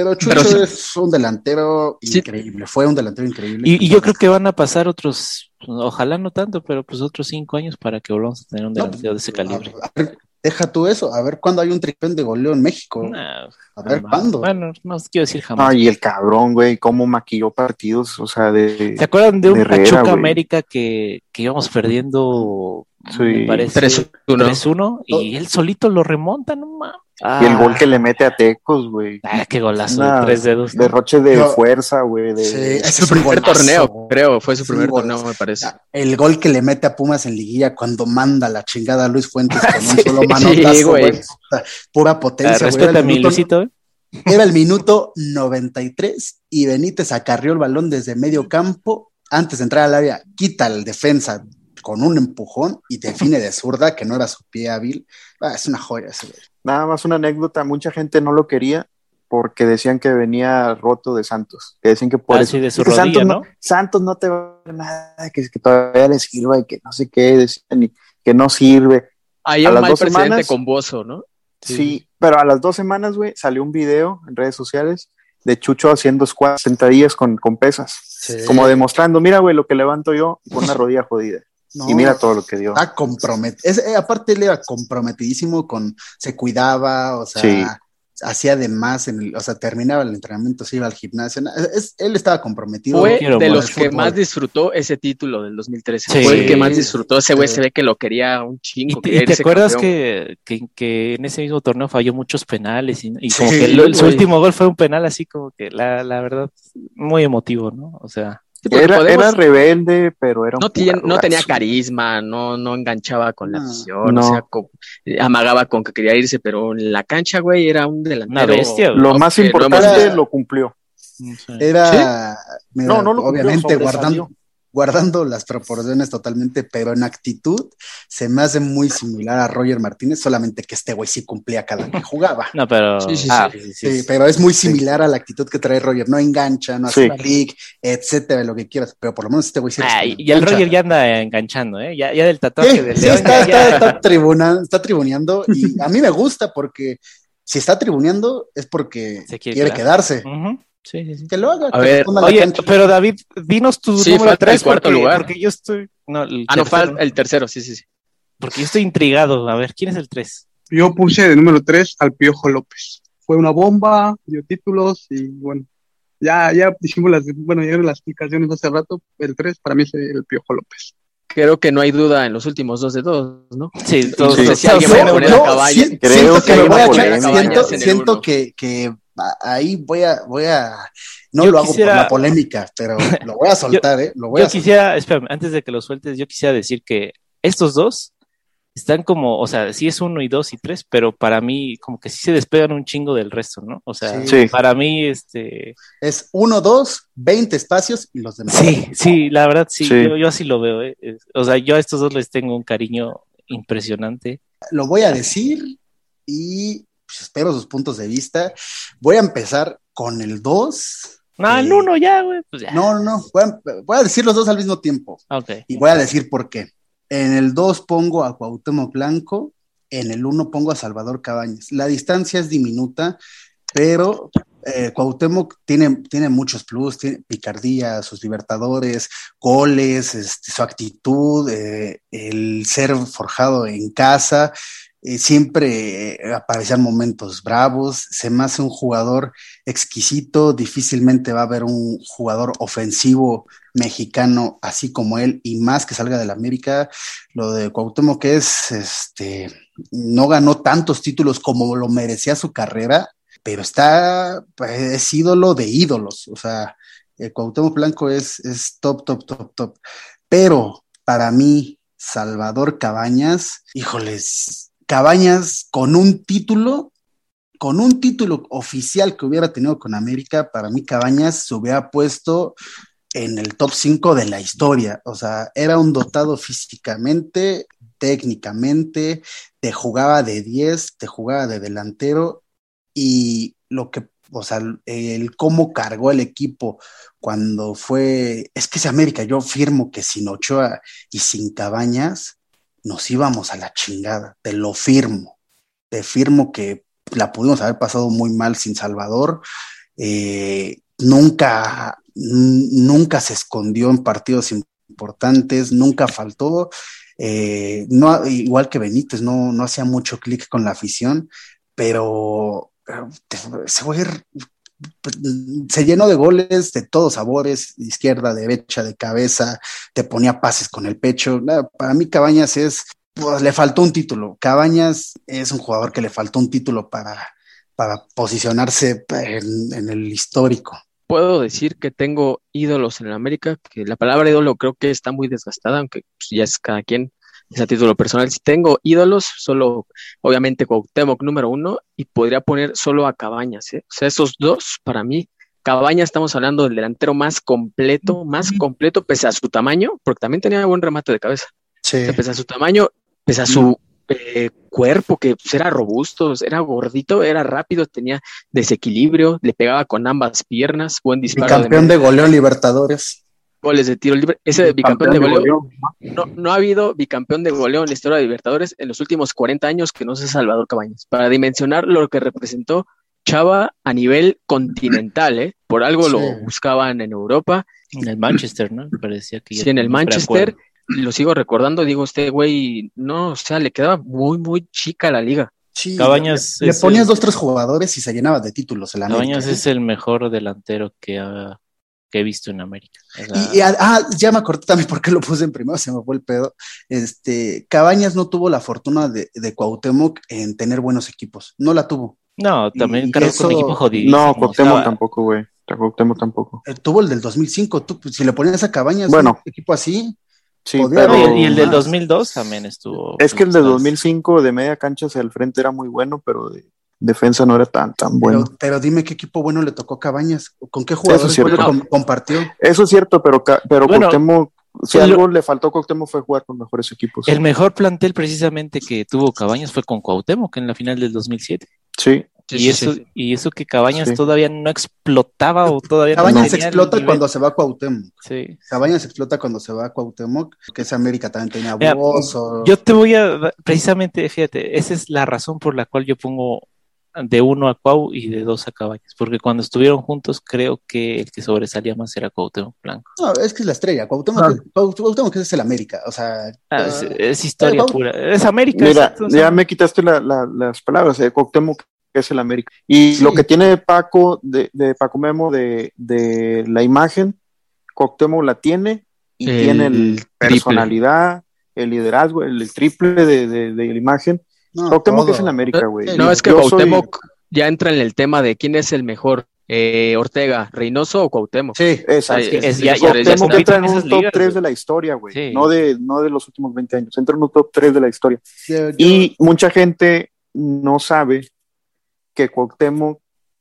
Pero Chucho Pero sí. es un delantero Sí. increíble, fue un delantero increíble. Y, y yo creo que van a pasar otros, ojalá no tanto, pero pues otros cinco años para que volvamos a tener un No, delantero de ese calibre. A ver, deja tú eso, a ver cuándo hay un tripén de goleo en México. Nah, A ver jamás. cuándo. Bueno, no quiero decir jamás. No, y el cabrón, güey, cómo maquilló partidos, o sea, de... ¿Se acuerdan de un de Herrera, Pachuca güey. América que, que íbamos perdiendo, Sí. me parece, 3-1. 3-1 y él solito lo remonta, no mames. Y el gol que le mete a Tecos, güey. Ah, qué golazo Una de tres dedos. ¿no? Derroche de Yo- fuerza, güey. De... Sí, es Su primer golazo. torneo, creo, fue su Sí, primer torneo, me parece. El gol que le mete a Pumas en liguilla cuando manda la chingada a Luis Fuentes con un Sí, solo sí, manotazo, güey. güey. Pura Ah, potencia, güey. respeta Era a el mi minuto- Luisito, ¿eh? Era el minuto 93 y Benítez acarrió el balón desde medio campo. Antes de entrar al área, quita al defensa con un empujón y define de zurda, que no era su pie hábil. Ah, es una joya ese güey. Nada más una anécdota, mucha gente no lo quería porque decían que venía roto de Santos. Que decían que por Ah, eso. sí, de su rodilla, Santos ¿no? Santos no te va a dar nada, que, que todavía le sirva y que no sé qué, decían, y que no sirve. Ahí a un las mal dos presidente semanas- con Bozo, ¿no? Sí. pero a las dos semanas, güey, salió un video en redes sociales de Chucho haciendo squats sentadillas con, con pesas. Como demostrando, mira, güey, lo que levanto yo con una rodilla jodida. No, Y mira todo lo que dio. Está comprometido. aparte, él era comprometidísimo con. Se cuidaba, o sea. Sí. hacía de más, en el, o sea, terminaba el entrenamiento, se iba al gimnasio. es- él estaba comprometido. Fue quiero de los que fútbol. más disfrutó ese título del 2013. Sí. Fue el que más disfrutó. Ese güey Sí. se ve que lo quería un ¿Y chingo. y te acuerdas que, que, que en ese mismo torneo falló muchos penales? Y, y Sí, como que el, su último gol fue un penal así como que la, la verdad, muy emotivo, ¿no? O sea, Sí, Era, podemos- era rebelde, pero era un no, tien- no tenía carisma, no, no enganchaba con la afición, No. o sea, co- eh, amagaba con que quería irse, pero en la cancha, güey, era un delantero. Una bestia, güey. Lo más que no hemos importante lo cumplió. Era, mira, No, no lo obviamente guardando, guardando las proporciones totalmente, pero en actitud se me hace muy similar a Roger Martínez, solamente que este güey sí cumplía cada que jugaba. No, pero. Sí, sí, ah, sí. sí, Sí, sí. pero es muy similar a la actitud que trae Roger. No engancha, no hace Sí. clic, etcétera, lo que quieras. Pero por lo menos este güey sí Ah, y el. Roger ya anda enganchando, ¿eh? Ya, ya del tatuaje Sí, del León. está, ya- está, está, tribuna- está tribuneando y a mí me gusta porque si está tribuneando es porque Se quiere quiere, quedar. quederse. Ujú, Sí, sí, sí. Que lo haga. A ver, Oye, cancha. pero David, dinos tu Sí, número falta el 3 cuarto porque, lugar. porque yo estoy. No, el Ah, no, tercero. falta el tercero, sí, sí, sí. Porque yo estoy intrigado. A ver, ¿quién es el 3? Yo puse de número 3 al Piojo López. Fue una bomba, dio títulos y bueno, ya, ya hicimos las, bueno, ya las explicaciones hace rato. El 3 para mí es el Piojo López. Creo que no hay duda en los últimos dos de todos, ¿no? Sí, todos- todos- no sé si alguien vaya a No, poner no, a si- Creo siento que siento, siento que, que ahí voy a, voy a, no Yo lo hago por la polémica, pero lo voy a soltar, ¿eh? Lo voy Yo a soltar. quisiera, espérame, antes de que lo sueltes, yo quisiera decir que estos dos están como, o sea, sí es uno y dos y tres, pero para mí como que sí se despegan un chingo del resto, ¿no? O sea, Sí. Para mí, este, Es uno, dos, 20 espacios y los demás. sí, sí, la verdad sí, Sí. Yo, yo así lo veo, ¿eh? O sea, yo a estos dos les tengo un cariño impresionante. Lo voy a decir y pues, espero sus puntos de vista. Voy a empezar con el 2. No, el Eh, uno ya, güey, pues ya. No, no, no. Voy a, voy a decir los dos al mismo tiempo. Ok. Y voy a decir por qué. En el 2 pongo a Cuauhtémoc Blanco, en el 1 pongo a Salvador Cabañas. La distancia es diminuta, pero eh, Cuauhtémoc tiene, tiene muchos plus, tiene picardía, sus libertadores, goles, este, su actitud, eh, el ser forjado en casa, eh, siempre eh, aparecían momentos bravos, se me hace un jugador exquisito, difícilmente va a haber un jugador ofensivo mexicano así como él y más que salga del América, lo de Cuauhtémoc que es, este, no ganó tantos títulos como lo merecía su carrera, pero está, pues, es ídolo de ídolos, o sea, el Cuauhtémoc Blanco es, es top, top, top, top, pero para mí, Salvador Cabañas, híjoles, Cabañas con un título, con un título oficial que hubiera tenido con América, para mí Cabañas se hubiera puesto en el top 5 de la historia. O sea, era un dotado físicamente, técnicamente, te jugaba de 10, te jugaba de delantero y lo que, o sea, el cómo cargó el equipo cuando fue, es que es América, yo firmo que sin Ochoa y sin Cabañas nos íbamos a la chingada, te lo firmo, te firmo que la pudimos haber pasado muy mal sin Salvador, eh, nunca, nunca se escondió en partidos importantes, nunca faltó, eh, no, igual que Benítez, no, no hacía mucho clic con la afición, pero ese güey se llenó de goles de todos sabores, de izquierda, derecha, de cabeza, te ponía pases con el pecho. Para mí Cabañas es, pues, le faltó un título. Cabañas es un jugador que le faltó un título para, para posicionarse en, en el histórico. Puedo decir que tengo ídolos en América, que la palabra ídolo creo que está muy desgastada, aunque pues, ya es cada quien, es a título personal. Si tengo ídolos, solo obviamente Cuauhtémoc número uno y podría poner solo a Cabañas, ¿eh? O sea, esos dos para mí. Cabañas estamos hablando del delantero más completo, más completo pese a su tamaño, porque también tenía buen remate de cabeza. Sí. O sea, pese a su tamaño, pese a su eh, cuerpo que pues, era robusto, era gordito, era rápido, tenía desequilibrio, le pegaba con ambas piernas, buen disparo. Bicampeón de, de goleo Libertadores. Goles de tiro libre. Ese de bicampeón de goleo. No, no ha habido bicampeón de goleo en la historia de Libertadores en los últimos 40 años que no sea Salvador Cabañas. Para dimensionar lo que representó Chava a nivel continental, ¿eh? Por algo sí. lo buscaban en Europa. En el Manchester, ¿no? Parecía que sí, en el Manchester. Lo sigo recordando, digo, este güey, no, o sea, le quedaba muy, muy chica la liga. Sí, Cabañas le, ponías el- dos, tres jugadores y se llenaba de títulos el América. Cabañas ¿eh? es el mejor delantero que, ha- que he visto en América. O sea, Y, y, ah, ya me acordé también por qué lo puse en primero, se me fue el pedo. Este, Cabañas no tuvo la fortuna de, de Cuauhtémoc en tener buenos equipos. No la tuvo. no, también y cargó eso- con equipo jodidísimo. No, Cuauhtémoc estaba- tampoco, güey. Cuauhtémoc tampoco. Eh, tuvo el del 2005. Tú, pues, si le ponías a Cabañas Bueno. un equipo así, Sí, pero... Y, el, y el del más. 2002 también estuvo. Es que el de ¿sabes? 2005 de media cancha hacia el frente era muy bueno, pero de defensa no era tan, tan bueno. pero, pero dime qué equipo bueno le tocó a Cabañas. ¿Con qué jugadores com- compartió? Eso es cierto, pero, pero Bueno, Cuauhtémoc, si lo- algo le faltó a Cuauhtémoc fue jugar con mejores equipos. El mejor plantel precisamente que tuvo Cabañas fue con Cuauhtémoc en la final del 2007. Sí, y, eso, y eso que Cabañas Sí. todavía no explotaba o todavía no Cabañas el explota cuando se va a Cuauhtémoc. Sí. Cabañas explota cuando se va a Cuauhtémoc, que esa América también tenía Mira, voz. o- Yo te voy a, precisamente, fíjate, esa es la razón por la cual yo pongo de uno a Cuau y de dos a Cabañas, porque cuando estuvieron juntos creo que el que sobresalía más era Cuauhtémoc Blanco. No, es que es la estrella. Cuauhtémoc, Ah. Cuau- Cuauhtémoc es el América. O sea, Ah, ah, es, es historia Cuau- pura, es América. mira, exacto, o sea, ya me quitaste la- la- las palabras de Cuauhtémoc, que es el América. Y Sí. lo que tiene Paco, de, de Paco Memo, de, de la imagen, Cuauhtémoc la tiene y El tiene el personalidad, el liderazgo, el, el triple de, de- de la imagen. No, Cuauhtémoc todo. es el América, güey. No, es que Yo soy- Cuauhtémoc ya entra en el tema de quién es el mejor, eh, Ortega, Reynoso o Cuauhtémoc. Sí, Exacto. Es- ya- Cuauhtémoc ya entra en un top ligas, 3 güey. de la historia, güey. Sí. No, de, no de los últimos 20 años. Entra en un top 3 de la historia. yo- yo- Y mucha gente no sabe que Cuauhtémoc,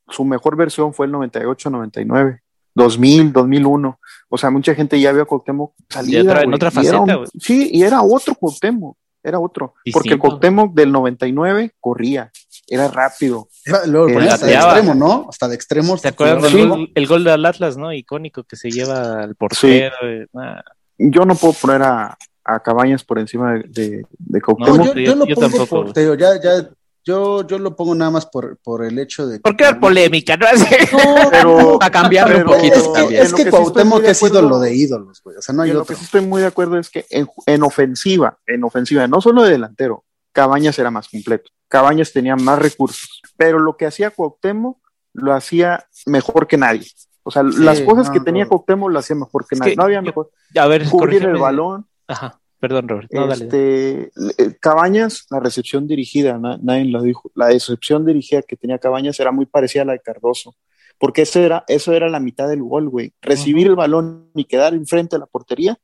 su mejor versión fue el 98-99, 2000, 2001. O sea, mucha gente ya vio a Cuauhtémoc salir. en otra faceta, güey. Sí, y era otro Cuauhtémoc, era otro. Porque el. Cuauhtémoc del 99 corría, era rápido. Era- luego lo ponías hasta de extremo, ¿no? Hasta de extremo. ¿Se acuerdan Sí. del gol, el gol del Atlas, no? Icónico que se lleva al portero. eh, ah, Yo no puedo poner a, a Cabañas por encima de, de, de No, yo, yo- yo lo yo pongo tampoco, por, güey. te digo, ya, ya, yo, yo lo pongo nada más por, por el hecho de. ¿Por qué polémica? ¿no? pero A cambiarle un poquito Es que, es que que sí Cuauhtémoc de es ídolo de ídolos, güey. O sea, no hay en lo otro. que sí estoy muy de acuerdo es que en, en ofensiva, en ofensiva, no solo de delantero, Cabañas era más completo. Cabañas tenía más recursos, pero lo que hacía Cuauhtémoc lo hacía mejor que nadie. O sea, las cosas no, que tenía no. Cuauhtémoc lo hacía mejor que Es nadie. que no había yo- mejor. A ver, Cubrir el balón. Ajá, perdón, Robert. No, dale. este, eh, Cabañas, la recepción dirigida, na- nadie lo dijo. La recepción dirigida que tenía Cabañas era muy parecida a la de Cardoso. Porque eso era, eso era la mitad del gol, güey. Recibir el balón y quedar enfrente de la portería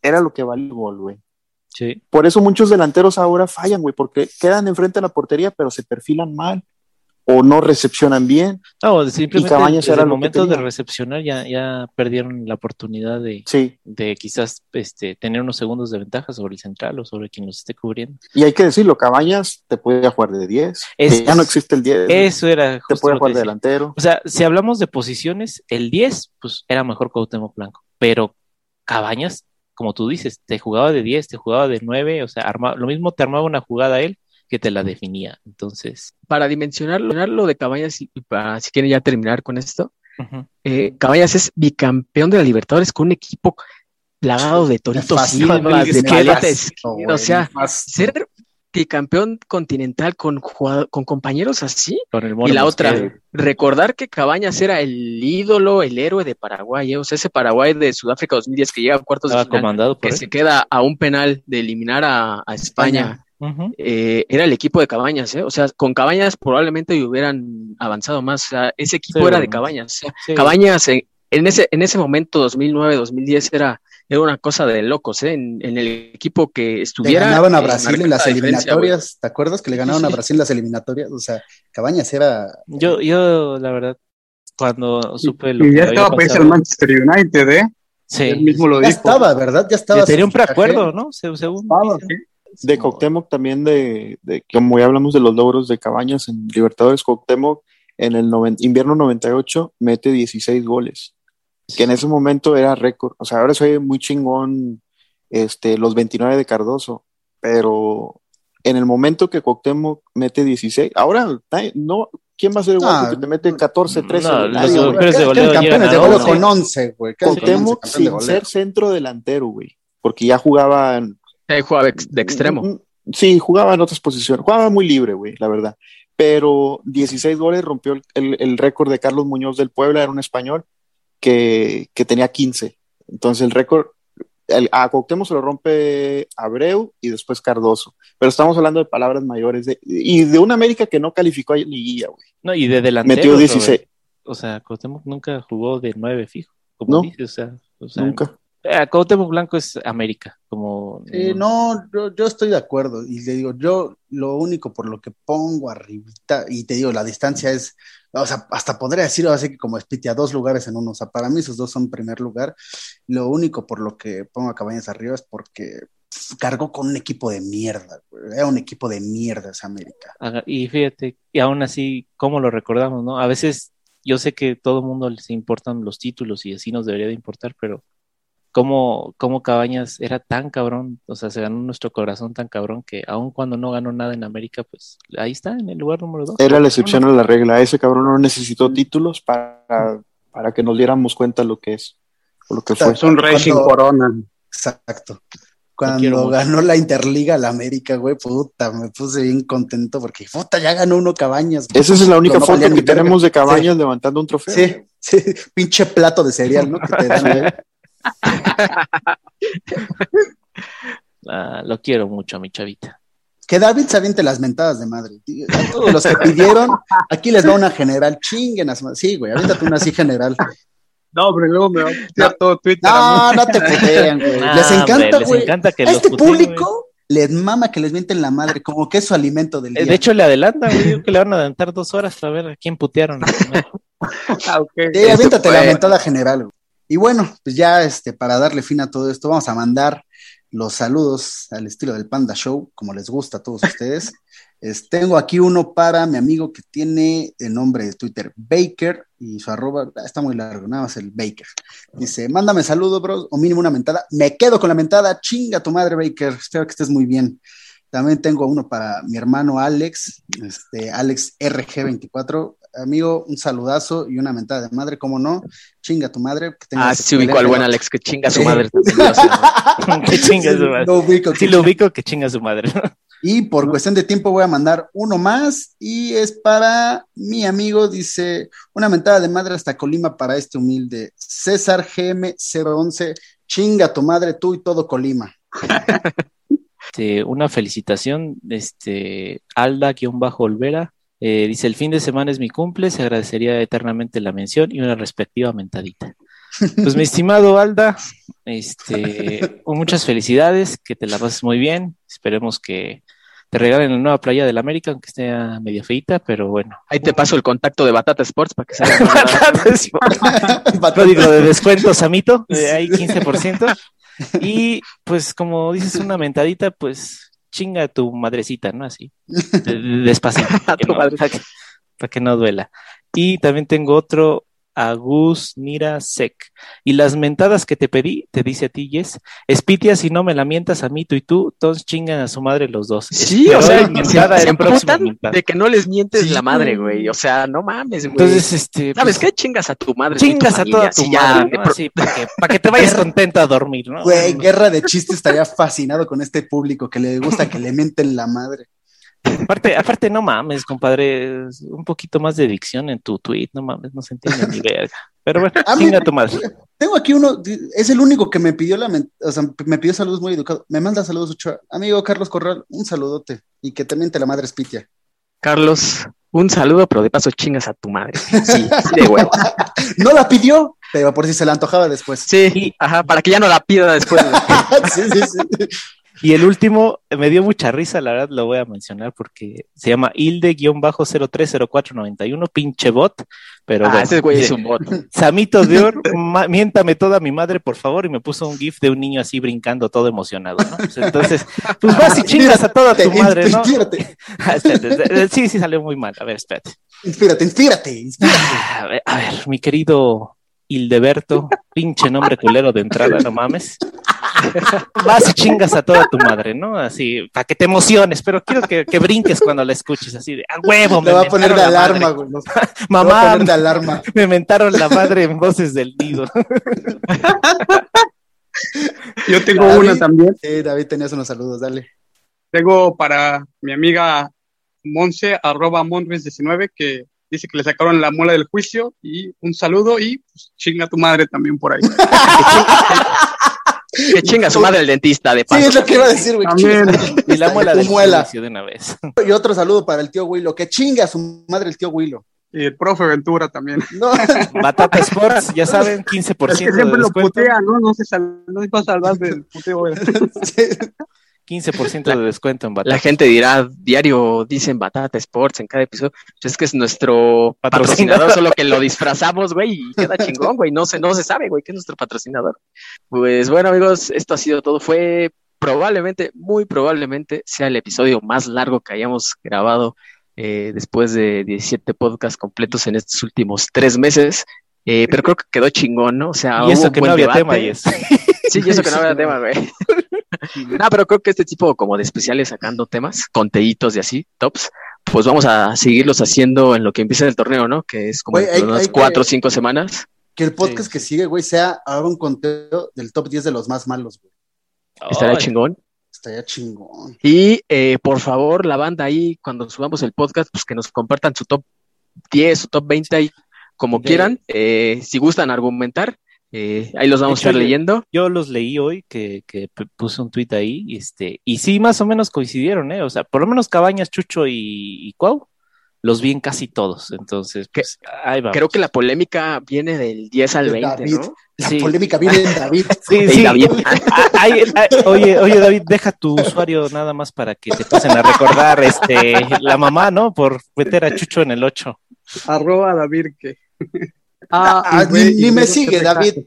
era lo que valía el gol, güey. Sí. Por eso muchos delanteros ahora fallan, güey, porque quedan enfrente de la portería, pero se perfilan mal o no recepcionan bien. No, simplemente Cabañas desde el momento de recepcionar ya, ya perdieron la oportunidad de, Sí, de quizás este, tener unos segundos de ventaja sobre el central o sobre quien los esté cubriendo. y hay que decirlo, Cabañas te puede jugar de 10, Es- que ya no existe el 10, Eso era te puede jugar de delantero. O sea, si hablamos de posiciones, el 10, pues era mejor Cuauhtémoc Blanco, pero Cabañas, como tú dices, te jugaba de 10, te jugaba de 9, o sea, arma- lo mismo te armaba una jugada él que te la definía. Entonces, Para dimensionarlo lo de Cabañas y para si quieren ya terminar con esto, eh, Cabañas es bicampeón de la Libertadores con un equipo plagado de Torito Nefasto, Silva, güey, de es que Paleta nefasto, Esquina, güey, o sea, ser bicampeón continental con, con compañeros así. con el mono Y la otra, recordar que Cabañas era el ídolo, el héroe de Paraguay, ¿eh? o sea, ese Paraguay de Sudáfrica 2010 que llega a cuartos de final, comandado por que él. se queda a un penal de eliminar a, a España. Eh, era el equipo de Cabañas, ¿eh? O sea, con Cabañas probablemente hubieran avanzado más. O sea, ese equipo era de. Cabañas. O sea, Sí. Cabañas en, en ese, en ese momento, 2009, 2010, era, era una cosa de locos, ¿eh? En, en el equipo que Le estuviera. ganaban a Brasil en las eliminatorias. ¿Te acuerdas que le ganaron a. Brasil en las eliminatorias? O sea, Cabañas era. Yo, yo, la verdad, cuando supe lo Y que ya estaba para irse al pasado, Manchester United, ¿eh? sí, Él mismo lo Ya dijo. estaba, ¿verdad? Ya estaba. Ya tenía un preacuerdo, ¿no? Se- Según Estaba, De Cuauhtémoc también, de, de como ya hablamos de los logros de Cabañas en Libertadores, Cuauhtémoc en el noven- invierno 98 mete 16 goles, que en ese momento era récord. O sea, ahora soy muy chingón este, los 29 de Cardoso, pero en el momento que Cuauhtémoc mete 16, ahora no, ¿quién va a ser el Ah, que te mete 14, 13? no, Nadie, los campeones de goleo campeones de goleo 11. con 11, güey. Quedan con 11 Cuauhtémoc sin ser centro delantero, güey, porque ya jugaban Ahí jugaba ex- de extremo. Mm, Sí, jugaba en otras posiciones. Jugaba muy libre, güey, la verdad. Pero 16 goles rompió el, el- el récord de Carlos Muñoz del Puebla, era un español que, que tenía 15. Entonces el récord, el, a Cuauhtémoc se lo rompe Abreu y después Cardoso. Pero estamos hablando de palabras mayores de, y de una América que no calificó a liguilla, güey. No, y de delantero. Metió 16. O sea, Cuauhtémoc nunca jugó de nueve fijo, como No. dices, o sea, o sea, Nunca. Eh, Cuauhtémoc Blanco es América, como no, yo, yo estoy de acuerdo. Y le digo, yo lo único por lo que pongo arribita, y te digo, la distancia es, o sea, hasta podría decir así que como Spiti a dos lugares en uno. O sea, para mí esos dos son primer lugar. Lo único por lo que pongo a Cabañas arriba es porque cargó con un equipo de mierda, güey. Era un equipo de mierda esa América. Y fíjate, y aún así, ¿cómo lo recordamos, no? A veces yo sé que todo el mundo les importan los títulos y así nos debería de importar, pero ¿cómo, cómo Cabañas era tan cabrón? O sea, se ganó nuestro corazón tan cabrón que aun cuando no ganó nada en América, pues ahí está, en el lugar número dos. Era la excepción a la regla. Ese cabrón no necesitó títulos para, para que nos diéramos cuenta lo que es, o lo que fue. Es un rey sin corona. Exacto. Cuando ganó la Interliga la América, güey, puta, me puse bien contento porque, puta, ya ganó uno Cabañas. güey. Esa es la única No foto que tenemos de Cabañas levantando un trofeo. Sí, sí, pinche plato de cereal, ¿no? Que te dan, güey. Ah, lo quiero mucho a mi chavita. Que David se aviente las mentadas de madre. tío. A todos los que pidieron, aquí les va una general. Chinguen madre. Sí, güey, aviéntate una así general. No, pero luego me va a putear todo Twitter. No, no te putean, güey. Les encanta, hombre, les güey. encanta que A este puteen, güey. público les mama que les mienten la madre, como que es su alimento del Eh, día. De hecho, le adelantan, güey, digo que le van a adelantar dos horas para ver a quién putearon. Ah, ok. Sí, aviéntate la mentada general. güey. Y bueno, pues ya este, para darle fin a todo esto, vamos a mandar los saludos al estilo del Panda Show, como les gusta a todos ustedes. Es- tengo aquí uno para mi amigo que tiene el nombre de Twitter Baker y su arroba ah, está muy largo, nada más el Baker. Dice, mándame saludo, bro, o mínimo una mentada. Me quedo con la mentada, chinga tu madre, Baker. Espero que estés muy bien. También tengo uno para mi hermano Alex, este, Alex RG24. Amigo, un saludazo y una mentada de madre, ¿cómo no? Chinga tu madre. que tengas Ah, sí se ubicó al buen Alex, que chinga su madre que chinga su madre. Lo ubico, Sí lo ubico, que chinga su madre. Y por cuestión de tiempo voy a mandar uno más y es para mi amigo, dice, una mentada de madre hasta Colima para este humilde César GM011, chinga tu madre tú y todo Colima. Este, una felicitación, este, Alda-Olvera. eh, dice, el fin de semana es mi cumple, se agradecería eternamente la mención y una respectiva mentadita. Pues mi estimado Alda, este, muchas felicidades, que te la pases muy bien. Esperemos que te regalen la nueva playa del América, aunque esté media feita, pero bueno. ahí te paso el contacto de Batata Sports para que salga. Código de descuento, Samito, de ahí 15%. Y pues como dices una mentadita, pues chinga a tu madrecita, ¿no? Así, de- de- despacito, para que, tu no, madre. para que- para que no duela. Y también tengo otro, Agus Nira Sec. Y las mentadas que te pedí, te dice a ti, Yes, Espitia, si no me la mientas a mí, tú y tú, todos chingan a su madre los dos. Sí, Espero o sea, se, mentada se mentada. de que no les mientes Sí, la madre, güey. O sea, no mames, güey. Entonces, este, ¿Sabes pues, qué? Chingas a tu madre. Chingas a toda tu Sí, madre, Así, para que, que te vayas contenta a dormir, ¿no? Güey, guerra de chistes estaría fascinado con este público que le gusta que le mienten la madre. Aparte, aparte, no mames, compadre, un poquito más de dicción en tu tweet, no mames, no se entiende ni verga. Pero bueno, A mí- chinga tu madre. Tengo aquí uno, es el único que me pidió la o sea, me pidió saludos muy educado. Me manda saludos, Ochoa. Amigo Carlos Corral, un saludote y que te miente la madre Spitia. Carlos, un saludo, pero de paso chingas a tu madre. Sí, sí, de huevo. No la pidió, pero por si se la antojaba después. Sí, ajá, para que ya no la pida después. sí, sí, sí. Y el último, me dio mucha risa, la verdad lo voy a mencionar porque se llama Hilde-030491, pinche bot, pero Ah, bueno, ese güey es un bot. Samito de Or, miéntame toda mi madre, por favor, y me puso un gif de un niño así brincando todo emocionado, ¿no? Pues entonces, pues vas y chingas a toda tu madre, ¿no? Inspírate, Ah, sí, sí salió muy mal, a ver, espérate. inspírate, inspírate, inspírate. A ver, a ver, mi querido Hildeberto, pinche nombre culero de entrada, no mames. Vas y chingas a toda tu madre, ¿no? Así, para que te emociones, pero quiero que, que brinques cuando la escuches, así de, a huevo, Le va a poner de alarma, güey. Va a Mamá, poner de alarma. me mentaron la madre en voces del nido. Yo tengo David. una también. Sí, David, tenías unos saludos, dale. Tengo para mi amiga Monse, arroba Monres19, que dice que le sacaron la muela del juicio. Y un saludo y pues, chinga tu madre también por ahí. Que chinga su madre el dentista, de Sí, paso. es lo que iba a decir, güey. También. Y la muela del muela. juicio de una vez. Y otro saludo para el tío Willo. Que chinga a su madre el tío Willo. Y el profe Ventura también. No, Batata Sports, ya saben, 15% Es que de siempre lo descuento. putea, ¿no? No se, sal, no se va a salvar del puteo. sí. 15% de descuento en La Batata. gente dirá, diario dicen Batata Sports en cada episodio. Pues es que es nuestro Patrocinador. solo que lo disfrazamos, güey, y queda chingón, güey. No se, no se sabe, güey, que es nuestro patrocinador. Pues bueno, amigos, esto ha sido todo. Fue probablemente, muy probablemente, sea el episodio más largo que hayamos grabado eh, después de 17 podcasts completos en estos últimos tres meses. Eh, pero creo que quedó chingón, ¿no? O sea, Y hubo eso un que buen no había debate. tema, y es. Sí, y eso que no había tema, güey. No, pero creo que este tipo como de especiales sacando temas, conteitos y así, tops, pues vamos a seguirlos haciendo en lo que empieza el torneo, ¿no? Que es como Güey, en hay- unas hay cuatro o cinco semanas. Que el podcast que sigue, güey, sea ahora un conteo del top 10 de los más malos, güey. Estaría Ay, chingón. Estaría chingón. Y eh, por favor, la banda ahí, cuando subamos el podcast, pues que nos compartan su top 10, su top 20 ahí, como De- quieran. Eh, si gustan argumentar, eh, ahí los vamos a estar leyendo. Yo los leí hoy que, que puse un tuit ahí, este, y sí, más o menos coincidieron, ¿eh? O sea, por lo menos Cabañas, Chucho y, y Cuau, los vi en casi todos. Entonces, Que- pues, ahí va. Creo que la polémica viene del 10 al De 20, David. ¿no? La Sí. polémica viene en David. Sí, sí. David. Ah, ay, ay, oye, oye, David, deja tu usuario nada más para que te pasen a recordar este la mamá, ¿no? Por meter a Chucho en el 8. Arroba David que. Ah, ni, me sigue, David.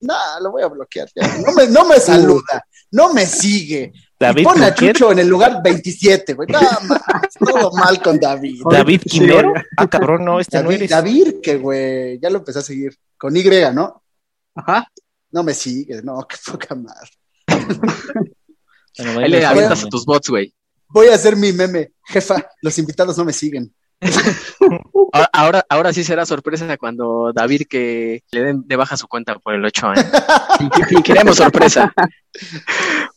No, lo voy a bloquear. ya. No me, no me saluda. No me sigue. David, y pone a. Chucho en el lugar 27, güey. No, más, todo mal con David. David oiga. Ah, cabrón, no, este no David, eres. David, que güey, ya lo empecé a seguir. Con Y, ¿no? Ajá. No me sigue, no, qué poca madre. Bueno, Ahí le avientas a tus bots, güey. Voy a hacer mi meme. Jefa, los invitados no me siguen. Ahora, ahora, sí será sorpresa cuando David que le den de baja su cuenta por el 8 años. Y, y queremos sorpresa.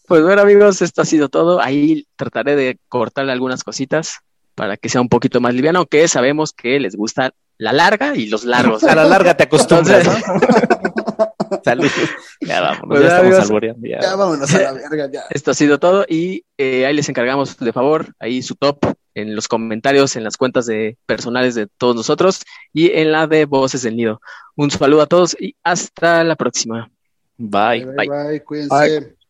Pues bueno, amigos, esto ha sido todo. Ahí trataré de cortarle algunas cositas para que sea un poquito más liviano, aunque sabemos que les gusta la larga y los largos. A la larga te acostumbras, Entonces-. Ya vámonos, Pues, ya estamos amigos, alboreando. ya. Ya vámonos a la verga, ya. Esto ha sido todo y eh, ahí les encargamos de favor, ahí su top en los comentarios, en las cuentas de personales de todos nosotros y en la de Voces del Nido. Un saludo a todos y hasta la próxima. Bye. Bye, bye, bye, cuídense. Bye.